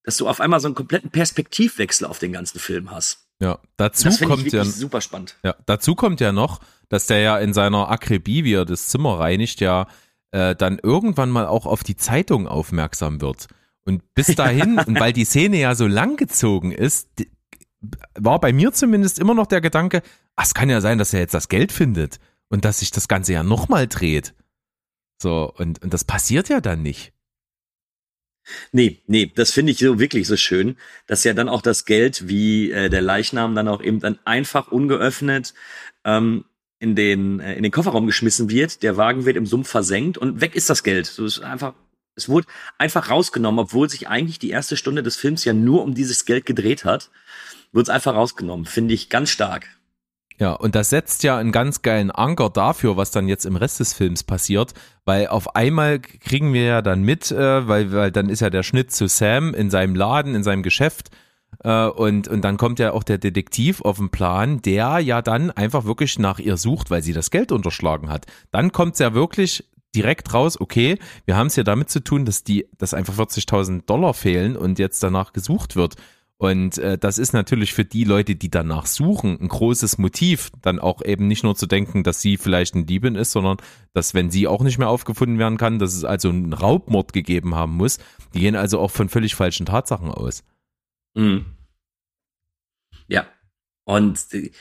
dass du auf einmal so einen kompletten Perspektivwechsel auf den ganzen Film hast. Ja, dazu kommt ja super spannend. Ja, dazu kommt ja noch, dass der ja in seiner Akribie, wie er das Zimmer reinigt, ja äh, dann irgendwann mal auch auf die Zeitung aufmerksam wird. Und bis dahin, und weil die Szene ja so lang gezogen ist, war bei mir zumindest immer noch der Gedanke, ach, es kann ja sein, dass er jetzt das Geld findet und dass sich das Ganze ja nochmal dreht. So, und, und das passiert ja dann nicht. Nee, nee, das finde ich so wirklich so schön, dass ja dann auch das Geld wie äh, der Leichnam dann auch eben dann einfach ungeöffnet ähm, in den äh, in den Kofferraum geschmissen wird, der Wagen wird im Sumpf versenkt und weg ist das Geld. So ist einfach es wurde einfach rausgenommen, obwohl sich eigentlich die erste Stunde des Films ja nur um dieses Geld gedreht hat wird es einfach rausgenommen. Finde ich ganz stark. Ja, und das setzt ja einen ganz geilen Anker dafür, was dann jetzt im Rest des Films passiert, weil auf einmal kriegen wir ja dann mit, äh, weil, weil dann ist ja der Schnitt zu Sam in seinem Laden, in seinem Geschäft äh, und, und dann kommt ja auch der Detektiv auf den Plan, der ja dann einfach wirklich nach ihr sucht, weil sie das Geld unterschlagen hat. Dann kommt es ja wirklich direkt raus, okay, wir haben es ja damit zu tun, dass die, dass einfach 40.000 Dollar fehlen und jetzt danach gesucht wird. Und äh, das ist natürlich für die Leute, die danach suchen, ein großes Motiv, dann auch eben nicht nur zu denken, dass sie vielleicht ein Diebin ist, sondern dass, wenn sie auch nicht mehr aufgefunden werden kann, dass es also einen Raubmord gegeben haben muss. Die gehen also auch von völlig falschen Tatsachen aus. Mhm. Ja. Und äh,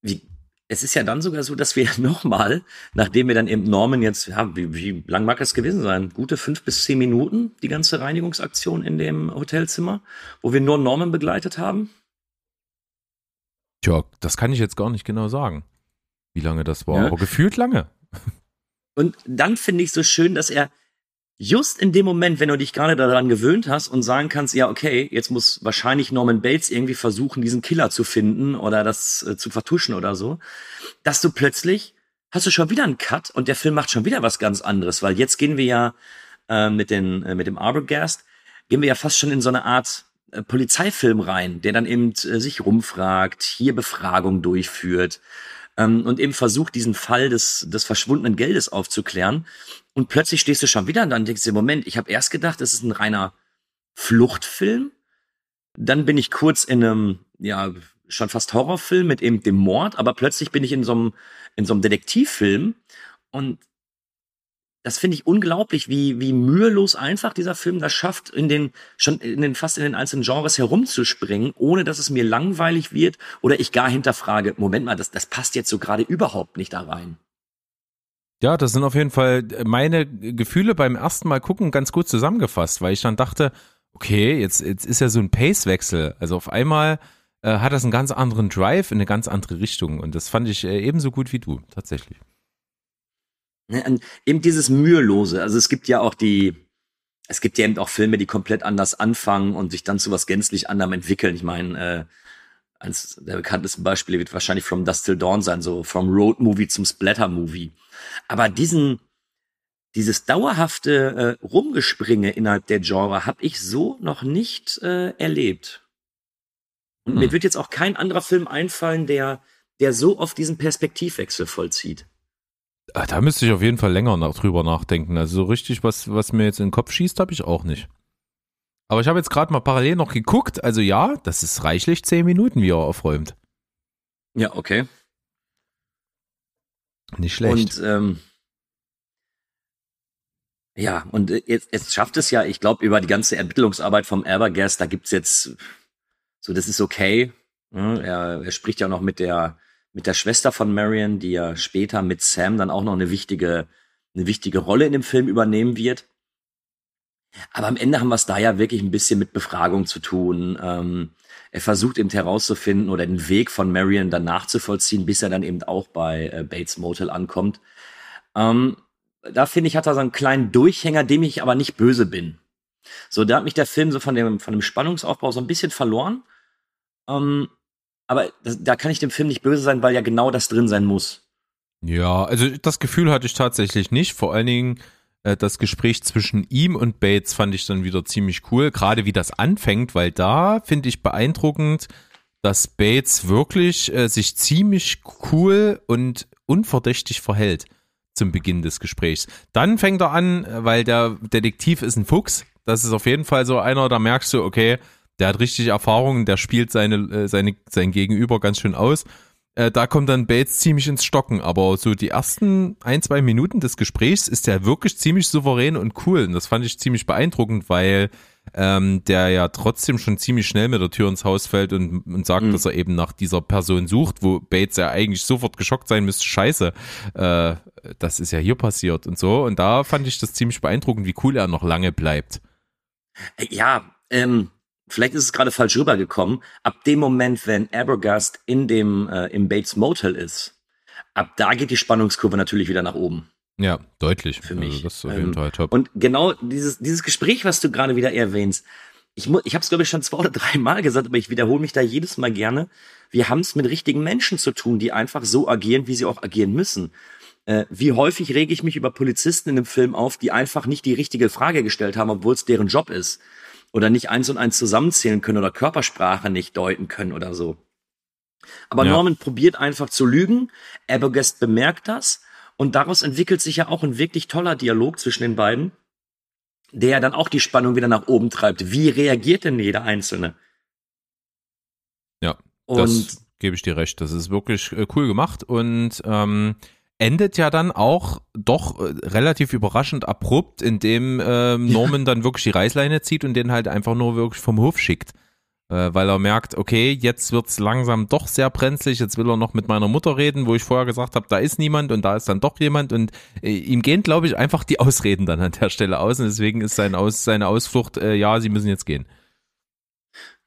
wie, es ist ja dann sogar so, dass wir nochmal, nachdem wir dann eben Norman jetzt, ja, wie, wie lang mag es gewesen sein? Gute fünf bis zehn Minuten, die ganze Reinigungsaktion in dem Hotelzimmer, wo wir nur Norman begleitet haben? Tja, das kann ich jetzt gar nicht genau sagen, wie lange das war, ja. aber gefühlt lange. Und dann finde ich so schön, dass er just in dem Moment, wenn du dich gerade daran gewöhnt hast und sagen kannst, ja, okay, jetzt muss wahrscheinlich Norman Bates irgendwie versuchen, diesen Killer zu finden oder das äh, zu vertuschen oder so, dass du plötzlich hast du schon wieder einen Cut und der Film macht schon wieder was ganz anderes, weil jetzt gehen wir ja äh, mit, den, äh, mit dem Arbogast, gehen wir ja fast schon in so eine Art äh, Polizeifilm rein, der dann eben äh, sich rumfragt, hier Befragung durchführt ähm, und eben versucht, diesen Fall des, des verschwundenen Geldes aufzuklären. Und plötzlich stehst du schon wieder und dann denkst du, Moment, ich habe erst gedacht, das ist ein reiner Fluchtfilm. Dann bin ich kurz in einem, ja, schon fast Horrorfilm mit eben dem Mord, aber plötzlich bin ich in so einem, in so einem Detektivfilm und das finde ich unglaublich, wie, wie mühelos einfach dieser Film das schafft, in den, schon in den, fast in den einzelnen Genres herumzuspringen, ohne dass es mir langweilig wird oder ich gar hinterfrage, Moment mal, das, das passt jetzt so gerade überhaupt nicht da rein. Ja, das sind auf jeden Fall meine Gefühle beim ersten Mal gucken ganz gut zusammengefasst, weil ich dann dachte, okay, jetzt, jetzt ist ja so ein Pace-Wechsel. Also auf einmal äh, hat das einen ganz anderen Drive in eine ganz andere Richtung und das fand ich äh, ebenso gut wie du, tatsächlich. Ne, eben dieses Mühelose. Also es gibt ja auch die, es gibt ja eben auch Filme, die komplett anders anfangen und sich dann zu was gänzlich anderem entwickeln. Ich meine, äh, eines der bekanntesten Beispiele wird wahrscheinlich From Dust Till Dawn sein, so vom Road Movie zum Splatter Movie. Aber diesen, dieses dauerhafte äh, Rumgespringe innerhalb der Genre habe ich so noch nicht äh, erlebt. Und hm. mir wird jetzt auch kein anderer Film einfallen, der, der so oft diesen Perspektivwechsel vollzieht. Ah, da müsste ich auf jeden Fall länger nach, drüber nachdenken. Also so richtig, was, was mir jetzt in den Kopf schießt, habe ich auch nicht. Aber ich habe jetzt gerade mal parallel noch geguckt. Also ja, das ist reichlich zehn Minuten, wie er aufräumt. Ja, okay. Nicht schlecht. Und ähm, ja, und jetzt, jetzt schafft es ja, ich glaube, über die ganze Ermittlungsarbeit vom Erbergas, da gibt's jetzt, so das ist okay. Ne? Er, er spricht ja noch mit der mit der Schwester von Marion, die ja später mit Sam dann auch noch eine wichtige eine wichtige Rolle in dem Film übernehmen wird. Aber am Ende haben wir es da ja wirklich ein bisschen mit Befragung zu tun. Ähm, er versucht eben herauszufinden oder den Weg von Marion dann nachzuvollziehen, bis er dann eben auch bei äh, Bates Motel ankommt. Ähm, da finde ich, hat er so einen kleinen Durchhänger, dem ich aber nicht böse bin. So, da hat mich der Film so von dem, von dem Spannungsaufbau so ein bisschen verloren. Ähm, aber das, da kann ich dem Film nicht böse sein, weil ja genau das drin sein muss. Ja, also das Gefühl hatte ich tatsächlich nicht. Vor allen Dingen äh, das Gespräch zwischen ihm und Bates fand ich dann wieder ziemlich cool. Gerade wie das anfängt, weil da finde ich beeindruckend, dass Bates wirklich äh, sich ziemlich cool und unverdächtig verhält zum Beginn des Gesprächs. Dann fängt er an, äh, weil der Detektiv ist ein Fuchs. Das ist auf jeden Fall so einer, da merkst du, okay, der hat richtig Erfahrung, der spielt seine, äh, seine, sein Gegenüber ganz schön aus. Äh, da kommt dann Bates ziemlich ins Stocken, aber so die ersten ein, zwei Minuten des Gesprächs ist der wirklich ziemlich souverän und cool. Und das fand ich ziemlich beeindruckend, weil ähm, der ja trotzdem schon ziemlich schnell mit der Tür ins Haus fällt und, und sagt, mhm. dass er eben nach dieser Person sucht, wo Bates ja eigentlich sofort geschockt sein müsste, scheiße, äh, das ist ja hier passiert und so. Und da fand ich das ziemlich beeindruckend, wie cool er noch lange bleibt. Ja, ähm, vielleicht ist es gerade falsch rübergekommen, ab dem Moment, wenn Abergast in dem, äh, im Bates Motel ist, ab da geht die Spannungskurve natürlich wieder nach oben. Ja, deutlich. Für mich. Also das ist auf jeden ähm, Fall top. Und genau dieses, dieses Gespräch, was du gerade wieder erwähnst, ich, ich habe es, glaube ich, schon zwei oder drei Mal gesagt, aber ich wiederhole mich da jedes Mal gerne. Wir haben es mit richtigen Menschen zu tun, die einfach so agieren, wie sie auch agieren müssen. Äh, wie häufig rege ich mich über Polizisten in dem Film auf, die einfach nicht die richtige Frage gestellt haben, obwohl es deren Job ist oder nicht eins und eins zusammenzählen können oder Körpersprache nicht deuten können oder so. Aber ja. Norman probiert einfach zu lügen. Abergast bemerkt das und daraus entwickelt sich ja auch ein wirklich toller Dialog zwischen den beiden, der dann auch die Spannung wieder nach oben treibt. Wie reagiert denn jeder Einzelne? Ja, und das gebe ich dir recht. Das ist wirklich äh, cool gemacht und ähm, endet ja dann auch doch äh, relativ überraschend abrupt, indem äh, Norman ja. dann wirklich die Reißleine zieht und den halt einfach nur wirklich vom Hof schickt. Äh, weil er merkt, okay, jetzt wird's langsam doch sehr brenzlig, jetzt will er noch mit meiner Mutter reden, wo ich vorher gesagt habe, da ist niemand und da ist dann doch jemand und äh, ihm gehen, glaube ich, einfach die Ausreden dann an der Stelle aus und deswegen ist sein aus, seine Ausflucht, äh, ja, sie müssen jetzt gehen.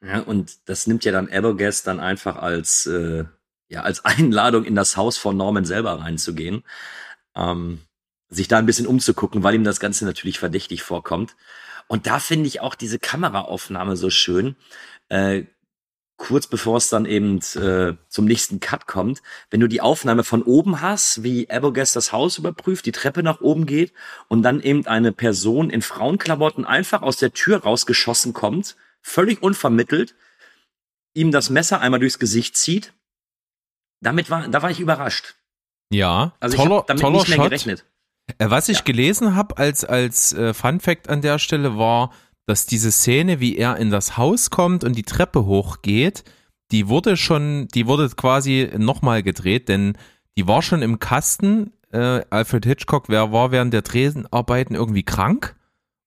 Ja, und das nimmt ja dann Everguest dann einfach als äh, ja, als Einladung in das Haus von Norman selber reinzugehen, ähm, sich da ein bisschen umzugucken, weil ihm das Ganze natürlich verdächtig vorkommt. Und da finde ich auch diese Kameraaufnahme so schön. Äh, kurz bevor es dann eben äh, zum nächsten Cut kommt, wenn du die Aufnahme von oben hast, wie Abogast das Haus überprüft, die Treppe nach oben geht und dann eben eine Person in Frauenklamotten einfach aus der Tür rausgeschossen kommt, völlig unvermittelt, ihm das Messer einmal durchs Gesicht zieht damit war, da war ich überrascht. Ja, also toller, ich damit toller nicht mehr Shot. gerechnet. Äh, was ich ja. gelesen habe als, als äh, Fun Fact an der Stelle war, dass diese Szene, wie er in das Haus kommt und die Treppe hochgeht, die wurde schon, die wurde quasi nochmal gedreht, denn die war schon im Kasten. Äh, Alfred Hitchcock wer war während der Dreharbeiten irgendwie krank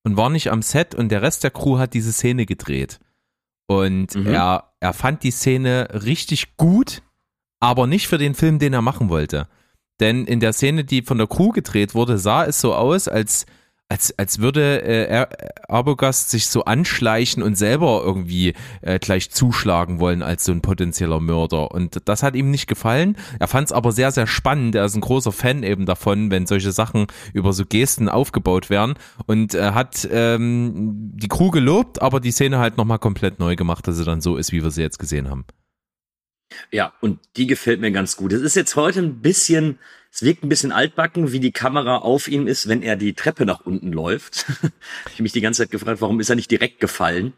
und war nicht am Set und der Rest der Crew hat diese Szene gedreht. Und mhm. er, er fand die Szene richtig gut aber nicht für den Film, den er machen wollte. Denn in der Szene, die von der Crew gedreht wurde, sah es so aus, als, als, als würde äh, Arbogast sich so anschleichen und selber irgendwie äh, gleich zuschlagen wollen als so ein potenzieller Mörder. Und das hat ihm nicht gefallen. Er fand es aber sehr, sehr spannend. Er ist ein großer Fan eben davon, wenn solche Sachen über so Gesten aufgebaut werden. Und er hat ähm, die Crew gelobt, aber die Szene halt nochmal komplett neu gemacht, dass sie dann so ist, wie wir sie jetzt gesehen haben. Ja, und die gefällt mir ganz gut. Es ist jetzt heute ein bisschen, es wirkt ein bisschen altbacken, wie die Kamera auf ihm ist, wenn er die Treppe nach unten läuft. ich habe mich die ganze Zeit gefragt, warum ist er nicht direkt gefallen?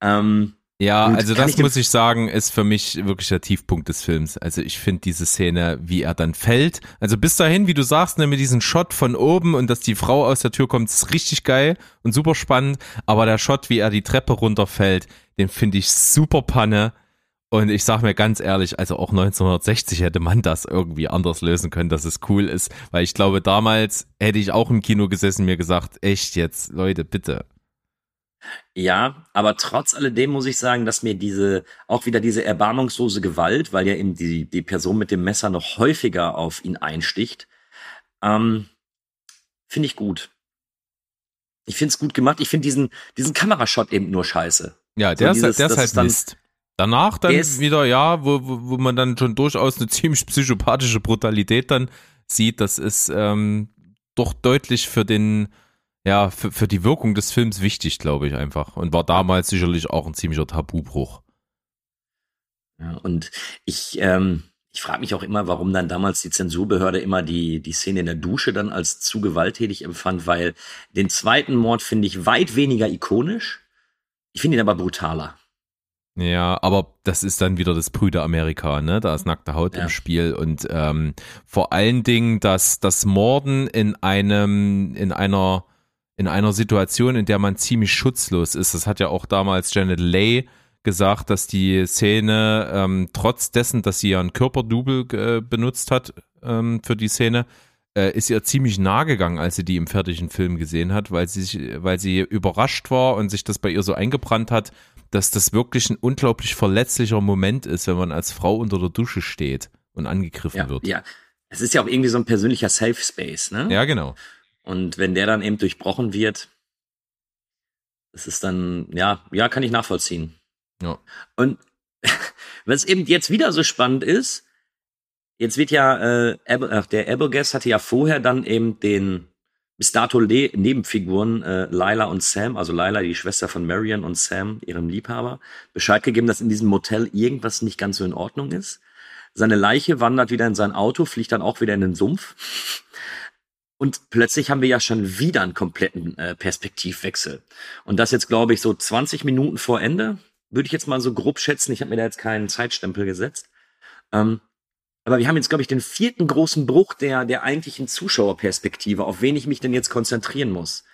Ähm, ja, also das muss ich sagen, ist für mich wirklich der Tiefpunkt des Films. Also ich finde diese Szene, wie er dann fällt. Also bis dahin, wie du sagst, ne, mit diesem Shot von oben und dass die Frau aus der Tür kommt, ist richtig geil und super spannend. Aber der Shot, wie er die Treppe runterfällt, den finde ich super Panne und ich sag mir ganz ehrlich, also auch 1960 hätte man das irgendwie anders lösen können, dass es cool ist. Weil ich glaube, damals hätte ich auch im Kino gesessen mir gesagt, echt jetzt, Leute, bitte. Ja, aber trotz alledem muss ich sagen, dass mir diese, auch wieder diese erbarmungslose Gewalt, weil ja eben die, die Person mit dem Messer noch häufiger auf ihn einsticht, ähm, finde ich gut. Ich finde es gut gemacht. Ich finde diesen, diesen Kamerashot eben nur scheiße. Ja, der, So dieses- ist, der ist das halt ist dann- Mist. Danach dann ist- wieder, ja, wo, wo, wo man dann schon durchaus eine ziemlich psychopathische Brutalität dann sieht, das ist ähm, doch deutlich für den, ja, für, für die Wirkung des Films wichtig, glaube ich einfach. Und war damals sicherlich auch ein ziemlicher Tabubruch. Ja, und ich, ähm, ich frage mich auch immer, warum dann damals die Zensurbehörde immer die, die Szene in der Dusche dann als zu gewalttätig empfand, weil den zweiten Mord finde ich weit weniger ikonisch. Ich finde ihn aber brutaler. Ja, aber das ist dann wieder das Brüder Amerika, ne? Da ist nackte Haut Ja. im Spiel und ähm, vor allen Dingen das, das Morden in einem, in einer, in einer Situation, in der man ziemlich schutzlos ist. Das hat ja auch damals Janet Leigh gesagt, dass die Szene, ähm, trotz dessen, dass sie ja ein Körperdouble äh, benutzt hat ähm, für die Szene, äh, ist ihr ziemlich nahe gegangen, als sie die im fertigen Film gesehen hat, weil sie, sich- weil sie überrascht war und sich das bei ihr so eingebrannt hat, dass das wirklich ein unglaublich verletzlicher Moment ist, wenn man als Frau unter der Dusche steht und angegriffen Ja, wird. ja. Es ist ja auch irgendwie so ein persönlicher Safe Space, ne? Ja, genau. Und wenn der dann eben durchbrochen wird, das ist dann, ja, ja, kann ich nachvollziehen. Ja. Und was eben jetzt wieder so spannend ist, jetzt wird ja, äh, Ab ach, der Abelgas hatte ja vorher dann eben den bis dato Le Nebenfiguren äh, Lila und Sam, also Lila, die Schwester von Marion und Sam, ihrem Liebhaber, Bescheid gegeben, dass in diesem Motel irgendwas nicht ganz so in Ordnung ist. Seine Leiche wandert wieder in sein Auto, fliegt dann auch wieder in den Sumpf. Und plötzlich haben wir ja schon wieder einen kompletten äh, Perspektivwechsel. Und das jetzt, glaube ich, so 20 Minuten vor Ende, würde ich jetzt mal so grob schätzen. Ich habe mir da jetzt keinen Zeitstempel gesetzt. Ähm, aber wir haben jetzt, glaube ich, den vierten großen Bruch der, der eigentlichen Zuschauerperspektive, auf wen ich mich denn jetzt konzentrieren muss.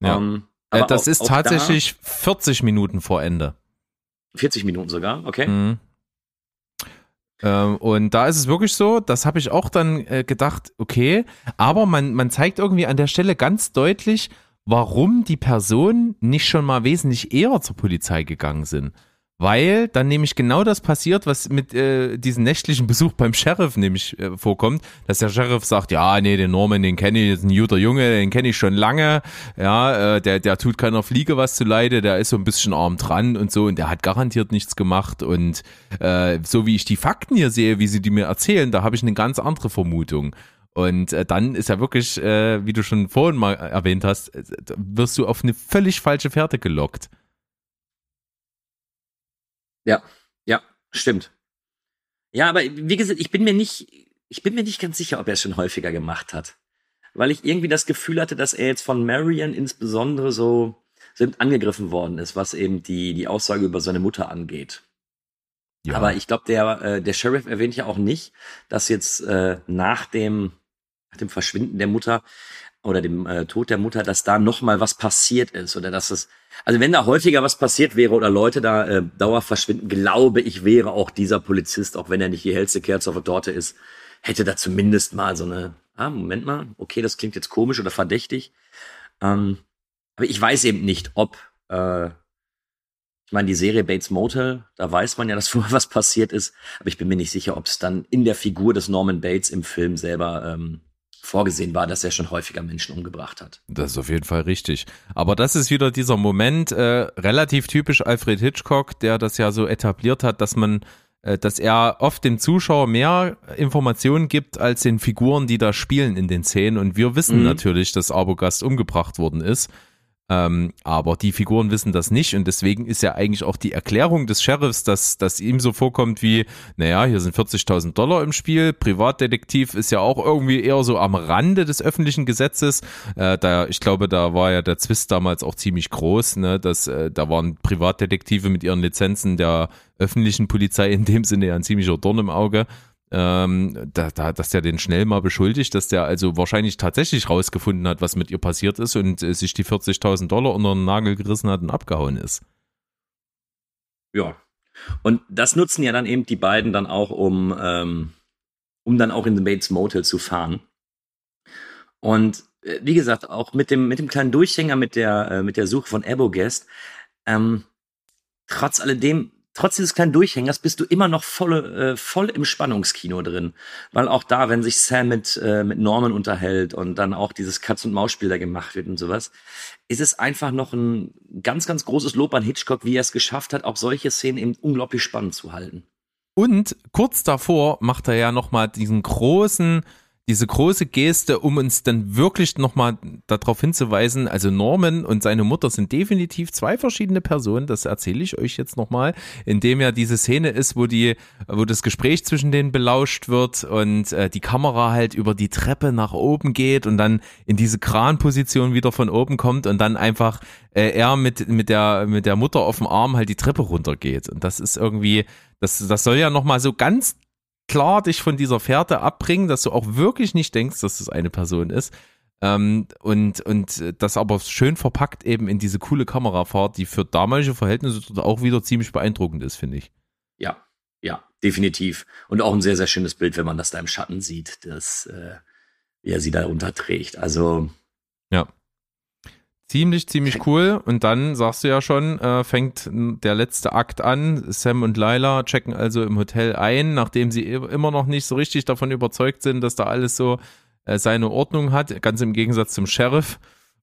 Ja. Ähm, Äh, aber das auch- ist auch tatsächlich 40 Minuten vor Ende. Da, 40 Minuten sogar, okay. Mhm. Ähm, und da ist es wirklich so, das habe ich auch dann äh, gedacht, okay, aber man, man zeigt irgendwie an der Stelle ganz deutlich, warum die Personen nicht schon mal wesentlich eher zur Polizei gegangen sind. Weil dann nämlich genau das passiert, was mit äh, diesem nächtlichen Besuch beim Sheriff nämlich äh, vorkommt, dass der Sheriff sagt, ja, nee, den Norman, den kenne ich, ist ein guter Junge, den kenne ich schon lange, ja, äh, der, der tut keiner Fliege was zu leide, der ist so ein bisschen arm dran und so und der hat garantiert nichts gemacht und äh, so wie ich die Fakten hier sehe, wie sie die mir erzählen, da habe ich eine ganz andere Vermutung. Und äh, dann ist ja wirklich, äh, wie du schon vorhin mal erwähnt hast, äh, wirst du auf eine völlig falsche Fährte gelockt. Ja, ja, stimmt. Ja, aber wie gesagt, ich bin mir nicht, ich bin mir nicht ganz sicher, ob er es schon häufiger gemacht hat. Weil ich irgendwie das Gefühl hatte, dass er jetzt von Marion insbesondere so, so angegriffen worden ist, was eben die, die Aussage über seine Mutter angeht. Ja. Aber ich glaube, der, äh, der Sheriff erwähnt ja auch nicht, dass jetzt äh, nach dem, nach dem Verschwinden der Mutter oder dem äh, Tod der Mutter, dass da noch mal was passiert ist oder dass es, also wenn da häufiger was passiert wäre oder Leute da äh, dauerhaft verschwinden, glaube ich, wäre auch dieser Polizist, auch wenn er nicht die hellste Kerze auf der Torte ist, hätte da zumindest mal so eine, ah, Moment mal, okay, das klingt jetzt komisch oder verdächtig. Ähm, aber ich weiß eben nicht, ob, äh, ich meine, die Serie Bates Motel, da weiß man ja, dass vorher was passiert ist, aber ich bin mir nicht sicher, ob es dann in der Figur des Norman Bates im Film selber ähm, vorgesehen war, dass er schon häufiger Menschen umgebracht hat. Das ist auf jeden Fall richtig. Aber das ist wieder dieser Moment, äh, relativ typisch Alfred Hitchcock, der das ja so etabliert hat, dass man, äh, dass er oft dem Zuschauer mehr Informationen gibt als den Figuren, die da spielen in den Szenen. Und wir wissen Mhm. natürlich, dass Arbogast umgebracht worden ist. Ähm, aber die Figuren wissen das nicht und deswegen ist ja eigentlich auch die Erklärung des Sheriffs, dass, dass ihm so vorkommt wie, naja, hier sind 40.000 Dollar im Spiel, Privatdetektiv ist ja auch irgendwie eher so am Rande des öffentlichen Gesetzes. Äh, da, ich glaube, da war ja der Zwist damals auch ziemlich groß, ne, dass äh, da waren Privatdetektive mit ihren Lizenzen der öffentlichen Polizei in dem Sinne ja ein ziemlicher Dorn im Auge ähm, da, da, dass der den schnell mal beschuldigt, dass der also wahrscheinlich tatsächlich rausgefunden hat, was mit ihr passiert ist und äh, sich die 40.000 Dollar unter den Nagel gerissen hat und abgehauen ist. Ja. Und das nutzen ja dann eben die beiden dann auch, um, ähm, um dann auch in den Bates Motel zu fahren. Und äh, wie gesagt, auch mit dem, mit dem kleinen Durchhänger, mit der, äh, mit der Suche von Abogast, ähm, trotz alledem, trotz dieses kleinen Durchhängers bist du immer noch voll, äh, voll im Spannungskino drin. Weil auch da, wenn sich Sam mit, äh, mit Norman unterhält und dann auch dieses Katz-und-Maus-Spiel da gemacht wird und sowas, ist es einfach noch ein ganz, ganz großes Lob an Hitchcock, wie er es geschafft hat, auch solche Szenen eben unglaublich spannend zu halten. Und kurz davor macht er ja nochmal diesen großen, diese große Geste, um uns dann wirklich nochmal darauf hinzuweisen, also Norman und seine Mutter sind definitiv zwei verschiedene Personen, das erzähle ich euch jetzt nochmal, indem ja diese Szene ist, wo die, wo das Gespräch zwischen denen belauscht wird und äh, die Kamera halt über die Treppe nach oben geht und dann in diese Kranposition wieder von oben kommt und dann einfach äh, er mit, mit der, mit der Mutter auf dem Arm halt die Treppe runtergeht. Und das ist irgendwie, das, das soll ja nochmal so ganz klar dich von dieser Fährte abbringen, dass du auch wirklich nicht denkst, dass das eine Person ist. Ähm, und, und das aber schön verpackt eben in diese coole Kamerafahrt, die für damalige Verhältnisse auch wieder ziemlich beeindruckend ist, finde ich. Ja, ja, definitiv. Und auch ein sehr, sehr schönes Bild, wenn Ziemlich, ziemlich cool. Und dann sagst du ja schon, äh, fängt der letzte Akt an. Sam und Lila checken also im Hotel ein, nachdem sie immer noch nicht so richtig davon überzeugt sind, dass da alles so äh, seine Ordnung hat, ganz im Gegensatz zum Sheriff.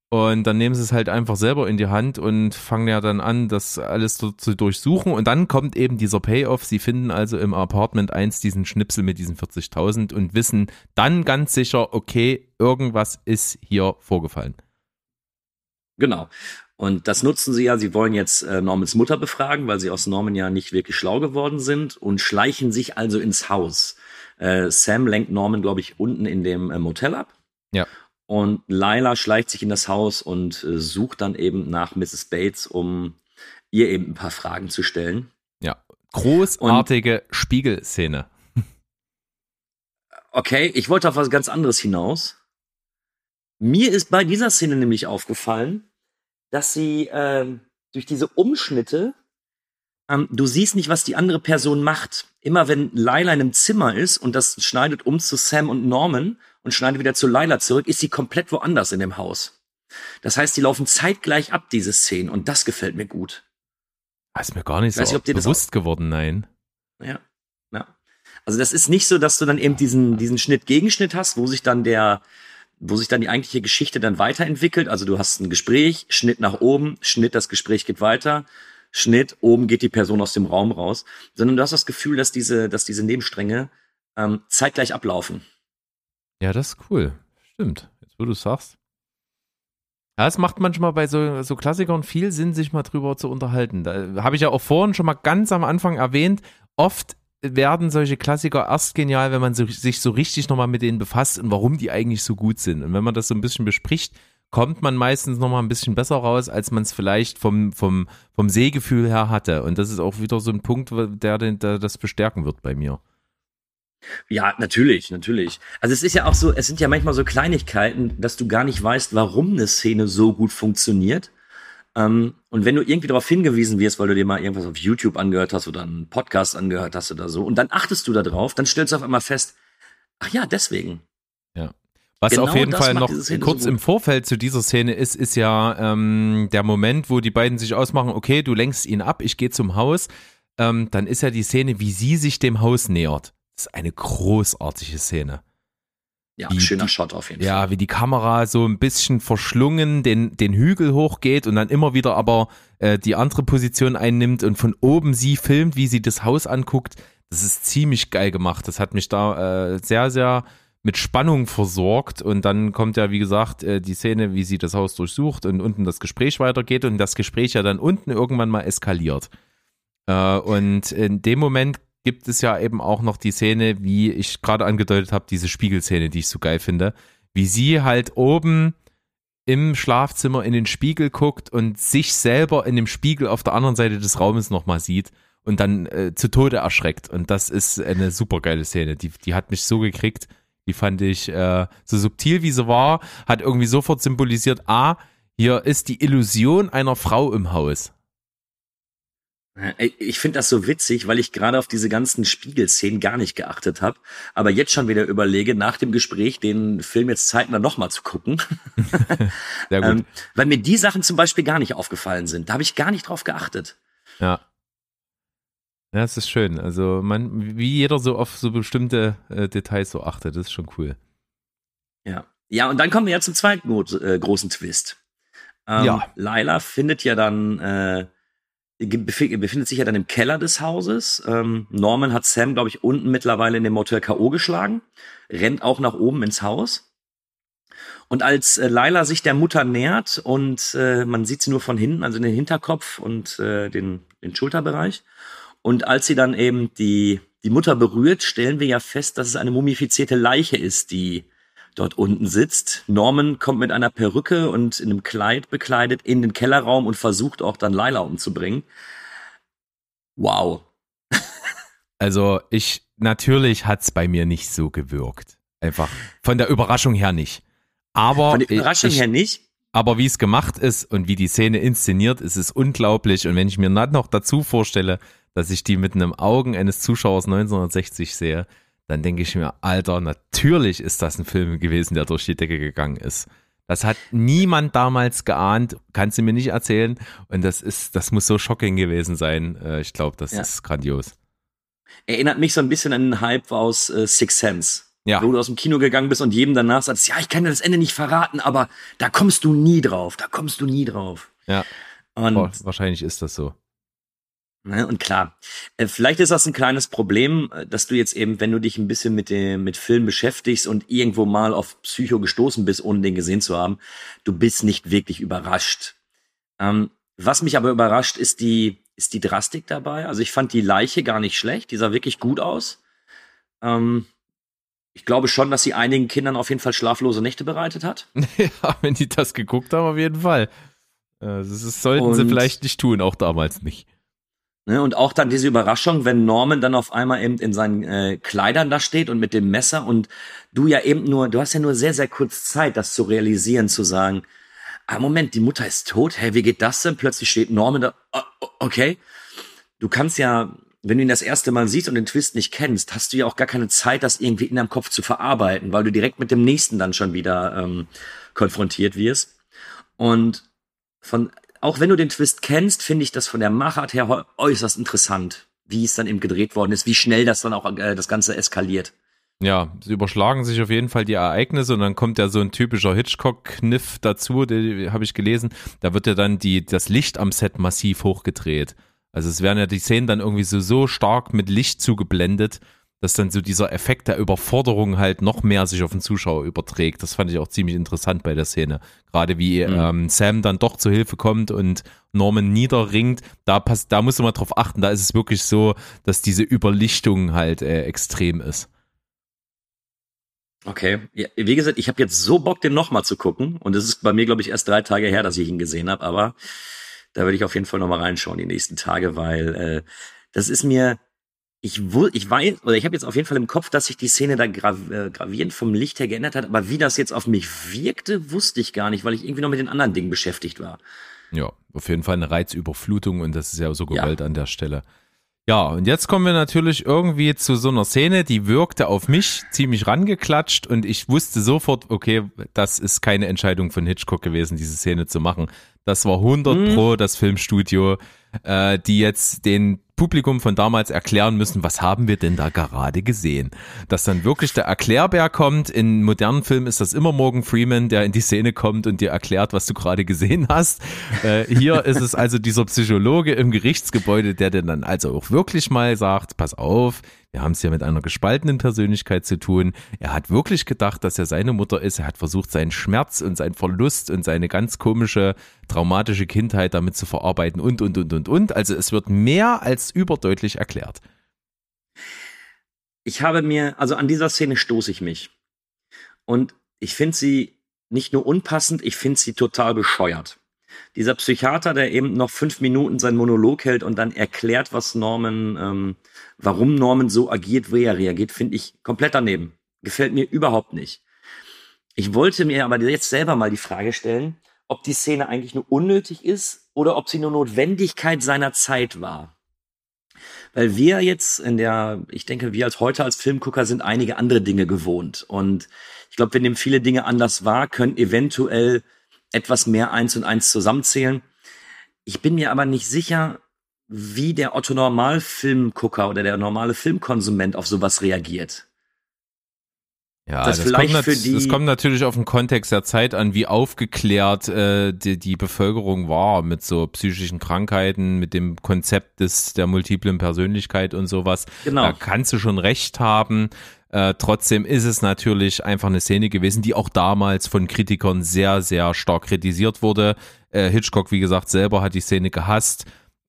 Und dann nehmen sie es halt einfach selber in die Hand und fangen ja dann an, das alles zu, zu durchsuchen. Und dann kommt eben dieser Payoff. Sie finden also im Apartment 1 diesen Schnipsel mit diesen 40.000 und wissen dann ganz sicher, okay, irgendwas ist hier vorgefallen. Genau. Und das nutzen sie ja. Sie wollen jetzt äh, Normans Mutter befragen, weil sie aus Norman ja nicht wirklich schlau geworden sind und schleichen sich also ins Haus. Äh, Sam lenkt Norman, glaube ich, unten in dem äh, Motel ab. Ja. Und Lila schleicht sich in das Haus und äh, sucht dann eben nach Mrs. Bates, um ihr eben ein paar Fragen zu stellen. Ja. Großartige und, Spiegelszene. Okay, ich wollte auf was ganz anderes hinaus. Mir ist bei dieser Szene nämlich aufgefallen, dass sie ähm, durch diese Umschnitte, ähm, du siehst nicht, was die andere Person macht. Immer wenn Lila in einem Zimmer ist und das schneidet um zu Sam und Norman und schneidet wieder zu Lila zurück, ist sie komplett woanders in dem Haus. Das heißt, die laufen zeitgleich ab, diese Szenen, und das gefällt mir gut. Das ist mir gar nicht so nicht, bewusst geworden, nein. Ja, ja. Also das ist nicht so, dass du dann eben diesen, diesen Schnitt-Gegenschnitt hast, wo sich dann der, wo sich dann die eigentliche Geschichte dann weiterentwickelt. Also du hast ein Gespräch, Schnitt nach oben, Schnitt, das Gespräch geht weiter, Schnitt, oben geht die Person aus dem Raum raus, sondern du hast das Gefühl, dass diese, dass diese Nebenstränge ähm, zeitgleich ablaufen. Ja, das ist cool. Stimmt. Jetzt, wo du sagst. Ja, es macht manchmal bei so, so Klassikern viel Sinn, sich mal drüber zu unterhalten. Da habe ich ja auch vorhin schon mal ganz am Anfang erwähnt. Oft werden solche Klassiker erst genial, wenn man sich so richtig nochmal mit denen befasst und warum die eigentlich so gut sind. Und wenn man das so ein bisschen bespricht, kommt man meistens nochmal ein bisschen besser raus, als man es vielleicht vom, vom, vom Sehgefühl her hatte. Und das ist auch wieder so ein Punkt, der, der das bestärken wird bei mir. Ja, natürlich, natürlich. Also es ist ja auch so, es sind ja manchmal so Kleinigkeiten, dass du gar nicht weißt, warum eine Szene so gut funktioniert. Ähm, und wenn du irgendwie darauf hingewiesen wirst, weil du dir mal irgendwas auf YouTube angehört hast oder einen Podcast angehört hast oder so, und dann achtest du da drauf, dann stellst du auf einmal fest, ach ja, deswegen. Ja. Was genau auf jeden Fall noch kurz so im Vorfeld zu dieser Szene ist, ist ja ähm, der Moment, wo die beiden sich ausmachen, okay, du lenkst ihn ab, ich gehe zum Haus. Ähm, dann ist ja die Szene, wie sie sich dem Haus nähert. Das ist eine großartige Szene. Ja, wie, schöner Shot auf jeden ja, Fall. Ja, wie die Kamera so ein bisschen verschlungen den, den Hügel hochgeht und dann immer wieder aber äh, die andere Position einnimmt und von oben sie filmt, wie sie das Haus anguckt. Das ist ziemlich geil gemacht. Das hat mich da äh, sehr, sehr mit Spannung versorgt und dann kommt ja, wie gesagt, äh, die Szene, wie sie das Haus durchsucht und unten das Gespräch weitergeht und das Gespräch ja dann unten irgendwann mal eskaliert. Äh, und in dem Moment gibt es ja eben auch noch die Szene, wie ich gerade angedeutet habe, diese Spiegelszene, die ich so geil finde, wie sie halt oben im Schlafzimmer in den Spiegel guckt und sich selber in dem Spiegel auf der anderen Seite des Raumes nochmal sieht und dann äh, zu Tode erschreckt. Und das ist eine super geile Szene. Die, die hat mich so gekriegt. Die fand ich äh, so subtil, wie sie war, hat irgendwie sofort symbolisiert, ah, hier ist die Illusion einer Frau im Haus. Ich finde das so witzig, weil ich gerade auf diese ganzen Spiegelszenen gar nicht geachtet habe, aber jetzt schon wieder überlege, nach dem Gespräch den Film jetzt zeitnah nochmal zu gucken. Sehr gut. ähm, weil mir die Sachen zum Beispiel gar nicht aufgefallen sind. Da habe ich gar nicht drauf geachtet. Ja. Ja, es ist schön. Also man, wie jeder so auf so bestimmte äh, Details so achtet, das ist schon cool. Ja. Ja, und dann kommen wir ja zum zweiten äh, großen Twist. Ähm, Ja. Laila findet ja dann, äh, befindet sich ja dann im Keller des Hauses. Ähm, Norman hat Sam, glaube ich, unten mittlerweile in dem Motel K.O. geschlagen, rennt auch nach oben ins Haus. Und als äh, Laila sich der Mutter nähert und äh, man sieht sie nur von hinten, also den Hinterkopf und äh, den, den Schulterbereich. Und als sie dann eben die, die Mutter berührt, stellen wir ja fest, dass es eine mumifizierte Leiche ist, die dort unten sitzt. Norman kommt mit einer Perücke und in einem Kleid bekleidet in den Kellerraum und versucht auch dann Laila umzubringen. Wow. Also ich, natürlich hat's bei mir nicht so gewirkt. Einfach von der Überraschung her nicht. Aber Von der Überraschung ich, her nicht. Aber wie es gemacht ist und wie die Szene inszeniert, ist es unglaublich. Und wenn ich mir dann noch dazu vorstelle, dass ich die mit einem Augen eines Zuschauers 1960 sehe, dann denke ich mir, Alter, natürlich ist das ein Film gewesen, der durch die Decke gegangen ist. Das hat niemand damals geahnt, kannst du mir nicht erzählen. Und das ist, das muss so shocking gewesen sein. Äh, Ich glaube, das Ja. ist grandios. Erinnert mich so ein bisschen an den Hype aus äh, Six Sense. Ja. Wo du aus dem Kino gegangen bist und jedem danach sagst, ja, ich kann dir das Ende nicht verraten, aber da kommst du nie drauf, da kommst du nie drauf. Ja. Und wahrscheinlich ist das so. Ne, und klar, äh, vielleicht ist das ein kleines Problem, äh, dass du jetzt eben, wenn du dich ein bisschen mit dem mit Film beschäftigst und irgendwo mal auf Psycho gestoßen bist, ohne den gesehen zu haben, du bist nicht wirklich überrascht. Ähm, was mich aber überrascht, ist die ist die Drastik dabei. Also ich fand die Leiche gar nicht schlecht, die sah wirklich gut aus. Ähm, ich glaube schon, dass sie einigen Kindern auf jeden Fall schlaflose Nächte bereitet hat. ja, wenn die das geguckt haben, auf jeden Fall. Äh, Das sollten sie Und- vielleicht nicht tun, auch damals nicht. Ne, und auch dann diese Überraschung, wenn Norman dann auf einmal eben in seinen äh, Kleidern da steht und mit dem Messer und du ja eben nur, du hast ja nur sehr, sehr kurz Zeit, das zu realisieren, zu sagen, ah, Moment, die Mutter ist tot, hey, wie geht das denn? Plötzlich steht Norman da, okay. Du kannst ja, wenn du ihn das erste Mal siehst und den Twist nicht kennst, hast du ja auch gar keine Zeit, das irgendwie in deinem Kopf zu verarbeiten, weil du direkt mit dem nächsten dann schon wieder ähm, konfrontiert wirst. Und von, auch wenn du den Twist kennst, finde ich das von der Machart her äußerst interessant, wie es dann eben gedreht worden ist, wie schnell das dann auch äh, das Ganze eskaliert. Ja, es überschlagen sich auf jeden Fall die Ereignisse und dann kommt ja so ein typischer Hitchcock-Kniff dazu, den habe ich gelesen. Da wird ja dann die, das Licht am Set massiv hochgedreht. Also es werden ja die Szenen dann irgendwie so, so stark mit Licht zugeblendet, dass dann so dieser Effekt der Überforderung halt noch mehr sich auf den Zuschauer überträgt. Das fand ich auch ziemlich interessant bei der Szene. Gerade wie ähm, Sam dann doch zur Hilfe kommt und Norman niederringt, da passt, da musst du mal drauf achten. Da ist es wirklich so, dass diese Überlichtung halt äh, extrem ist. Okay. Ja, wie gesagt, ich habe jetzt so Bock, den nochmal zu gucken. Und es ist bei mir, glaube ich, erst drei Tage her, dass ich ihn gesehen habe. Aber da werde ich auf jeden Fall nochmal reinschauen die nächsten Tage, weil äh, das ist mir. Ich, ich weiß, oder ich habe jetzt auf jeden Fall im Kopf, dass sich die Szene da grav äh, gravierend vom Licht her geändert hat, aber wie das jetzt auf mich wirkte, wusste ich gar nicht, weil ich irgendwie noch mit den anderen Dingen beschäftigt war. Ja, auf jeden Fall eine Reizüberflutung und das ist ja so Ja. gewollt an der Stelle. Ja, und jetzt kommen wir natürlich irgendwie zu so einer Szene, die wirkte auf mich ziemlich rangeklatscht und ich wusste sofort, okay, das ist keine Entscheidung von Hitchcock gewesen, diese Szene zu machen. Das war 100 pro das Filmstudio, äh, die jetzt den Publikum von damals erklären müssen, was haben wir denn da gerade gesehen? Dass dann wirklich der Erklärbär kommt. In modernen Filmen ist das immer Morgan Freeman, der in die Szene kommt und dir erklärt, was du gerade gesehen hast. Äh, hier ist es also dieser Psychologe im Gerichtsgebäude, der dir dann also auch wirklich mal sagt, pass auf, wir haben es hier mit einer gespaltenen Persönlichkeit zu tun. Er hat wirklich gedacht, dass er seine Mutter ist. Er hat versucht, seinen Schmerz und seinen Verlust und seine ganz komische, traumatische Kindheit damit zu verarbeiten und, und, und, und, und. Also es wird mehr als überdeutlich erklärt. ich habe mir, also an dieser Szene stoße ich mich. Und ich finde sie nicht nur unpassend, ich finde sie total bescheuert. Dieser Psychiater, der eben noch fünf Minuten seinen Monolog hält und dann erklärt, was Norman, ähm, warum Norman so agiert, wie er reagiert, finde ich komplett daneben. Gefällt mir überhaupt nicht. Ich wollte mir aber jetzt selber mal die Frage stellen, ob die Szene eigentlich nur unnötig ist oder ob sie nur Notwendigkeit seiner Zeit war. Weil wir jetzt in der, ich denke, wir als heute als Filmgucker sind einige andere Dinge gewohnt. Und ich glaube, wir nehmen viele Dinge anders wahr, können eventuell etwas mehr eins und eins zusammenzählen. Ich bin mir aber nicht sicher, wie der Otto Normalfilmgucker oder der normale Filmkonsument auf sowas reagiert. Ja, Das das, kommt, die- das kommt natürlich auf den Kontext der Zeit an, wie aufgeklärt äh, die, die Bevölkerung war mit so psychischen Krankheiten, mit dem Konzept des der multiplen Persönlichkeit und sowas. Genau. Da kannst du schon recht haben. Äh, trotzdem ist es natürlich einfach eine Szene gewesen, die auch damals von Kritikern sehr, sehr stark kritisiert wurde. Äh, Hitchcock, wie gesagt, selber hat die Szene gehasst.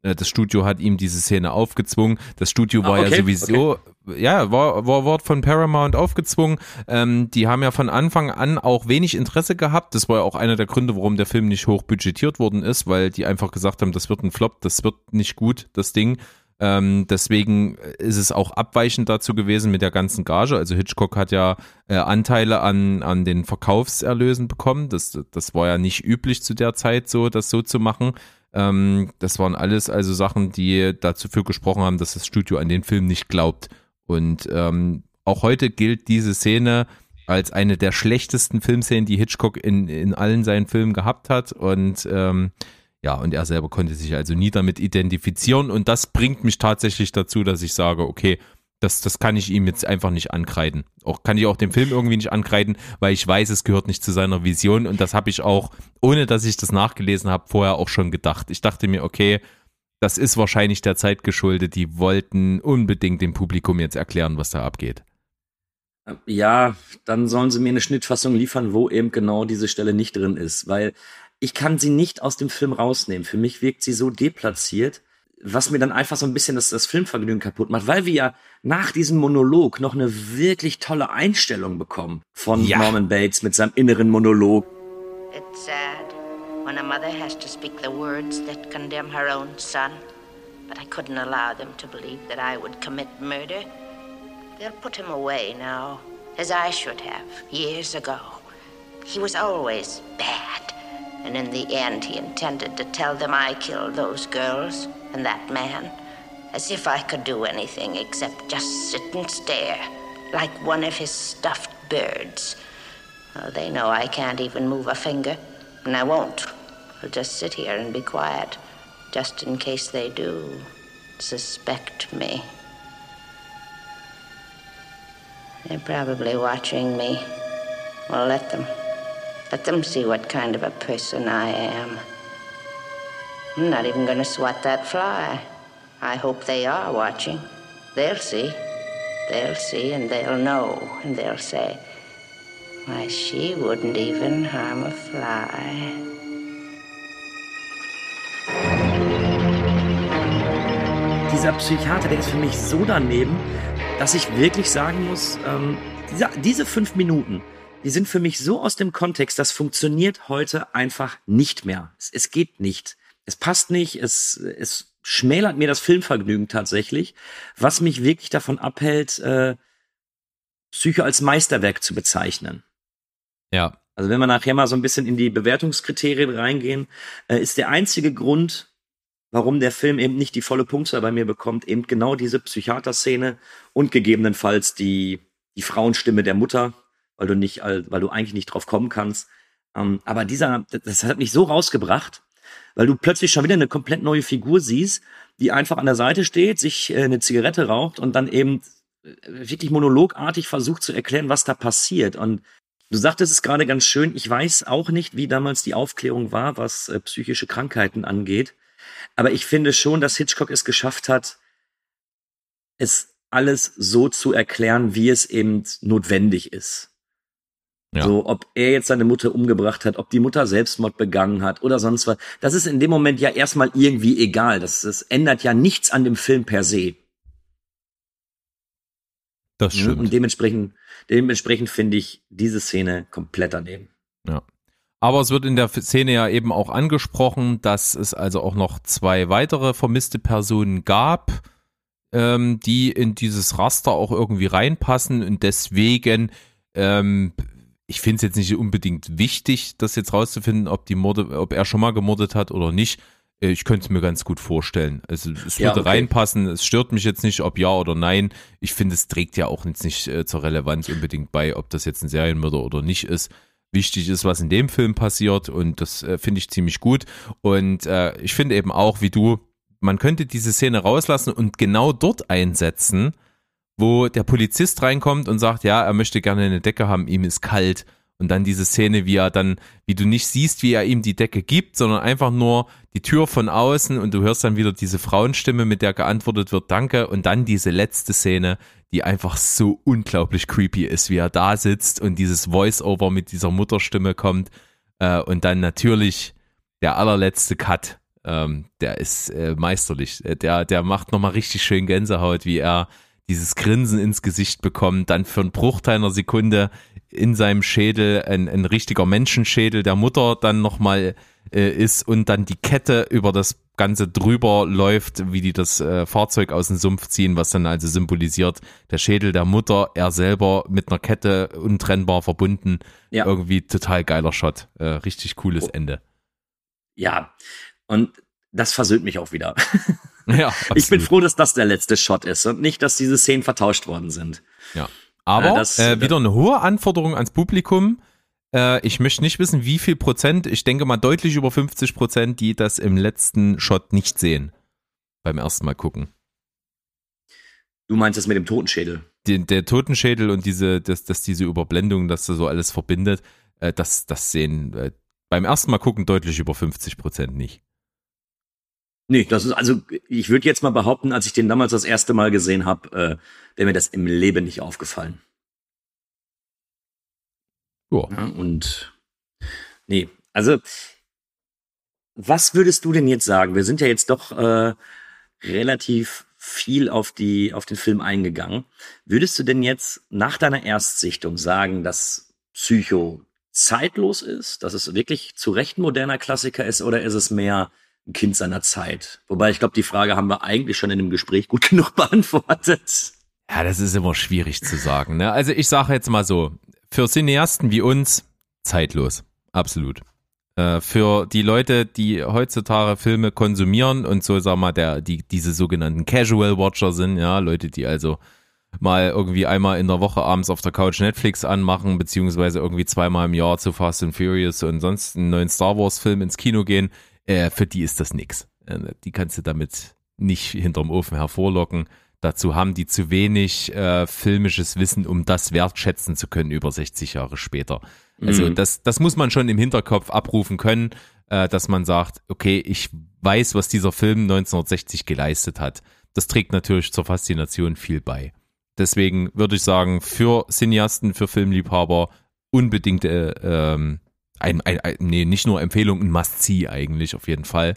Äh, Das Studio hat ihm diese Szene aufgezwungen. Das Studio Ah, war okay, ja sowieso, ja, war, war Wort von Paramount aufgezwungen. Ähm, die haben ja von Anfang an auch wenig Interesse gehabt. Das war ja auch einer der Gründe, warum der Film nicht hoch budgetiert worden ist, weil die einfach gesagt haben, das wird ein Flop, das wird nicht gut, das Ding. Ähm, deswegen ist es auch abweichend dazu gewesen mit der ganzen Gage. Also Hitchcock hat ja äh, Anteile an, an den Verkaufserlösen bekommen. Das, das war ja nicht üblich zu der Zeit so, das so zu machen. Ähm, das waren alles also Sachen, die dazu für gesprochen haben, dass das Studio an den Film nicht glaubt. Und ähm, auch heute gilt diese Szene als eine der schlechtesten Filmszenen, die Hitchcock in, in allen seinen Filmen gehabt hat. Und ähm, ja, und er selber konnte sich also nie damit identifizieren. Und das bringt mich tatsächlich dazu, dass ich sage, okay, das, das kann ich ihm jetzt einfach nicht ankreiden. Auch kann ich auch dem Film irgendwie nicht ankreiden, weil ich weiß, es gehört nicht zu seiner Vision. Und das habe ich auch, ohne dass ich das nachgelesen habe, vorher auch schon gedacht. Ich dachte mir, okay, das ist wahrscheinlich der Zeit geschuldet. Die wollten unbedingt dem Publikum jetzt erklären, was da abgeht. Ja, dann sollen sie mir eine Schnittfassung liefern, wo eben genau diese Stelle nicht drin ist, weil ich kann sie nicht aus dem Film rausnehmen. Für mich wirkt sie so deplatziert, was mir dann einfach so ein bisschen das, das Filmvergnügen kaputt macht, weil wir ja nach diesem Monolog noch eine wirklich tolle Einstellung bekommen von Ja. Norman Bates mit seinem inneren Monolog. It's sad when a mother has to speak the words that condemn her own son. But I couldn't allow them to believe that I would commit murder. They'll put him away now, as I should have years ago. He was always bad. And in the end, he intended to tell them I killed those girls and that man. As if I could do anything except just sit and stare, like one of his stuffed birds. Oh, they know I can't even move a finger, and I won't. I'll just sit here and be quiet, just in case they do suspect me. They're probably watching me. Well, let them. Let them see what kind of a person I am. I'm not even going to swat that fly. I hope they are watching. They'll see. They'll see and they'll know, and they'll say, why, she wouldn't even harm a fly. Dieser Psychiater, der ist für mich so daneben, dass ich wirklich sagen muss, ähm, dieser, diese fünf Minuten, die sind für mich so aus dem Kontext, das funktioniert heute einfach nicht mehr. Es, es geht nicht. Es passt nicht, es, es schmälert mir das Filmvergnügen tatsächlich, was mich wirklich davon abhält, äh, Psycho als Meisterwerk zu bezeichnen. Ja, Also wenn wir nachher mal so ein bisschen in die Bewertungskriterien reingehen, äh, ist der einzige Grund, warum der Film eben nicht die volle Punktzahl bei mir bekommt, eben genau diese Psychiater-Szene und gegebenenfalls die, die Frauenstimme der Mutter, weil du nicht, weil du eigentlich nicht drauf kommen kannst. Ähm, aber dieser, das hat mich so rausgebracht, weil du plötzlich schon wieder eine komplett neue Figur siehst, die einfach an der Seite steht, sich äh, eine Zigarette raucht und dann eben äh, wirklich monologartig versucht zu erklären, was da passiert. Und Du sagtest es gerade ganz schön, ich weiß auch nicht, wie damals die Aufklärung war, was äh, psychische Krankheiten angeht. Aber ich finde schon, dass Hitchcock es geschafft hat, es alles so zu erklären, wie es eben notwendig ist. Ja. So, ob er jetzt seine Mutter umgebracht hat, ob die Mutter Selbstmord begangen hat oder sonst was. Das ist in dem Moment ja erstmal irgendwie egal. Das, das ändert ja nichts an dem Film per se. das Ne? stimmt. Und dementsprechend, dementsprechend finde ich diese Szene komplett daneben. Ja. Aber es wird in der Szene ja eben auch angesprochen, dass es also auch noch zwei weitere vermisste Personen gab, ähm, die in dieses Raster auch irgendwie reinpassen und deswegen, ähm, ich finde es jetzt nicht unbedingt wichtig, das jetzt rauszufinden, ob die Morde, ob er schon mal gemordet hat oder nicht. Äh, Ich könnte es mir ganz gut vorstellen. Also es Ja, würde okay. reinpassen. Es stört mich jetzt nicht, ob ja oder nein. Ich finde, es trägt ja auch jetzt nicht äh, zur Relevanz unbedingt bei, ob das jetzt ein Serienmörder oder nicht ist. Wichtig ist, was in dem Film passiert und das äh, finde ich ziemlich gut. Und äh, ich finde eben auch, wie du, man könnte diese Szene rauslassen und genau dort einsetzen, wo der Polizist reinkommt und sagt, ja, er möchte gerne eine Decke haben, ihm ist kalt. Und dann diese Szene, wie er dann, wie du nicht siehst, wie er ihm die Decke gibt, sondern einfach nur die Tür von außen und du hörst dann wieder diese Frauenstimme, mit der geantwortet wird, danke. Und dann diese letzte Szene, die einfach so unglaublich creepy ist, wie er da sitzt und dieses Voice-Over mit dieser Mutterstimme kommt. Äh, und dann natürlich der allerletzte Cut, ähm, der ist äh, meisterlich. Äh, der, der macht nochmal richtig schön Gänsehaut, wie er dieses Grinsen ins Gesicht bekommt, dann für einen Bruchteil einer Sekunde in seinem Schädel ein, ein richtiger Menschenschädel der Mutter dann nochmal äh, ist und dann die Kette über das Ganze drüber läuft, wie die das äh, Fahrzeug aus dem Sumpf ziehen, was dann also symbolisiert, der Schädel der Mutter, er selber mit einer Kette untrennbar verbunden. Ja. Irgendwie total geiler Shot. Äh, richtig cooles oh. Ende. Ja, und das versöhnt mich auch wieder. Ja, absolut. Ich bin froh, dass das der letzte Shot ist und nicht, dass diese Szenen vertauscht worden sind. Ja. Aber äh, das, äh, wieder eine hohe Anforderung ans Publikum. Äh, ich möchte nicht wissen, wie viel Prozent, ich denke mal deutlich über 50 Prozent, die das im letzten Shot nicht sehen. Beim ersten Mal gucken. Du meinst das mit dem Totenschädel? Den, der Totenschädel und diese, dass, dass diese Überblendung, dass das so alles verbindet, äh, das, das sehen äh, beim ersten Mal gucken deutlich über 50 Prozent nicht. Nee, das ist also, ich würde jetzt mal behaupten, als ich den damals das erste Mal gesehen habe, äh, wäre mir das im Leben nicht aufgefallen. Ja. ja. Und nee, also was würdest du denn jetzt sagen? Wir sind ja jetzt doch äh, relativ viel auf die auf den Film eingegangen. Würdest du denn jetzt nach deiner Erstsichtung sagen, dass Psycho zeitlos ist, dass es wirklich zu Recht moderner Klassiker ist, oder ist es mehr ein Kind seiner Zeit. Wobei ich glaube, die Frage haben wir eigentlich schon in dem Gespräch gut genug beantwortet. Ja, das ist immer schwierig zu sagen. Ne? Also ich sage jetzt mal so, für Cineasten wie uns zeitlos, absolut. Äh, für die Leute, die heutzutage Filme konsumieren und so, sag mal, der, die, diese sogenannten Casual Watcher sind, ja, Leute, die also mal irgendwie einmal in der Woche abends auf der Couch Netflix anmachen, beziehungsweise irgendwie zweimal im Jahr zu Fast and Furious und sonst einen neuen Star Wars Film ins Kino gehen, äh, für die ist das nix. Äh, die kannst du damit nicht hinterm Ofen hervorlocken. Dazu haben die zu wenig äh, filmisches Wissen, um das wertschätzen zu können über 60 Jahre später. Also mhm. das, das muss man schon im Hinterkopf abrufen können, äh, dass man sagt, okay, ich weiß, was dieser Film 1960 geleistet hat. Das trägt natürlich zur Faszination viel bei. Deswegen würde ich sagen, für Cineasten, für Filmliebhaber unbedingte ähm, ein, ein, ein, nee, nicht nur Empfehlung, ein Must-See eigentlich auf jeden Fall.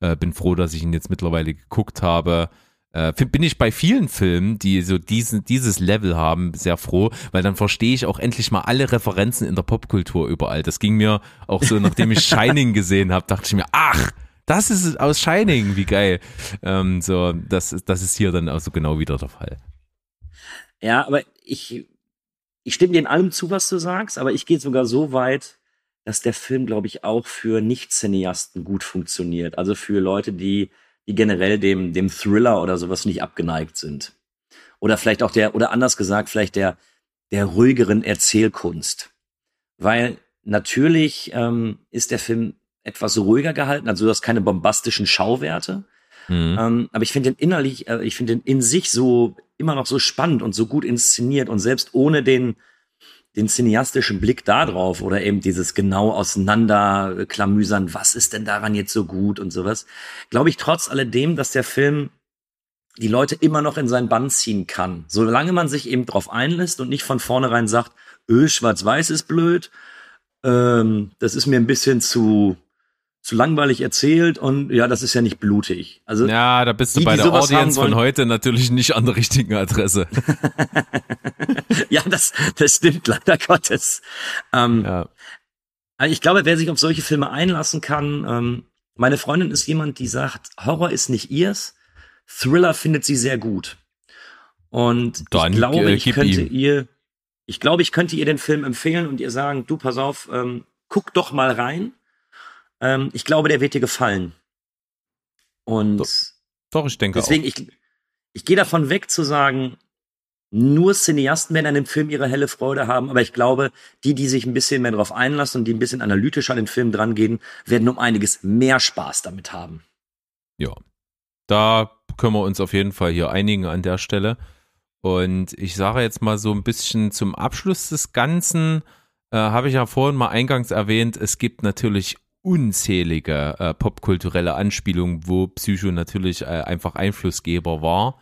Äh, bin froh, dass ich ihn jetzt mittlerweile geguckt habe. Äh, bin ich bei vielen Filmen, die so diesen, dieses Level haben, sehr froh, weil dann verstehe ich auch endlich mal alle Referenzen in der Popkultur überall. Das ging mir auch so, nachdem ich Shining gesehen habe, dachte ich mir, ach, das ist aus Shining, wie geil. Ähm, so, das, das ist hier dann auch so genau wieder der Fall. Ja, aber ich, ich stimme dir in allem zu, was du sagst, aber ich gehe sogar so weit, dass der Film, glaube ich, auch für Nicht-Cineasten gut funktioniert. Also für Leute, die, die generell dem, dem Thriller oder sowas nicht abgeneigt sind. Oder vielleicht auch der, oder anders gesagt, vielleicht der, der ruhigeren Erzählkunst. Weil natürlich ähm, ist der Film etwas ruhiger gehalten, also du hast keine bombastischen Schauwerte. Mhm. Ähm, aber ich finde den innerlich, äh, ich finde den in sich so immer noch so spannend und so gut inszeniert und selbst ohne den den cineastischen Blick darauf oder eben dieses genau auseinanderklamüsern, was ist denn daran jetzt so gut und sowas, glaube ich trotz alledem, dass der Film die Leute immer noch in seinen Bann ziehen kann. Solange man sich eben drauf einlässt und nicht von vornherein sagt, öh, schwarz-weiß ist blöd, ähm, das ist mir ein bisschen zu, zu langweilig erzählt und ja, das ist ja nicht blutig. Also ja, da bist du die, bei der Audience von heute natürlich nicht an der richtigen Adresse. ja, das, das stimmt leider Gottes. Ähm, ja. Also ich glaube, wer sich auf solche Filme einlassen kann, ähm, meine Freundin ist jemand, die sagt, Horror ist nicht ihrs, Thriller findet sie sehr gut. Und Dann, ich glaube, äh, ich könnte ihm. ihr, ich glaube, ich könnte ihr den Film empfehlen und ihr sagen, du pass auf, ähm, guck doch mal rein ähm, ich glaube, der wird dir gefallen. Und doch, doch ich denke deswegen, auch. ich, ich gehe davon weg zu sagen, nur Cineasten werden an dem Film ihre helle Freude haben, aber ich glaube, die, die sich ein bisschen mehr darauf einlassen und die ein bisschen analytischer an den Film drangehen, werden um einiges mehr Spaß damit haben. Ja. Da können wir uns auf jeden Fall hier einigen an der Stelle. Und ich sage jetzt mal so ein bisschen zum Abschluss des Ganzen, äh, habe ich ja vorhin mal eingangs erwähnt, es gibt natürlich unzählige äh, popkulturelle Anspielungen, wo Psycho natürlich äh, einfach Einflussgeber war.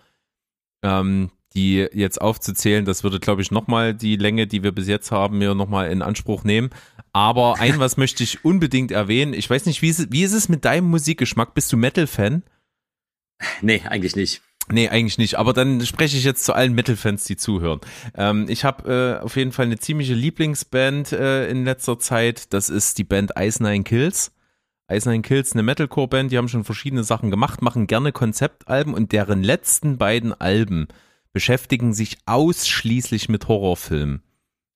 Ähm, die jetzt aufzuzählen, das würde, glaube ich, nochmal die Länge, die wir bis jetzt haben, mir nochmal in Anspruch nehmen. Aber ein was möchte ich unbedingt erwähnen. Ich weiß nicht, wie ist, wie ist es mit deinem Musikgeschmack? Bist du Metal-Fan? Nee, eigentlich nicht. Nee, eigentlich nicht. Aber dann spreche ich jetzt zu allen Metal-Fans, die zuhören. Ähm, ich habe äh, auf jeden Fall eine ziemliche Lieblingsband äh, in letzter Zeit. Das ist die Band Ice Nine Kills. Ice Nine Kills, eine Metalcore-Band, die haben schon verschiedene Sachen gemacht, machen gerne Konzeptalben und deren letzten beiden Alben beschäftigen sich ausschließlich mit Horrorfilmen.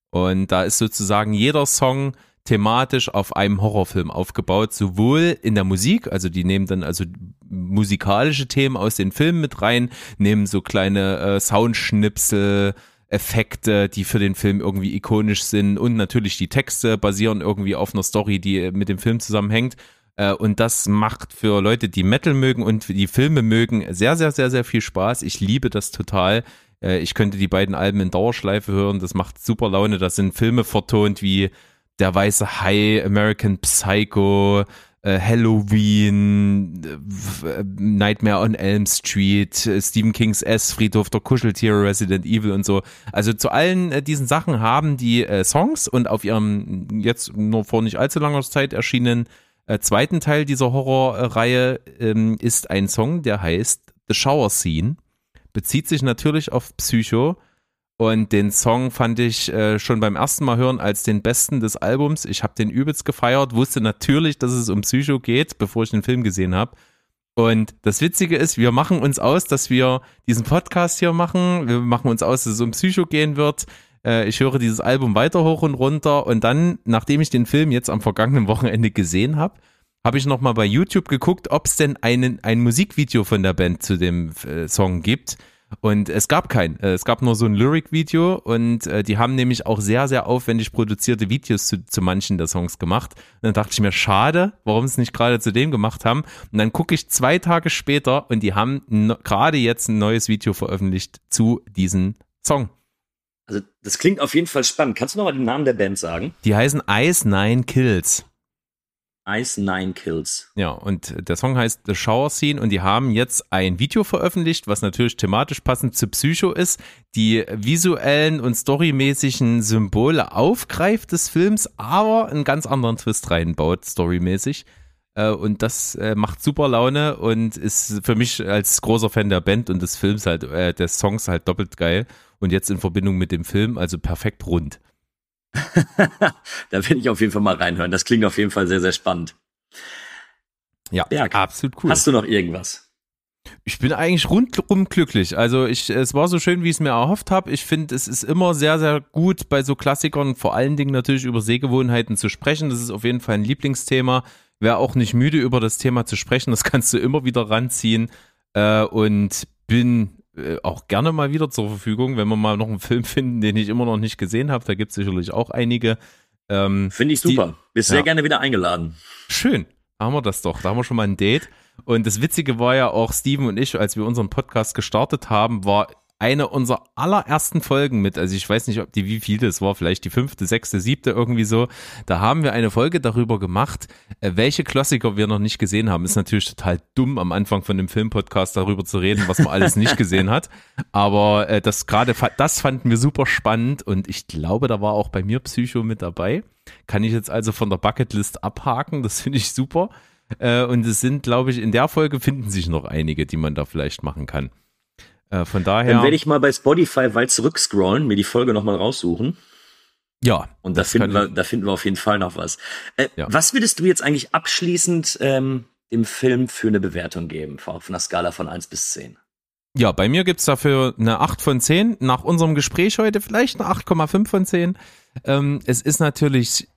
Und da ist sozusagen jeder Song thematisch auf einem Horrorfilm aufgebaut, sowohl in der Musik, also die nehmen dann also musikalische Themen aus den Filmen mit rein, nehmen so kleine äh, Soundschnipsel, Effekte, die für den Film irgendwie ikonisch sind und natürlich die Texte basieren irgendwie auf einer Story, die mit dem Film zusammenhängt. Äh, und das macht für Leute, die Metal mögen und die Filme mögen, sehr, sehr, sehr, sehr viel Spaß. Ich liebe das total. Äh, ich könnte die beiden Alben in Dauerschleife hören. Das macht super Laune. Das sind Filme vertont wie Der Weiße Hai, American Psycho, äh, Halloween, äh, Nightmare on Elm Street, äh, Stephen Kings S, Friedhof der Kuscheltiere, Resident Evil und so. Also zu allen diesen Sachen haben die Songs und auf ihrem jetzt nur vor nicht allzu langer Zeit erschienenen zweiten Teil dieser Horrorreihe ähm, ist ein Song, der heißt The Shower Scene. Bezieht sich natürlich auf Psycho und den Song fand ich äh, schon beim ersten Mal hören als den besten des Albums. Ich habe den übelst gefeiert, wusste natürlich, dass es um Psycho geht, bevor ich den Film gesehen habe. Und das Witzige ist, wir machen uns aus, dass wir diesen Podcast hier machen. Wir machen uns aus, dass es um Psycho gehen wird. Äh, ich höre dieses Album weiter hoch und runter. Und dann, nachdem ich den Film jetzt am vergangenen Wochenende gesehen habe, habe ich nochmal bei YouTube geguckt, ob es denn einen, ein Musikvideo von der Band zu dem äh, Song gibt. Und es gab kein. Äh, es gab nur so ein Lyric-Video und äh, die haben nämlich auch sehr, sehr aufwendig produzierte Videos zu, zu manchen der Songs gemacht. Und dann dachte ich mir, schade, warum sie es nicht gerade zu dem gemacht haben. Und dann gucke ich zwei Tage später und die haben no, gerade jetzt ein neues Video veröffentlicht zu diesem Song. Also das klingt auf jeden Fall spannend. Kannst du noch mal den Namen der Band sagen? Die heißen Ice Nine Kills. Ice Nine Kills. Ja, und der Song heißt The Shower Scene und die haben jetzt ein Video veröffentlicht, was natürlich thematisch passend zu Psycho ist, die visuellen und storymäßigen Symbole aufgreift des Films, aber einen ganz anderen Twist reinbaut, storymäßig. Äh, und das äh, macht super Laune und ist für mich als großer Fan der Band und des Films halt, äh, des Songs halt doppelt geil. Und jetzt in Verbindung mit dem Film, also perfekt rund. da werde ich auf jeden Fall mal reinhören. Das klingt auf jeden Fall sehr, sehr spannend. Ja, Berg, absolut cool. Hast du noch irgendwas? Ich bin eigentlich rundum glücklich. Also ich, es war so schön, wie ich es mir erhofft habe. Ich finde, es ist immer sehr, sehr gut bei so Klassikern, vor allen Dingen natürlich über Sehgewohnheiten zu sprechen. Das ist auf jeden Fall ein Lieblingsthema. Wäre auch nicht müde, über das Thema zu sprechen. Das kannst du immer wieder ranziehen. Äh, und bin auch gerne mal wieder zur Verfügung, wenn wir mal noch einen Film finden, den ich immer noch nicht gesehen habe. Da gibt es sicherlich auch einige. Ähm, Finde ich super. Die, Bist ja. sehr gerne wieder eingeladen. Schön. Haben wir das doch. Da haben wir schon mal ein Date. Und das Witzige war ja auch, Steven und ich, als wir unseren Podcast gestartet haben, war eine unserer allerersten Folgen mit, also ich weiß nicht, ob die wie viel das war, vielleicht die fünfte, sechste, siebte irgendwie so. Da haben wir eine Folge darüber gemacht, äh, welche Klassiker wir noch nicht gesehen haben. Ist natürlich total dumm, am Anfang von dem Filmpodcast darüber zu reden, was man alles nicht gesehen hat. Aber äh, das gerade, das fanden wir super spannend und ich glaube, da war auch bei mir Psycho mit dabei. Kann ich jetzt also von der Bucketlist abhaken. Das finde ich super. Äh, und es sind, glaube ich, in der Folge finden sich noch einige, die man da vielleicht machen kann. Äh, von daher. Dann werde ich mal bei Spotify weit zurückscrollen, mir die Folge nochmal raussuchen. Ja. Und da finden, wir, da finden wir auf jeden Fall noch was. Äh, ja. Was würdest du jetzt eigentlich abschließend ähm, dem Film für eine Bewertung geben, auf einer Skala von 1 bis 10? Ja, bei mir gibt's dafür eine 8 von 10. Nach unserem Gespräch heute vielleicht eine 8,5 von 10. Ähm, es ist natürlich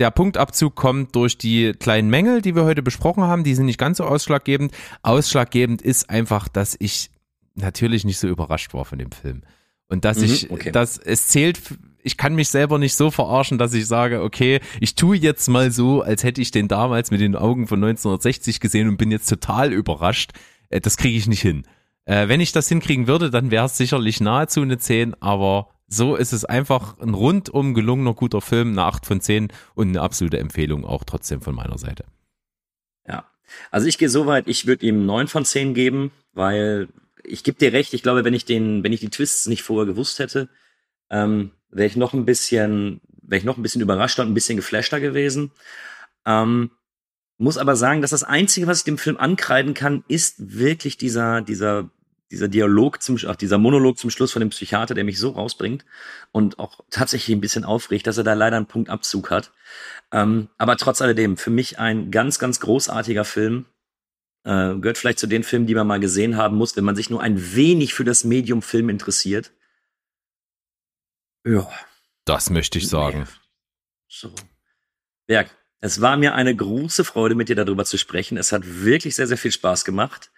der Punktabzug kommt durch die kleinen Mängel, die wir heute besprochen haben. Die sind nicht ganz so ausschlaggebend. Ausschlaggebend ist einfach, dass ich natürlich nicht so überrascht war von dem Film. Und dass mhm, ich, okay. dass es zählt, ich kann mich selber nicht so verarschen, dass ich sage, okay, ich tue jetzt mal so, als hätte ich den damals mit den Augen von 1960 gesehen und bin jetzt total überrascht. äh, das kriege ich nicht hin. Äh, wenn ich das hinkriegen würde, dann wäre es sicherlich nahezu eine 10, aber so ist es einfach ein rundum gelungener, guter Film, eine 8 von 10 und eine absolute Empfehlung auch trotzdem von meiner Seite. Ja. Also ich gehe so weit, ich würde ihm 9 von 10 geben, weil ich gebe dir recht, ich glaube, wenn ich den, wenn ich die Twists nicht vorher gewusst hätte, ähm, wäre ich noch ein bisschen, wäre ich noch ein bisschen überraschter und ein bisschen geflashter gewesen. Ähm, muss aber sagen, dass das Einzige, was ich dem Film ankreiden kann, ist wirklich dieser, dieser, dieser Dialog zum, ach, dieser Monolog zum Schluss von dem Psychiater, der mich so rausbringt und auch tatsächlich ein bisschen aufregt, dass er da leider einen Punktabzug hat. Ähm, aber trotz alledem, für mich ein ganz, ganz großartiger Film. Äh, gehört vielleicht zu den Filmen, die man mal gesehen haben muss, wenn man sich nur ein wenig für das Medium Film interessiert. Ja. Das möchte ich sagen. So. Berg, es war mir eine große Freude, mit dir darüber zu sprechen. Es hat wirklich sehr, sehr viel Spaß gemacht.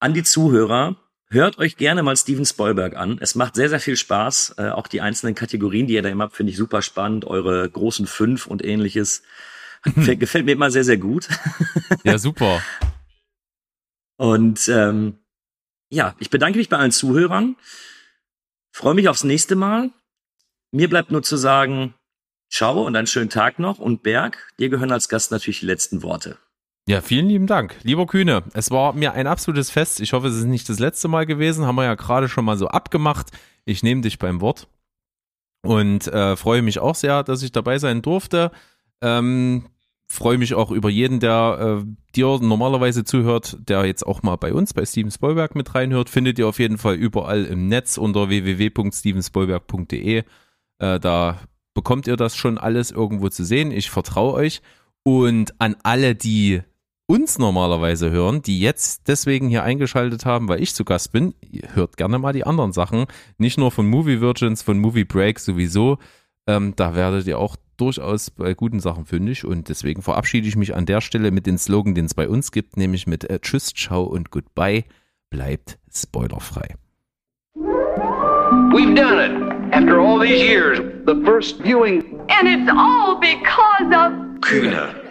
An die Zuhörer, hört euch gerne mal Steven Spielberg an. Es macht sehr, sehr viel Spaß. Äh, auch die einzelnen Kategorien, die ihr da immer habt, finde ich super spannend. Eure großen fünf und ähnliches. Gefällt mir immer sehr, sehr gut. Ja, super. Und ähm, ja, ich bedanke mich bei allen Zuhörern. Freue mich aufs nächste Mal. Mir bleibt nur zu sagen, ciao und einen schönen Tag noch. Und Berg, dir gehören als Gast natürlich die letzten Worte. Ja, vielen lieben Dank. Lieber Kühne, es war mir ein absolutes Fest. Ich hoffe, es ist nicht das letzte Mal gewesen. Haben wir ja gerade schon mal so abgemacht. Ich nehme dich beim Wort und äh, freue mich auch sehr, dass ich dabei sein durfte. Ähm, freue mich auch über jeden, der äh, dir normalerweise zuhört, der jetzt auch mal bei uns, bei Steven Spoilberg mit reinhört. Findet ihr auf jeden Fall überall im Netz unter www.stevenspoilberg.de. Äh, da bekommt ihr das schon alles irgendwo zu sehen. Ich vertraue euch. Und an alle, die uns normalerweise hören, die jetzt deswegen hier eingeschaltet haben, weil ich zu Gast bin, hört gerne mal die anderen Sachen. Nicht nur von Movie Virgins, von Movie Break sowieso. Ähm, da werdet ihr auch durchaus bei guten Sachen fündig und deswegen verabschiede ich mich an der Stelle mit dem Slogan, den es bei uns gibt, nämlich mit äh, Tschüss, Ciao und Goodbye. Bleibt spoilerfrei. We've done it. After all these years, the first viewing And it's all because of Kühne.